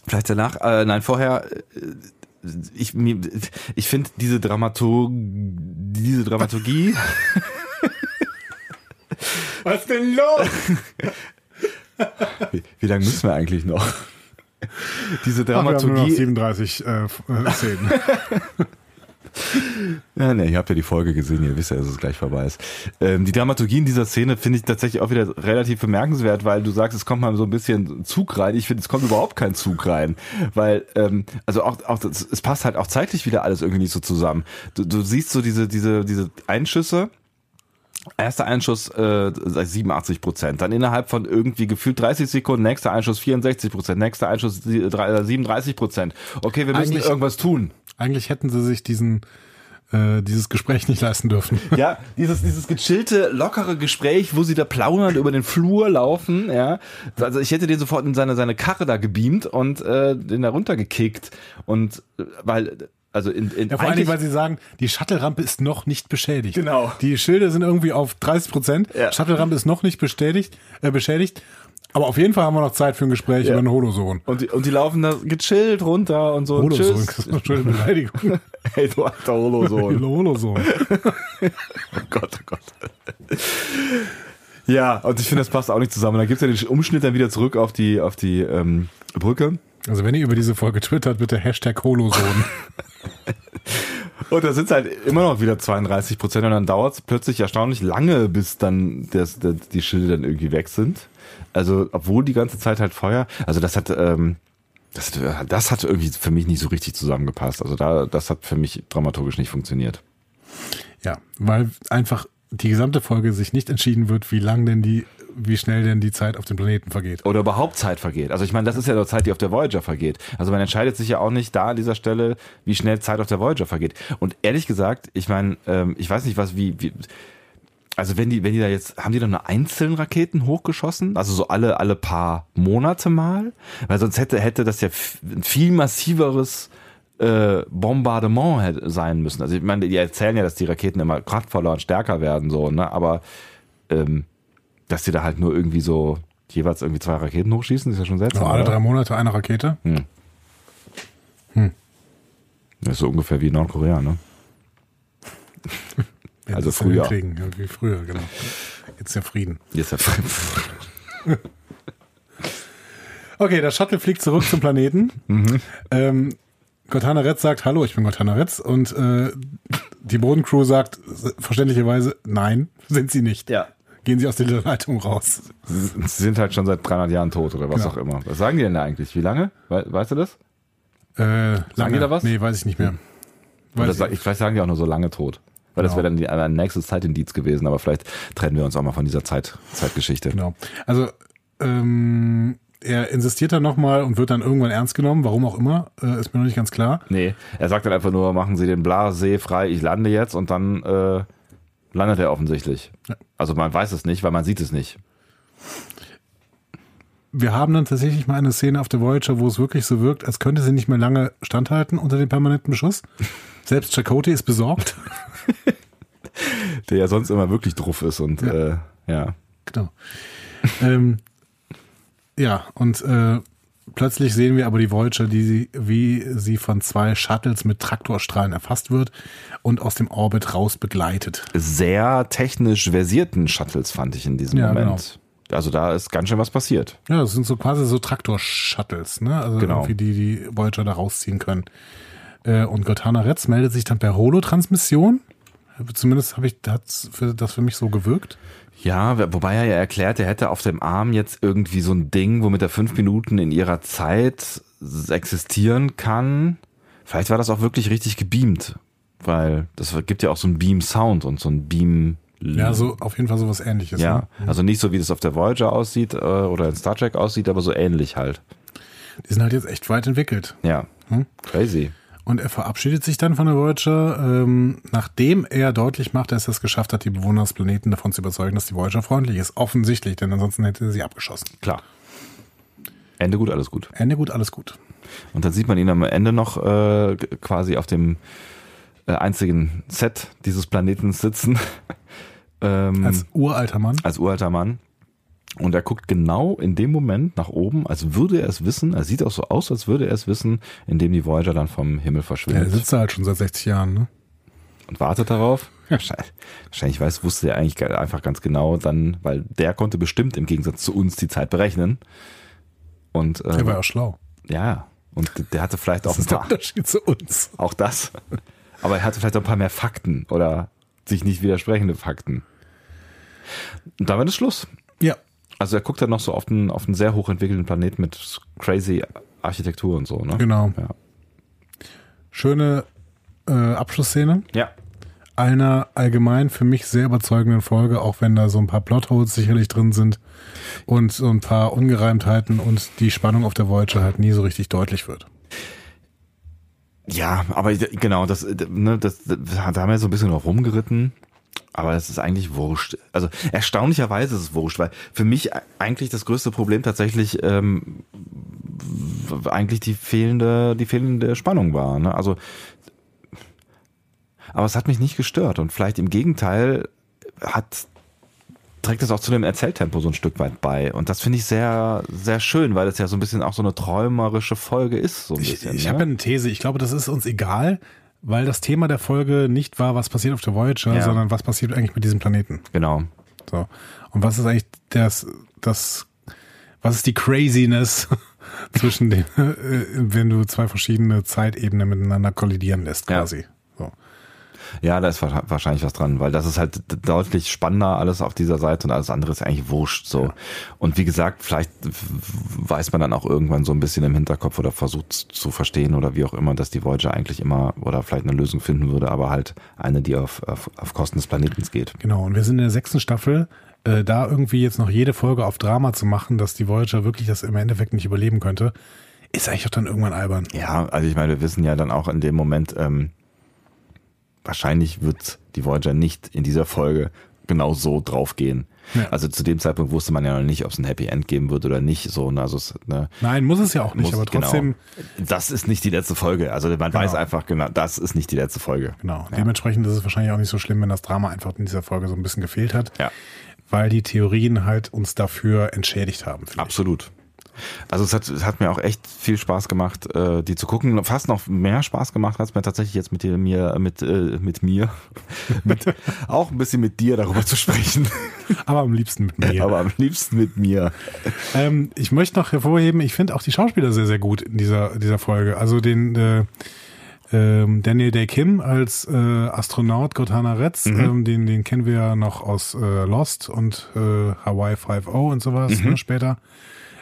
vielleicht danach, äh, nein, vorher. äh, Ich, ich finde diese Dramatur diese Dramaturgie. Was denn los? Wie, wie lange müssen wir eigentlich noch? Diese Ach, wir haben nur noch Dramaturgie. 37 äh, äh, Szenen. Ja, ne, ihr habt ja die Folge gesehen, ihr wisst ja, dass es gleich vorbei ist. Ähm, die Dramaturgie in dieser Szene finde ich tatsächlich auch wieder relativ bemerkenswert, weil du sagst, es kommt mal so ein bisschen Zug rein. Ich finde, es kommt überhaupt kein Zug rein, weil ähm, also auch auch das, es passt halt auch zeitlich wieder alles irgendwie nicht so zusammen. Du, du siehst so diese diese diese Einschüsse Erster Einschuss äh, 87 Prozent. Dann innerhalb von irgendwie gefühlt 30 Sekunden, nächster Einschuss 64 Prozent, nächster Einschuss 37 Prozent. Okay, wir müssen Eigentlich- irgendwas tun. Eigentlich hätten sie sich diesen, äh, dieses Gespräch nicht leisten dürfen. Ja, dieses, dieses gechillte, lockere Gespräch, wo sie da plaudern über den Flur laufen, ja. Also ich hätte den sofort in seine, seine Karre da gebeamt und äh, den da runtergekickt. Und äh, weil, also in, in Ja, vor eigentlich- weil sie sagen, die Shuttle-Rampe ist noch nicht beschädigt. Genau. Die Schilder sind irgendwie auf 30 Prozent. Ja. Shuttle-Rampe ist noch nicht bestätigt, äh, beschädigt. Aber auf jeden Fall haben wir noch Zeit für ein Gespräch Ja. über einen Holosohn. und, die, und die laufen da gechillt runter und so. Holosohn, Tschüss. das ist eine schöne Beleidigung. Hey, du alter Holosohn. Holosohn. Oh Gott, oh Gott. Ja, und ich finde, das passt auch nicht zusammen. Da gibt's ja den Umschnitt dann wieder zurück auf die, auf die ähm, Brücke. Also wenn ihr über diese Folge twittert, bitte Hashtag Holosohn. Und da sind halt immer noch wieder 32 Prozent und dann dauert es plötzlich erstaunlich lange, bis dann das, das, die Schilde dann irgendwie weg sind. Also, obwohl die ganze Zeit halt Feuer, also das hat, ähm, das, das hat irgendwie für mich nicht so richtig zusammengepasst. Also da, das hat für mich dramaturgisch nicht funktioniert. ja, weil einfach die gesamte Folge sich nicht entschieden wird, wie lang denn die, wie schnell denn die Zeit auf dem Planeten vergeht. Oder überhaupt Zeit vergeht. Also ich meine, das ist ja nur Zeit, die auf der Voyager vergeht. Also man entscheidet sich ja auch nicht da an dieser Stelle, wie schnell Zeit auf der Voyager vergeht. Und ehrlich gesagt, ich meine, ähm, ich weiß nicht, was wie, wie also wenn die, wenn die da jetzt, haben die dann nur einzelne Raketen hochgeschossen? Also so alle, alle paar Monate mal? Weil sonst hätte, hätte das ja ein viel massiveres äh, Bombardement hätte sein müssen. Also ich meine, die erzählen ja, dass die Raketen immer kraftvoller und stärker werden, so, ne? Aber ähm, dass die da halt nur irgendwie so jeweils irgendwie zwei Raketen hochschießen, ist ja schon seltsam. Also alle oder? drei Monate eine Rakete. Das ist so ungefähr wie in Nordkorea, ne? Wenn Also früher. hinkriegen, ja, wie früher, genau. Jetzt der Frieden. Jetzt ja Okay, das Shuttle fliegt zurück zum Planeten. Mhm. Ähm, Cortana Retz sagt, hallo, ich bin Cortana Retz. Und äh, die Bodencrew sagt verständlicherweise, nein, sind sie nicht. Ja. Gehen sie aus der Leitung raus. Sie sind halt schon seit 300 Jahren tot oder was Genau. auch immer. Was sagen die denn da eigentlich? Wie lange? We weißt du das? Äh, lange. die da was? Nee, weiß ich nicht mehr. Weiß ich. ich vielleicht sagen die auch nur so lange tot. Weil das Genau. wäre dann die, ein nächstes Zeitindiz gewesen, aber vielleicht trennen wir uns auch mal von dieser Zeit, Zeitgeschichte. Genau. Also, ähm, er insistiert dann nochmal und wird dann irgendwann ernst genommen, warum auch immer, äh, ist mir noch nicht ganz klar. Nee, er sagt dann einfach nur, machen Sie den Blasee frei, ich lande jetzt und dann äh, landet er offensichtlich. Also man weiß es nicht, weil man sieht es nicht. Wir haben dann tatsächlich mal eine Szene auf der Voyager, wo es wirklich so wirkt, als könnte sie nicht mehr lange standhalten unter dem permanenten Beschuss. Selbst Chakotay ist besorgt. Der ja sonst immer wirklich druff ist und Ja. äh, ja. Genau. ähm, ja, und äh, plötzlich sehen wir aber die Voyager, die sie, wie sie von zwei Shuttles mit Traktorstrahlen erfasst wird und aus dem Orbit raus begleitet. Sehr technisch versierten Shuttles fand ich in diesem Ja, Moment. Also da ist ganz schön was passiert. Ja, das sind so quasi so Traktor-Shuttles, ne? Also Genau. irgendwie die die Voyager da rausziehen können. Äh, und Cortana Retz meldet sich dann per Holo-Transmission. Zumindest habe ich das für, das für mich so gewirkt. Ja, wobei er ja erklärt, er hätte auf dem Arm jetzt irgendwie so ein Ding, womit er fünf Minuten in ihrer Zeit existieren kann. Vielleicht war das auch wirklich richtig gebeamt, weil das gibt ja auch so ein Beam-Sound und so ein Beam. Ja, so auf jeden Fall sowas ähnliches. Ja, Ne? also nicht so wie das auf der Voyager aussieht äh, oder in Star Trek aussieht, aber so ähnlich halt. Die sind halt jetzt echt weit entwickelt. Ja, Hm? crazy. Und er verabschiedet sich dann von der Voyager, ähm, nachdem er deutlich macht, dass er es geschafft hat, die Bewohner des Planeten davon zu überzeugen, dass die Voyager freundlich ist. Offensichtlich, denn ansonsten hätte er sie abgeschossen. Klar. Ende gut, alles gut. Ende gut, alles gut. Und dann sieht man ihn am Ende noch äh, quasi auf dem äh, einzigen Set dieses Planeten sitzen. ähm, Als uralter Mann. als uralter Mann. Und er guckt genau in dem Moment nach oben, als würde er es wissen. Er sieht auch so aus, als würde er es wissen, indem die Voyager dann vom Himmel Ja, er verschwindet. sitzt da halt schon seit 60 Jahren, ne? und wartet darauf. Wahrscheinlich, wahrscheinlich weiß, wusste er eigentlich ge- einfach ganz genau dann, weil der konnte bestimmt im Gegensatz zu uns die Zeit berechnen. Und Er war äh, ja schlau. ja, und der hatte vielleicht auch Das ein ist der paar, Unterschied zu uns. auch das. Aber er hatte vielleicht auch ein paar mehr Fakten oder sich nicht widersprechende Fakten. Und damit ist Schluss. Ja. Also er guckt dann noch so auf einen, auf einen sehr hochentwickelten Planeten mit crazy Architektur und so, ne? Genau. Ja. Schöne äh, Abschlussszene. Ja. einer allgemein für mich sehr überzeugenden Folge, auch wenn da so ein paar Plotholes sicherlich drin sind und so ein paar Ungereimtheiten und die Spannung auf der Voyager halt nie so richtig deutlich wird. Ja, aber genau, das, ne, das, da haben wir so ein bisschen noch rumgeritten. Aber es ist eigentlich wurscht. Also erstaunlicherweise ist es wurscht, weil für mich eigentlich das größte Problem tatsächlich ähm, eigentlich die fehlende, die fehlende Spannung war. Ne? Also, aber es hat mich nicht gestört und vielleicht im Gegenteil hat trägt es auch zu dem Erzähltempo so ein Stück weit bei. Und das finde ich sehr, sehr schön, weil es ja so ein bisschen auch so eine träumerische Folge ist. So ein ich bisschen, ich ne? habe eine These. Ich glaube, das ist uns egal, weil das Thema der Folge nicht war, was passiert auf der Voyager, Ja. sondern was passiert eigentlich mit diesem Planeten. Genau. So. Und was ist eigentlich das, das, was ist die Craziness zwischen den, äh, wenn du zwei verschiedene Zeitebenen miteinander kollidieren lässt, Ja. quasi. So. Ja, da ist wa- wahrscheinlich was dran, weil das ist halt deutlich spannender alles auf dieser Seite und alles andere ist eigentlich wurscht so. Und wie gesagt, vielleicht weiß man dann auch irgendwann so ein bisschen im Hinterkopf oder versucht zu verstehen oder wie auch immer, dass die Voyager eigentlich immer oder vielleicht eine Lösung finden würde, aber halt eine, die auf, auf, auf Kosten des Planetens geht. Genau. Und wir sind in der sechsten Staffel. Äh, da irgendwie jetzt noch jede Folge auf Drama zu machen, dass die Voyager wirklich das im Endeffekt nicht überleben könnte, ist eigentlich auch dann irgendwann albern. Ja, also ich meine, wir wissen ja dann auch in dem Moment, ähm, wahrscheinlich wird die Voyager nicht in dieser Folge genau so draufgehen. Ja. Also zu dem Zeitpunkt wusste man ja noch nicht, ob es ein Happy End geben wird oder nicht. So, ne, also es, ne, Nein, muss es ja auch nicht, muss- aber trotzdem, Genau. Das ist nicht die letzte Folge. Also man weiß einfach genau, das ist nicht die letzte Folge. genau. Ja. Dementsprechend ist es wahrscheinlich auch nicht so schlimm, wenn das Drama einfach in dieser Folge so ein bisschen gefehlt hat. Ja. weil die Theorien halt uns dafür entschädigt haben. finde ich. Absolut. Also es hat, es hat mir auch echt viel Spaß gemacht, äh, die zu gucken. Fast noch mehr Spaß gemacht hat es mir tatsächlich jetzt mit dir, mir, mit, äh, mit mir, mit, auch ein bisschen mit dir darüber zu sprechen. Aber am liebsten mit mir. Aber am liebsten mit mir. ähm, ich möchte noch hervorheben, ich finde auch die Schauspieler sehr, sehr gut in dieser, dieser Folge. Also den äh, ähm, Daniel Day Kim als äh, Astronaut Gotana Retz, ähm, den, den kennen wir ja noch aus äh, Lost und äh, Hawaii 5.0 und sowas ne, später.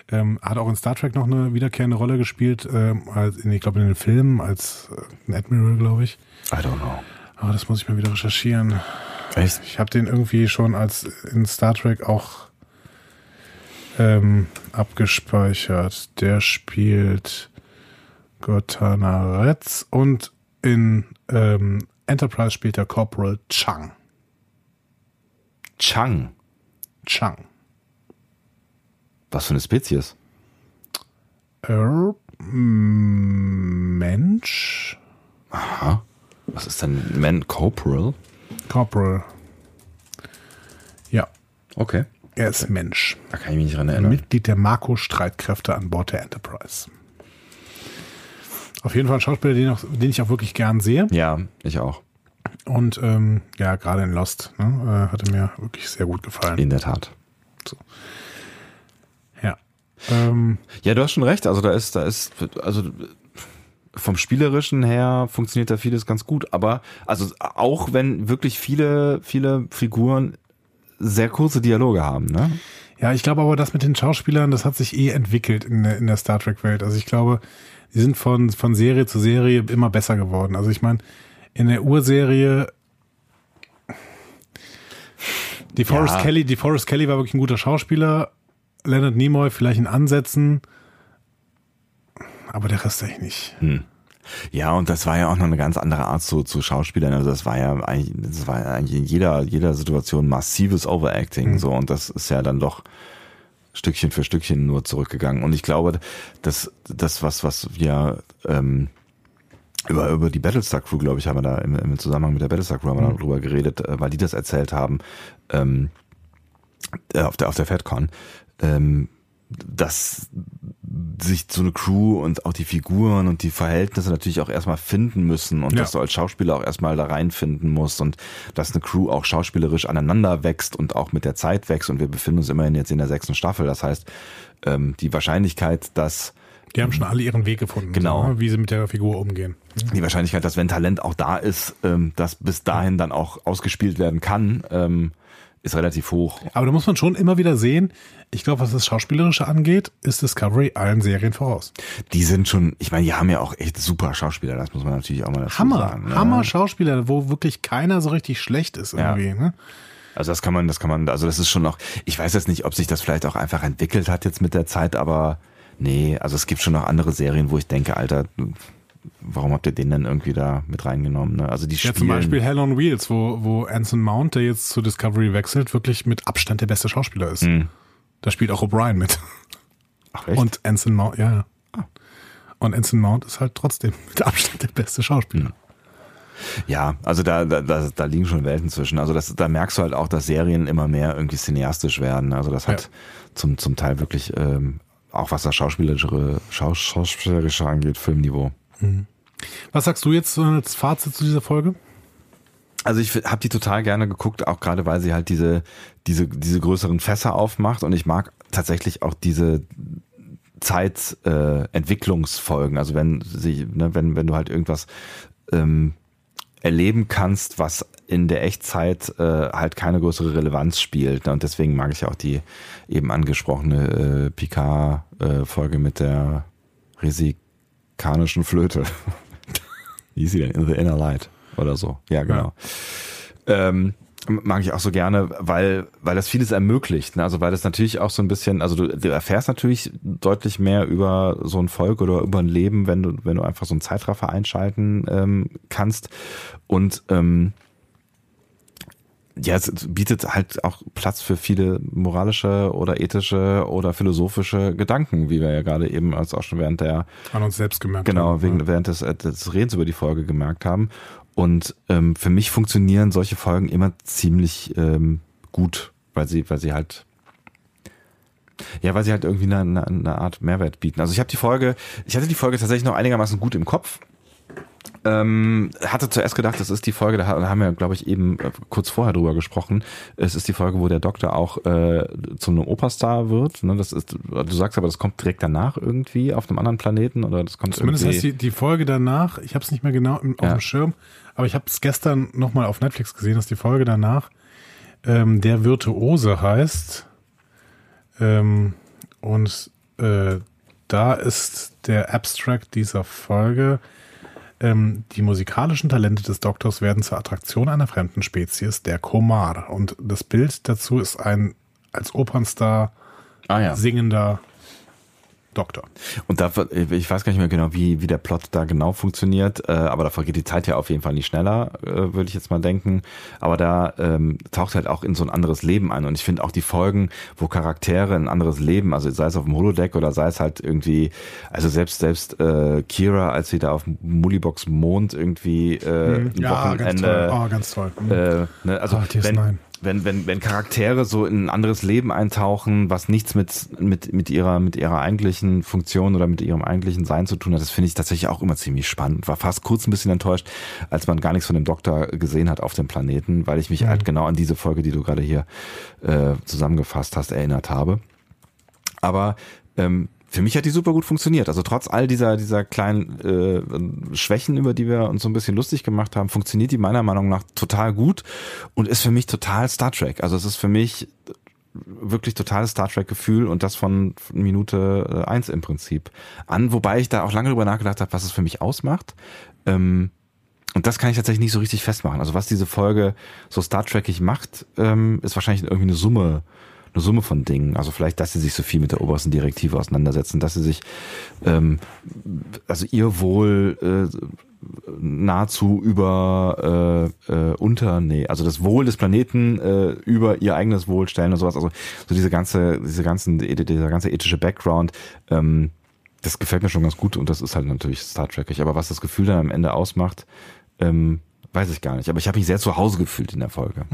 Ähm, hat auch in Star Trek noch eine wiederkehrende Rolle gespielt, ähm, als in, ich glaube in den Filmen als äh, ein Admiral, glaube ich. I don't know. Aber das muss ich mal wieder recherchieren. Echt? Ich habe den irgendwie schon als in Star Trek auch ähm, abgespeichert. Der spielt Gotana Retz und in ähm, Enterprise spielt der Corporal Chang. Chang. Chang. Was für eine Spezies? Er, mm, Mensch? Aha. Was ist denn Man Corporal? Corporal. Ja, Okay. er ist Mensch. Da kann ich mich nicht dran erinnern. Mitglied der Marco-Streitkräfte an Bord der Enterprise. Auf jeden Fall ein Schauspieler, den, auch, den ich auch wirklich gern sehe. Ja, ich auch. Und ähm, ja, gerade in Lost ne, äh, hatte mir wirklich sehr gut gefallen. In der Tat. Ja. Ähm, Ja, du hast schon recht. Also da ist, da ist, also vom Spielerischen her funktioniert da vieles ganz gut. Aber also auch wenn wirklich viele, viele Figuren sehr kurze Dialoge haben, ne? ja, ich glaube aber, das mit den Schauspielern, das hat sich eh entwickelt in der, in der Star Trek-Welt. Also ich glaube, die sind von, von Serie zu Serie immer besser geworden. Also ich meine, in der Urserie die Forrest Ja. Kelly, die Forrest Kelly war wirklich ein guter Schauspieler. Leonard Nimoy vielleicht in Ansätzen. Aber der Rest eigentlich nicht. Ja, und das war ja auch noch eine ganz andere Art zu, zu Schauspielern. Also das war ja eigentlich, das war eigentlich in jeder, jeder Situation massives Overacting, so. Und das ist ja dann doch Stückchen für Stückchen nur zurückgegangen. Und ich glaube, dass das, was, was wir, ähm, über, über die Battlestar Crew, glaube ich, haben wir da im, im Zusammenhang mit der Battlestar Crew haben wir darüber geredet, äh, weil die das erzählt haben, ähm, äh, auf der, auf der FedCon, ähm, dass sich so eine Crew und auch die Figuren und die Verhältnisse natürlich auch erstmal finden müssen und Ja. dass du als Schauspieler auch erstmal da reinfinden musst und dass eine Crew auch schauspielerisch aneinander wächst und auch mit der Zeit wächst und wir befinden uns immerhin jetzt in der sechsten Staffel. Das heißt, ähm, die Wahrscheinlichkeit, dass Die haben schon alle ihren Weg gefunden, Genau. so, ne, wie sie mit der Figur umgehen. die Wahrscheinlichkeit, dass wenn Talent auch da ist, ähm, dass bis dahin dann auch ausgespielt werden kann, ähm, ist relativ hoch. Aber da muss man schon immer wieder sehen, ich glaube, was das Schauspielerische angeht, ist Discovery allen Serien voraus. Die sind schon, ich meine, die haben ja auch echt super Schauspieler, das muss man natürlich auch mal dazu Hammer, sagen. ne? Hammer Schauspieler, wo wirklich keiner so richtig schlecht ist irgendwie. Ne? Also das kann man, das kann man, also das ist schon noch, ich weiß jetzt nicht, ob sich das vielleicht auch einfach entwickelt hat jetzt mit der Zeit, aber nee, also es gibt schon noch andere Serien, wo ich denke, Alter, warum habt ihr den denn irgendwie da mit reingenommen? Ne? Also die Ja, zum Beispiel Hell on Wheels, wo, wo Anson Mount, der jetzt zu Discovery wechselt, wirklich mit Abstand der beste Schauspieler ist. Hm. Da spielt auch O'Brien mit. Ach, echt? Und Anson Mount, ja, ja. Und Anson Mount ist halt trotzdem mit Abstand der beste Schauspieler. Ja, also da, da, da, da liegen schon Welten zwischen. Also das, da merkst du halt auch, dass Serien immer mehr irgendwie cineastisch werden. Also das hat Ja. zum, zum Teil wirklich, ähm, auch was das Schauspielerische, Schaus, Schauspielerische angeht, Filmniveau. Was sagst du jetzt äh, als Fazit zu dieser Folge? Also ich habe die total gerne geguckt, auch gerade weil sie halt diese, diese, diese größeren Fässer aufmacht und ich mag tatsächlich auch diese Zeitentwicklungsfolgen. Äh, also wenn sie, ne, wenn, wenn du halt irgendwas ähm, erleben kannst, was in der Echtzeit äh, halt keine größere Relevanz spielt. Und deswegen mag ich auch die eben angesprochene äh, Picard-Folge mit der resikanischen Flöte. Wie hieß sie denn? In the Inner Light oder so. Ja, genau. Ähm, mag ich auch so gerne, weil, weil das vieles ermöglicht. Ne? Also weil das natürlich auch so ein bisschen, also du, du erfährst natürlich deutlich mehr über so ein Volk oder über ein Leben, wenn du, wenn du einfach so einen Zeitraffer einschalten ähm, kannst. Und ähm, ja, es bietet halt auch Platz für viele moralische oder ethische oder philosophische Gedanken, wie wir ja gerade eben als auch schon während der An uns selbst gemerkt. Genau, haben. wegen, während des, äh, des Redens über die Folge gemerkt haben. Und ähm, für mich funktionieren solche Folgen immer ziemlich ähm, gut, weil sie, weil sie halt ja, weil sie halt irgendwie eine, eine, eine Art Mehrwert bieten. Also ich habe die Folge, ich hatte die Folge tatsächlich noch einigermaßen gut im Kopf. Ähm, hatte zuerst gedacht, das ist die Folge, da haben wir, glaube ich, eben äh, kurz vorher drüber gesprochen. Es ist die Folge, wo der Doktor auch äh, zu einem Operstar wird. Ne, das ist, du sagst aber, das kommt direkt danach irgendwie auf einem anderen Planeten oder das kommt Zumindest irgendwie. heißt die, die Folge danach, ich habe es nicht mehr genau im, auf Ja. dem Schirm, aber ich habe es gestern nochmal auf Netflix gesehen, dass die Folge danach ähm, der Virtuose heißt. Ähm, und äh, da ist der Abstract dieser Folge, ähm, die musikalischen Talente des Doktors werden zur Attraktion einer fremden Spezies, der Komar. Und das Bild dazu ist ein als Opernstar ah ja. singender Doktor. Und da, ich weiß gar nicht mehr genau, wie, wie der Plot da genau funktioniert, äh, aber da vergeht die Zeit ja auf jeden Fall nicht schneller, äh, würde ich jetzt mal denken. Aber da ähm, taucht halt auch in so ein anderes Leben ein. Und ich finde auch die Folgen, wo Charaktere ein anderes Leben, also sei es auf dem Holodeck oder sei es halt irgendwie, also selbst selbst äh, Kira, als sie da auf Mullibox Mond irgendwie äh, ein ganz Wochenende toll. Oh, ganz toll. Mhm. äh, ne, also Ah, DS9. wenn, wenn, wenn, wenn Charaktere so in ein anderes Leben eintauchen, was nichts mit, mit, mit ihrer, mit ihrer eigentlichen Funktion oder mit ihrem eigentlichen Sein zu tun hat, das finde ich tatsächlich auch immer ziemlich spannend. War fast kurz ein bisschen enttäuscht, als man gar nichts von dem Doktor gesehen hat auf dem Planeten, weil ich mich halt genau an diese Folge, die du gerade hier äh, zusammengefasst hast, erinnert habe. Aber ähm, für mich hat die super gut funktioniert. Also trotz all dieser, dieser kleinen äh, Schwächen, über die wir uns so ein bisschen lustig gemacht haben, funktioniert die meiner Meinung nach total gut und ist für mich total Star Trek. Also es ist für mich wirklich totales Star Trek-Gefühl und das von Minute äh, eins im Prinzip an, wobei ich da auch lange drüber nachgedacht habe, was es für mich ausmacht. Ähm, und das kann ich tatsächlich nicht so richtig festmachen. Also was diese Folge so Star Trekig macht, ähm, ist wahrscheinlich irgendwie eine Summe, eine Summe von Dingen. Also vielleicht, dass sie sich so viel mit der obersten Direktive auseinandersetzen, dass sie sich, ähm, also ihr Wohl äh, nahezu über äh, äh, unter, nee, also das Wohl des Planeten äh, über ihr eigenes Wohl stellen und sowas. Also so diese ganze, diese ganzen, dieser ganze ethische Background, ähm, das gefällt mir schon ganz gut und das ist halt natürlich Star Trekig. Aber was das Gefühl dann am Ende ausmacht, ähm, weiß ich gar nicht. Aber ich habe mich sehr zu Hause gefühlt in der Folge.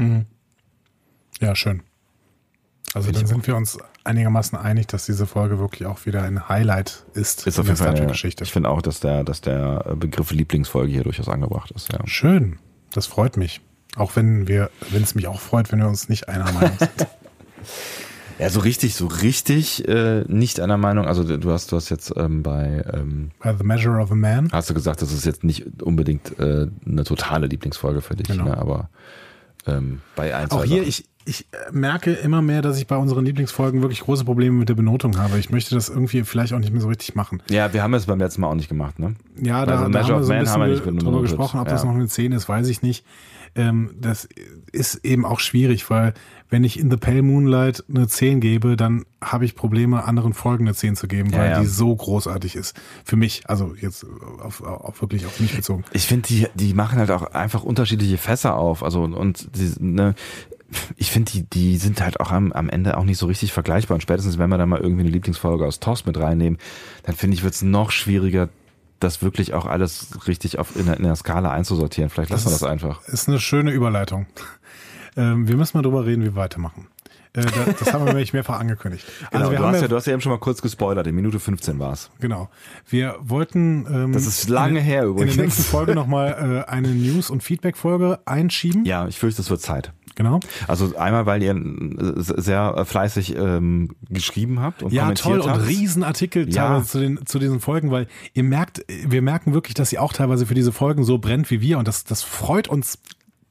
Ja, schön. Also dann sind wir uns einigermaßen einig, dass diese Folge wirklich auch wieder ein Highlight ist, Ist auf in jeden der Fall eine, Trek-Geschichte. Ich finde auch, dass der, dass der Begriff Lieblingsfolge hier durchaus angebracht ist. Ja. Schön. Das freut mich. Auch wenn wir, wenn es mich auch freut, wenn wir uns nicht einer Meinung sind. Ja, so richtig, so richtig äh, nicht einer Meinung. Also du hast, du hast jetzt ähm, bei, ähm, By the Measure of a Man. hast du gesagt, das ist jetzt nicht unbedingt äh, eine totale Lieblingsfolge für dich, Genau. ne? aber ähm, bei ein, Auch zwei hier, Sachen. ich, ich äh, merke immer mehr, dass ich bei unseren Lieblingsfolgen wirklich große Probleme mit der Benotung habe. Ich möchte das irgendwie vielleicht auch nicht mehr so richtig machen. Ja, wir haben es beim letzten Mal auch nicht gemacht, ne? Ja, da, Also da haben wir so ein bisschen wir nicht drüber benotet. gesprochen. Ob das Ja. noch eine 10 ist, weiß ich nicht. Ähm, das ist eben auch schwierig, weil wenn ich in The Pale Moonlight eine 10 gebe, dann habe ich Probleme, anderen Folgen eine 10 zu geben, Ja, weil ja. die so großartig ist. Für mich, also jetzt auf, auf wirklich auf mich bezogen. Ich finde, die, die machen halt auch einfach unterschiedliche Fässer auf. Also, und die, ne, ich finde, die, die sind halt auch am, am Ende auch nicht so richtig vergleichbar. Und spätestens, wenn wir dann mal irgendwie eine Lieblingsfolge aus TOS mit reinnehmen, dann finde ich, wird es noch schwieriger, das wirklich auch alles richtig auf, in, der, in der Skala einzusortieren. Vielleicht lassen wir Das das einfach. Ist eine schöne Überleitung. Ähm, wir müssen mal drüber reden, wie wir weitermachen. Äh, da, das haben wir nämlich mehrfach angekündigt. Genau, wir du, haben hast ja, du hast ja eben schon mal kurz gespoilert. In Minute 15 war's. Genau. Wir wollten ähm, Das ist lange in, her in übrigens. der nächsten Folge nochmal äh, eine News- und Feedback-Folge einschieben. Ja, ich fürchte, es wird Zeit. Genau. Also einmal, weil ihr äh, sehr fleißig ähm, geschrieben habt und Ja, kommentiert toll. habt. Und Riesenartikel Ja. teilweise zu, den, zu diesen Folgen, weil ihr merkt, wir merken wirklich, dass ihr auch teilweise für diese Folgen so brennt wie wir und das, das freut uns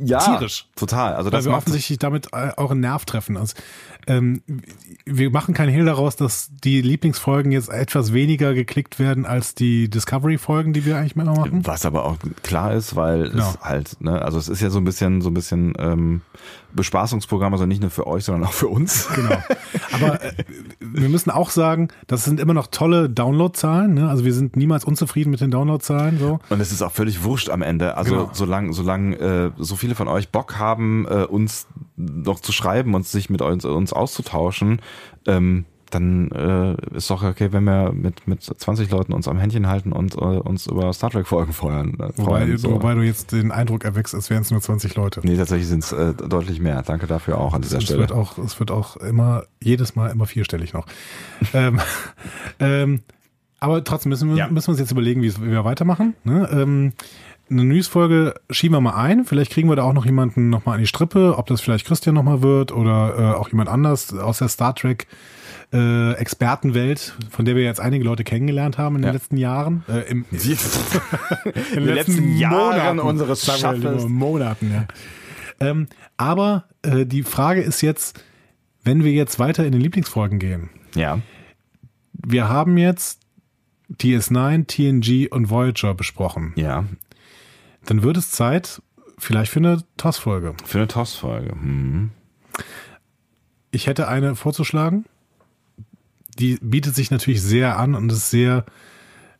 ja, tierisch. Total. Also weil das wir macht offensichtlich damit äh, euren Nerv treffen. Also, ähm, wir machen keinen Hehl daraus, dass die Lieblingsfolgen jetzt etwas weniger geklickt werden als die Discovery-Folgen, die wir eigentlich immer machen. Was aber auch klar ist, weil Genau. es halt, ne, also es ist ja so ein bisschen, so ein bisschen ähm, Bespaßungsprogramm, also nicht nur für euch, sondern auch für uns. Genau. Aber äh, wir müssen auch sagen, das sind immer noch tolle Downloadzahlen. Ne? Also wir sind niemals unzufrieden mit den Downloadzahlen. So. Und es ist auch völlig wurscht am Ende. Also Genau. solange, solange äh, so viele von euch Bock haben, äh, uns noch zu schreiben und sich mit uns, uns auszutauschen, ähm, dann äh, ist doch okay, wenn wir mit, mit 20 Leuten uns am Händchen halten und äh, uns über Star Trek Folgen feuern. Äh, Wobei, freuen, so. wobei du jetzt den Eindruck erweckst, als wären es nur 20 Leute. Nee, tatsächlich sind es äh, deutlich mehr. Danke dafür auch an dieser es Stelle. wird auch, es wird auch immer, jedes Mal immer vierstellig noch. ähm, ähm, aber trotzdem müssen wir, Ja. müssen wir uns jetzt überlegen, wie wir weitermachen. Ne? Ähm, eine Newsfolge schieben wir mal ein. Vielleicht kriegen wir da auch noch jemanden nochmal an die Strippe, ob das vielleicht Christian nochmal wird oder äh, auch jemand anders aus der Star Trek äh, Expertenwelt, von der wir jetzt einige Leute kennengelernt haben in den Ja. letzten Jahren. Äh, im, in den letzten Jahren unseres sagen wir Schaffens. Monaten, ja. Ähm, aber äh, die Frage ist jetzt, wenn wir jetzt weiter in den Lieblingsfolgen gehen, ja. wir haben jetzt DS9, TNG und Voyager besprochen. Ja. Dann wird es Zeit, vielleicht für eine TOS-Folge. Für eine TOS-Folge. Hm. Ich hätte eine vorzuschlagen. Die bietet sich natürlich sehr an und ist sehr,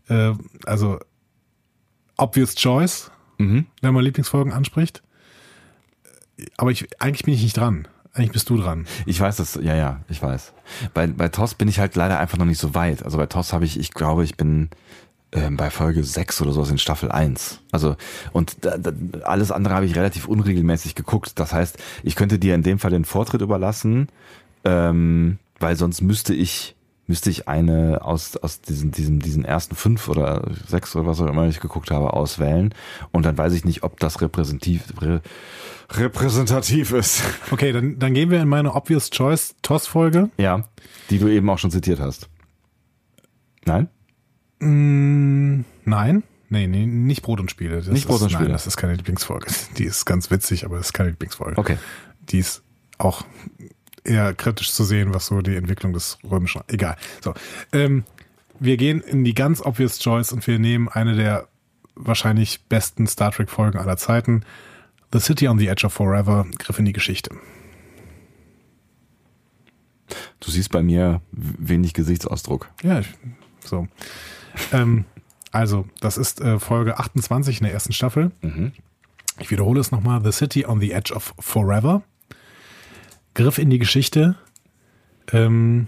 äh, also obvious choice, Mhm. wenn man Lieblingsfolgen anspricht. Aber ich, eigentlich bin ich nicht dran. Eigentlich bist du dran. Ich weiß das, ja, ja, ich weiß. Bei, bei TOS bin ich halt leider einfach noch nicht so weit. Also bei TOS habe ich, ich glaube, ich bin ähm, bei Folge 6 oder sowas in Staffel 1. Also, und da, da, alles andere habe ich relativ unregelmäßig geguckt. Das heißt, ich könnte dir in dem Fall den Vortritt überlassen, ähm, weil sonst müsste ich müsste ich eine aus, aus diesen, diesen, diesen ersten fünf oder sechs oder was auch immer ich geguckt habe, auswählen. Und dann weiß ich nicht, ob das repräsentativ, rä, repräsentativ ist. Okay, dann, dann gehen wir in meine Obvious Choice TOS-Folge. Ja, die du eben auch schon zitiert hast. Nein? Mm, nein. Nee, nee, nicht Brot und Spiele. Das Nicht Brot und ist, Spiele. Nein, das ist keine Lieblingsfolge. Die ist ganz witzig, aber das ist keine Lieblingsfolge. Okay. Die ist auch eher kritisch zu sehen, was so die Entwicklung des römischen. Egal. So. Ähm, wir gehen in die ganz obvious choice und wir nehmen eine der wahrscheinlich besten Star Trek Folgen aller Zeiten. The City on the Edge of Forever, Griff in die Geschichte. Du siehst bei mir wenig Gesichtsausdruck. Ja, ich, so. ähm, also, das ist äh, Folge 28 in der ersten Staffel. Ich wiederhole es nochmal. The City on the Edge of Forever. Griff in die Geschichte. Ähm,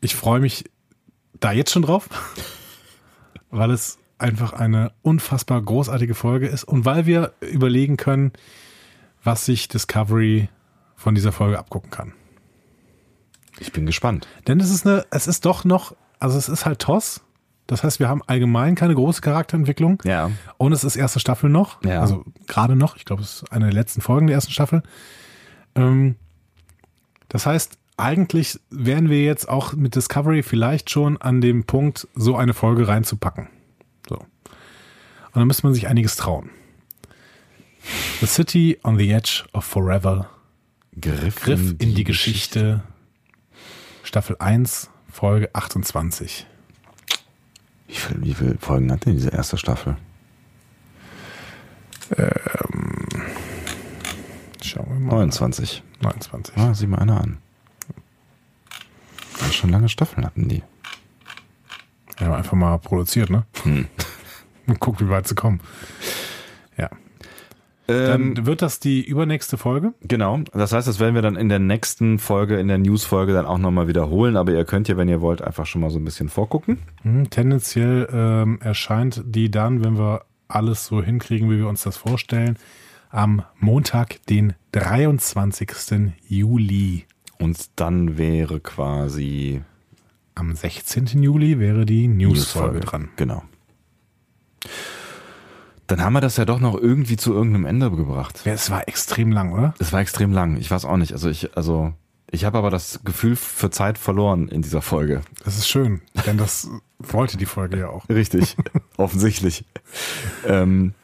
ich freue mich da jetzt schon drauf, weil es einfach eine unfassbar großartige Folge ist und weil wir überlegen können, was sich Discovery von dieser Folge abgucken kann. Ich bin gespannt. Denn es ist eine, es ist doch noch, also es ist halt TOS. Das heißt, wir haben allgemein keine große Charakterentwicklung. Ja. Und es ist erste Staffel noch. Ja. Also gerade noch. Ich glaube, es ist eine der letzten Folgen der ersten Staffel. Ähm, das heißt, eigentlich wären wir jetzt auch mit Discovery vielleicht schon an dem Punkt, so eine Folge reinzupacken. So. Und dann müsste man sich einiges trauen. The City on the Edge of Forever, Griff, Griff in die Geschichte. Staffel 1, Folge 28. Wie, viel, wie viele Folgen hat denn diese erste Staffel? Schauen wir mal. 29. 29. Ah, sieh mal einer an. Ja, schon lange Staffeln hatten die. Ja, einfach mal produziert, ne? Hm. Und guck, wie weit sie kommen. Ja. Dann Ähm, wird das die übernächste Folge. genau. Das heißt, das werden wir dann in der nächsten Folge, in der News-Folge dann auch nochmal wiederholen. Aber ihr könnt ja, wenn ihr wollt, einfach schon mal so ein bisschen vorgucken. Hm, tendenziell ähm, erscheint die dann, wenn wir alles so hinkriegen, wie wir uns das vorstellen, am Montag, den 23. Juli. Und dann wäre quasi Am 16. Juli wäre die News-Folge dran. Genau. Dann haben wir das ja doch noch irgendwie zu irgendeinem Ende gebracht. Ja, es war extrem lang, oder? Es war extrem lang. Ich weiß auch nicht. Also ich, also ich habe aber das Gefühl für Zeit verloren in dieser Folge. Das ist schön, denn das wollte die Folge ja auch. Richtig, offensichtlich. Ähm,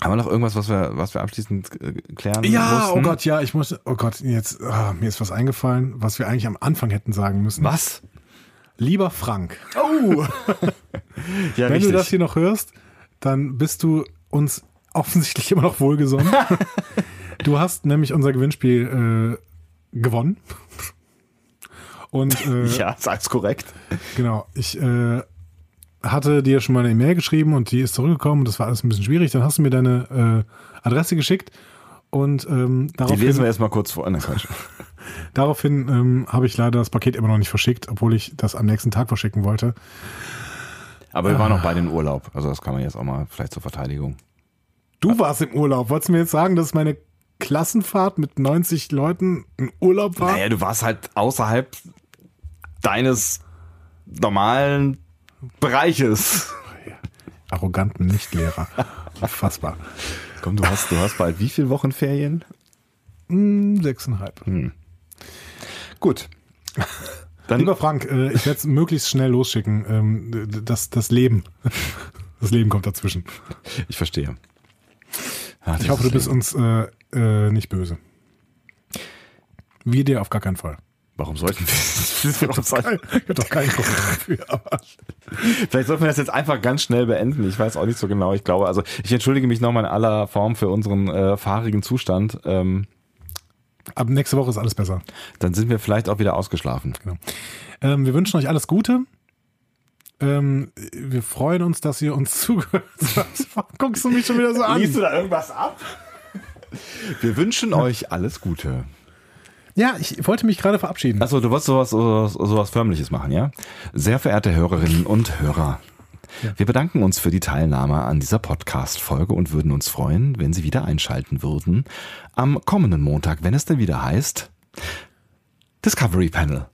haben wir noch irgendwas, was wir, was wir abschließend äh, klären Ja, mussten? oh Gott, ja, ich muss, oh Gott, jetzt, ah, mir ist was eingefallen, was wir eigentlich am Anfang hätten sagen müssen. Was? Lieber Frank, Oh! ja, wenn richtig. du das hier noch hörst, dann bist du uns offensichtlich immer noch wohlgesonnen. du hast nämlich unser Gewinnspiel äh, gewonnen. Und äh, ja, alles korrekt. genau, ich äh, hatte dir schon mal eine E-Mail geschrieben und die ist zurückgekommen und das war alles ein bisschen schwierig. Dann hast du mir deine äh, Adresse geschickt und ähm, Die daraufhin, lesen wir erstmal kurz vor. Ne, daraufhin ähm, habe ich leider das Paket immer noch nicht verschickt, obwohl ich das am nächsten Tag verschicken wollte. Aber wir waren noch beide in Urlaub. Also das kann man jetzt auch mal vielleicht zur Verteidigung. Du warst im Urlaub. Wolltest du mir jetzt sagen, dass meine Klassenfahrt mit 90 Leuten ein Urlaub war? Naja, du warst halt außerhalb deines normalen Bereiches. Arroganten Nichtlehrer. Unfassbar. Komm, du hast, du hast bald wie viele Wochen Ferien? Hm, sechseinhalb. Gut. Dann, Lieber Frank, äh, ich werde es möglichst schnell losschicken. Ähm, das, das Leben. Das Leben kommt dazwischen. ich verstehe. Ach, Ich hoffe, du bist uns äh, äh, nicht böse. Wir dir auf gar keinen Fall. Warum sollten wir? Warum sollten- Ich habe doch keinen Grund dafür. Vielleicht sollten wir das jetzt einfach ganz schnell beenden. Ich weiß auch nicht so genau. Ich glaube, also ich entschuldige mich nochmal in aller Form für unseren äh, fahrigen Zustand. Ähm, ab nächste Woche ist alles besser. dann sind wir vielleicht auch wieder ausgeschlafen. Genau. Ähm, wir wünschen euch alles Gute. Ähm, wir freuen uns, dass ihr uns zugehört habt. Guckst du mich schon wieder so an? da irgendwas ab? Wir wünschen euch alles Gute. Ja, ich wollte mich gerade verabschieden. Achso, du wolltest sowas, sowas, sowas Förmliches machen, ja? Sehr verehrte Hörerinnen und Hörer. Ja. Wir bedanken uns für die Teilnahme an dieser Podcast-Folge und würden uns freuen, wenn Sie wieder einschalten würden am kommenden Montag, wenn es denn wieder heißt Discovery Panel.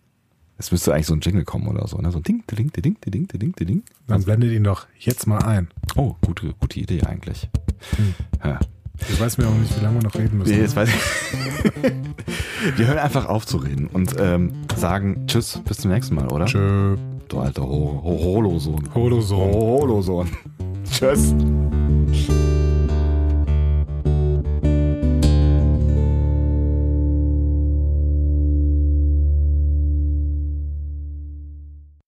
Es müsste eigentlich so ein Jingle kommen oder so, ne? So ein Ding, Ding, Ding, Ding, Ding, Ding, Ding. Dann blendet ihn doch jetzt mal ein. Oh, gute, gute Idee eigentlich. Ja. Ich weiß mir auch nicht, wie lange wir noch reden müssen. Nee, jetzt weiß ich. Wir hören einfach auf zu reden und ähm, sagen Tschüss, bis zum nächsten Mal, oder? Tschö. Du alter Ho Ho Holosohn. Holosohn. Holosohn. Tschüss.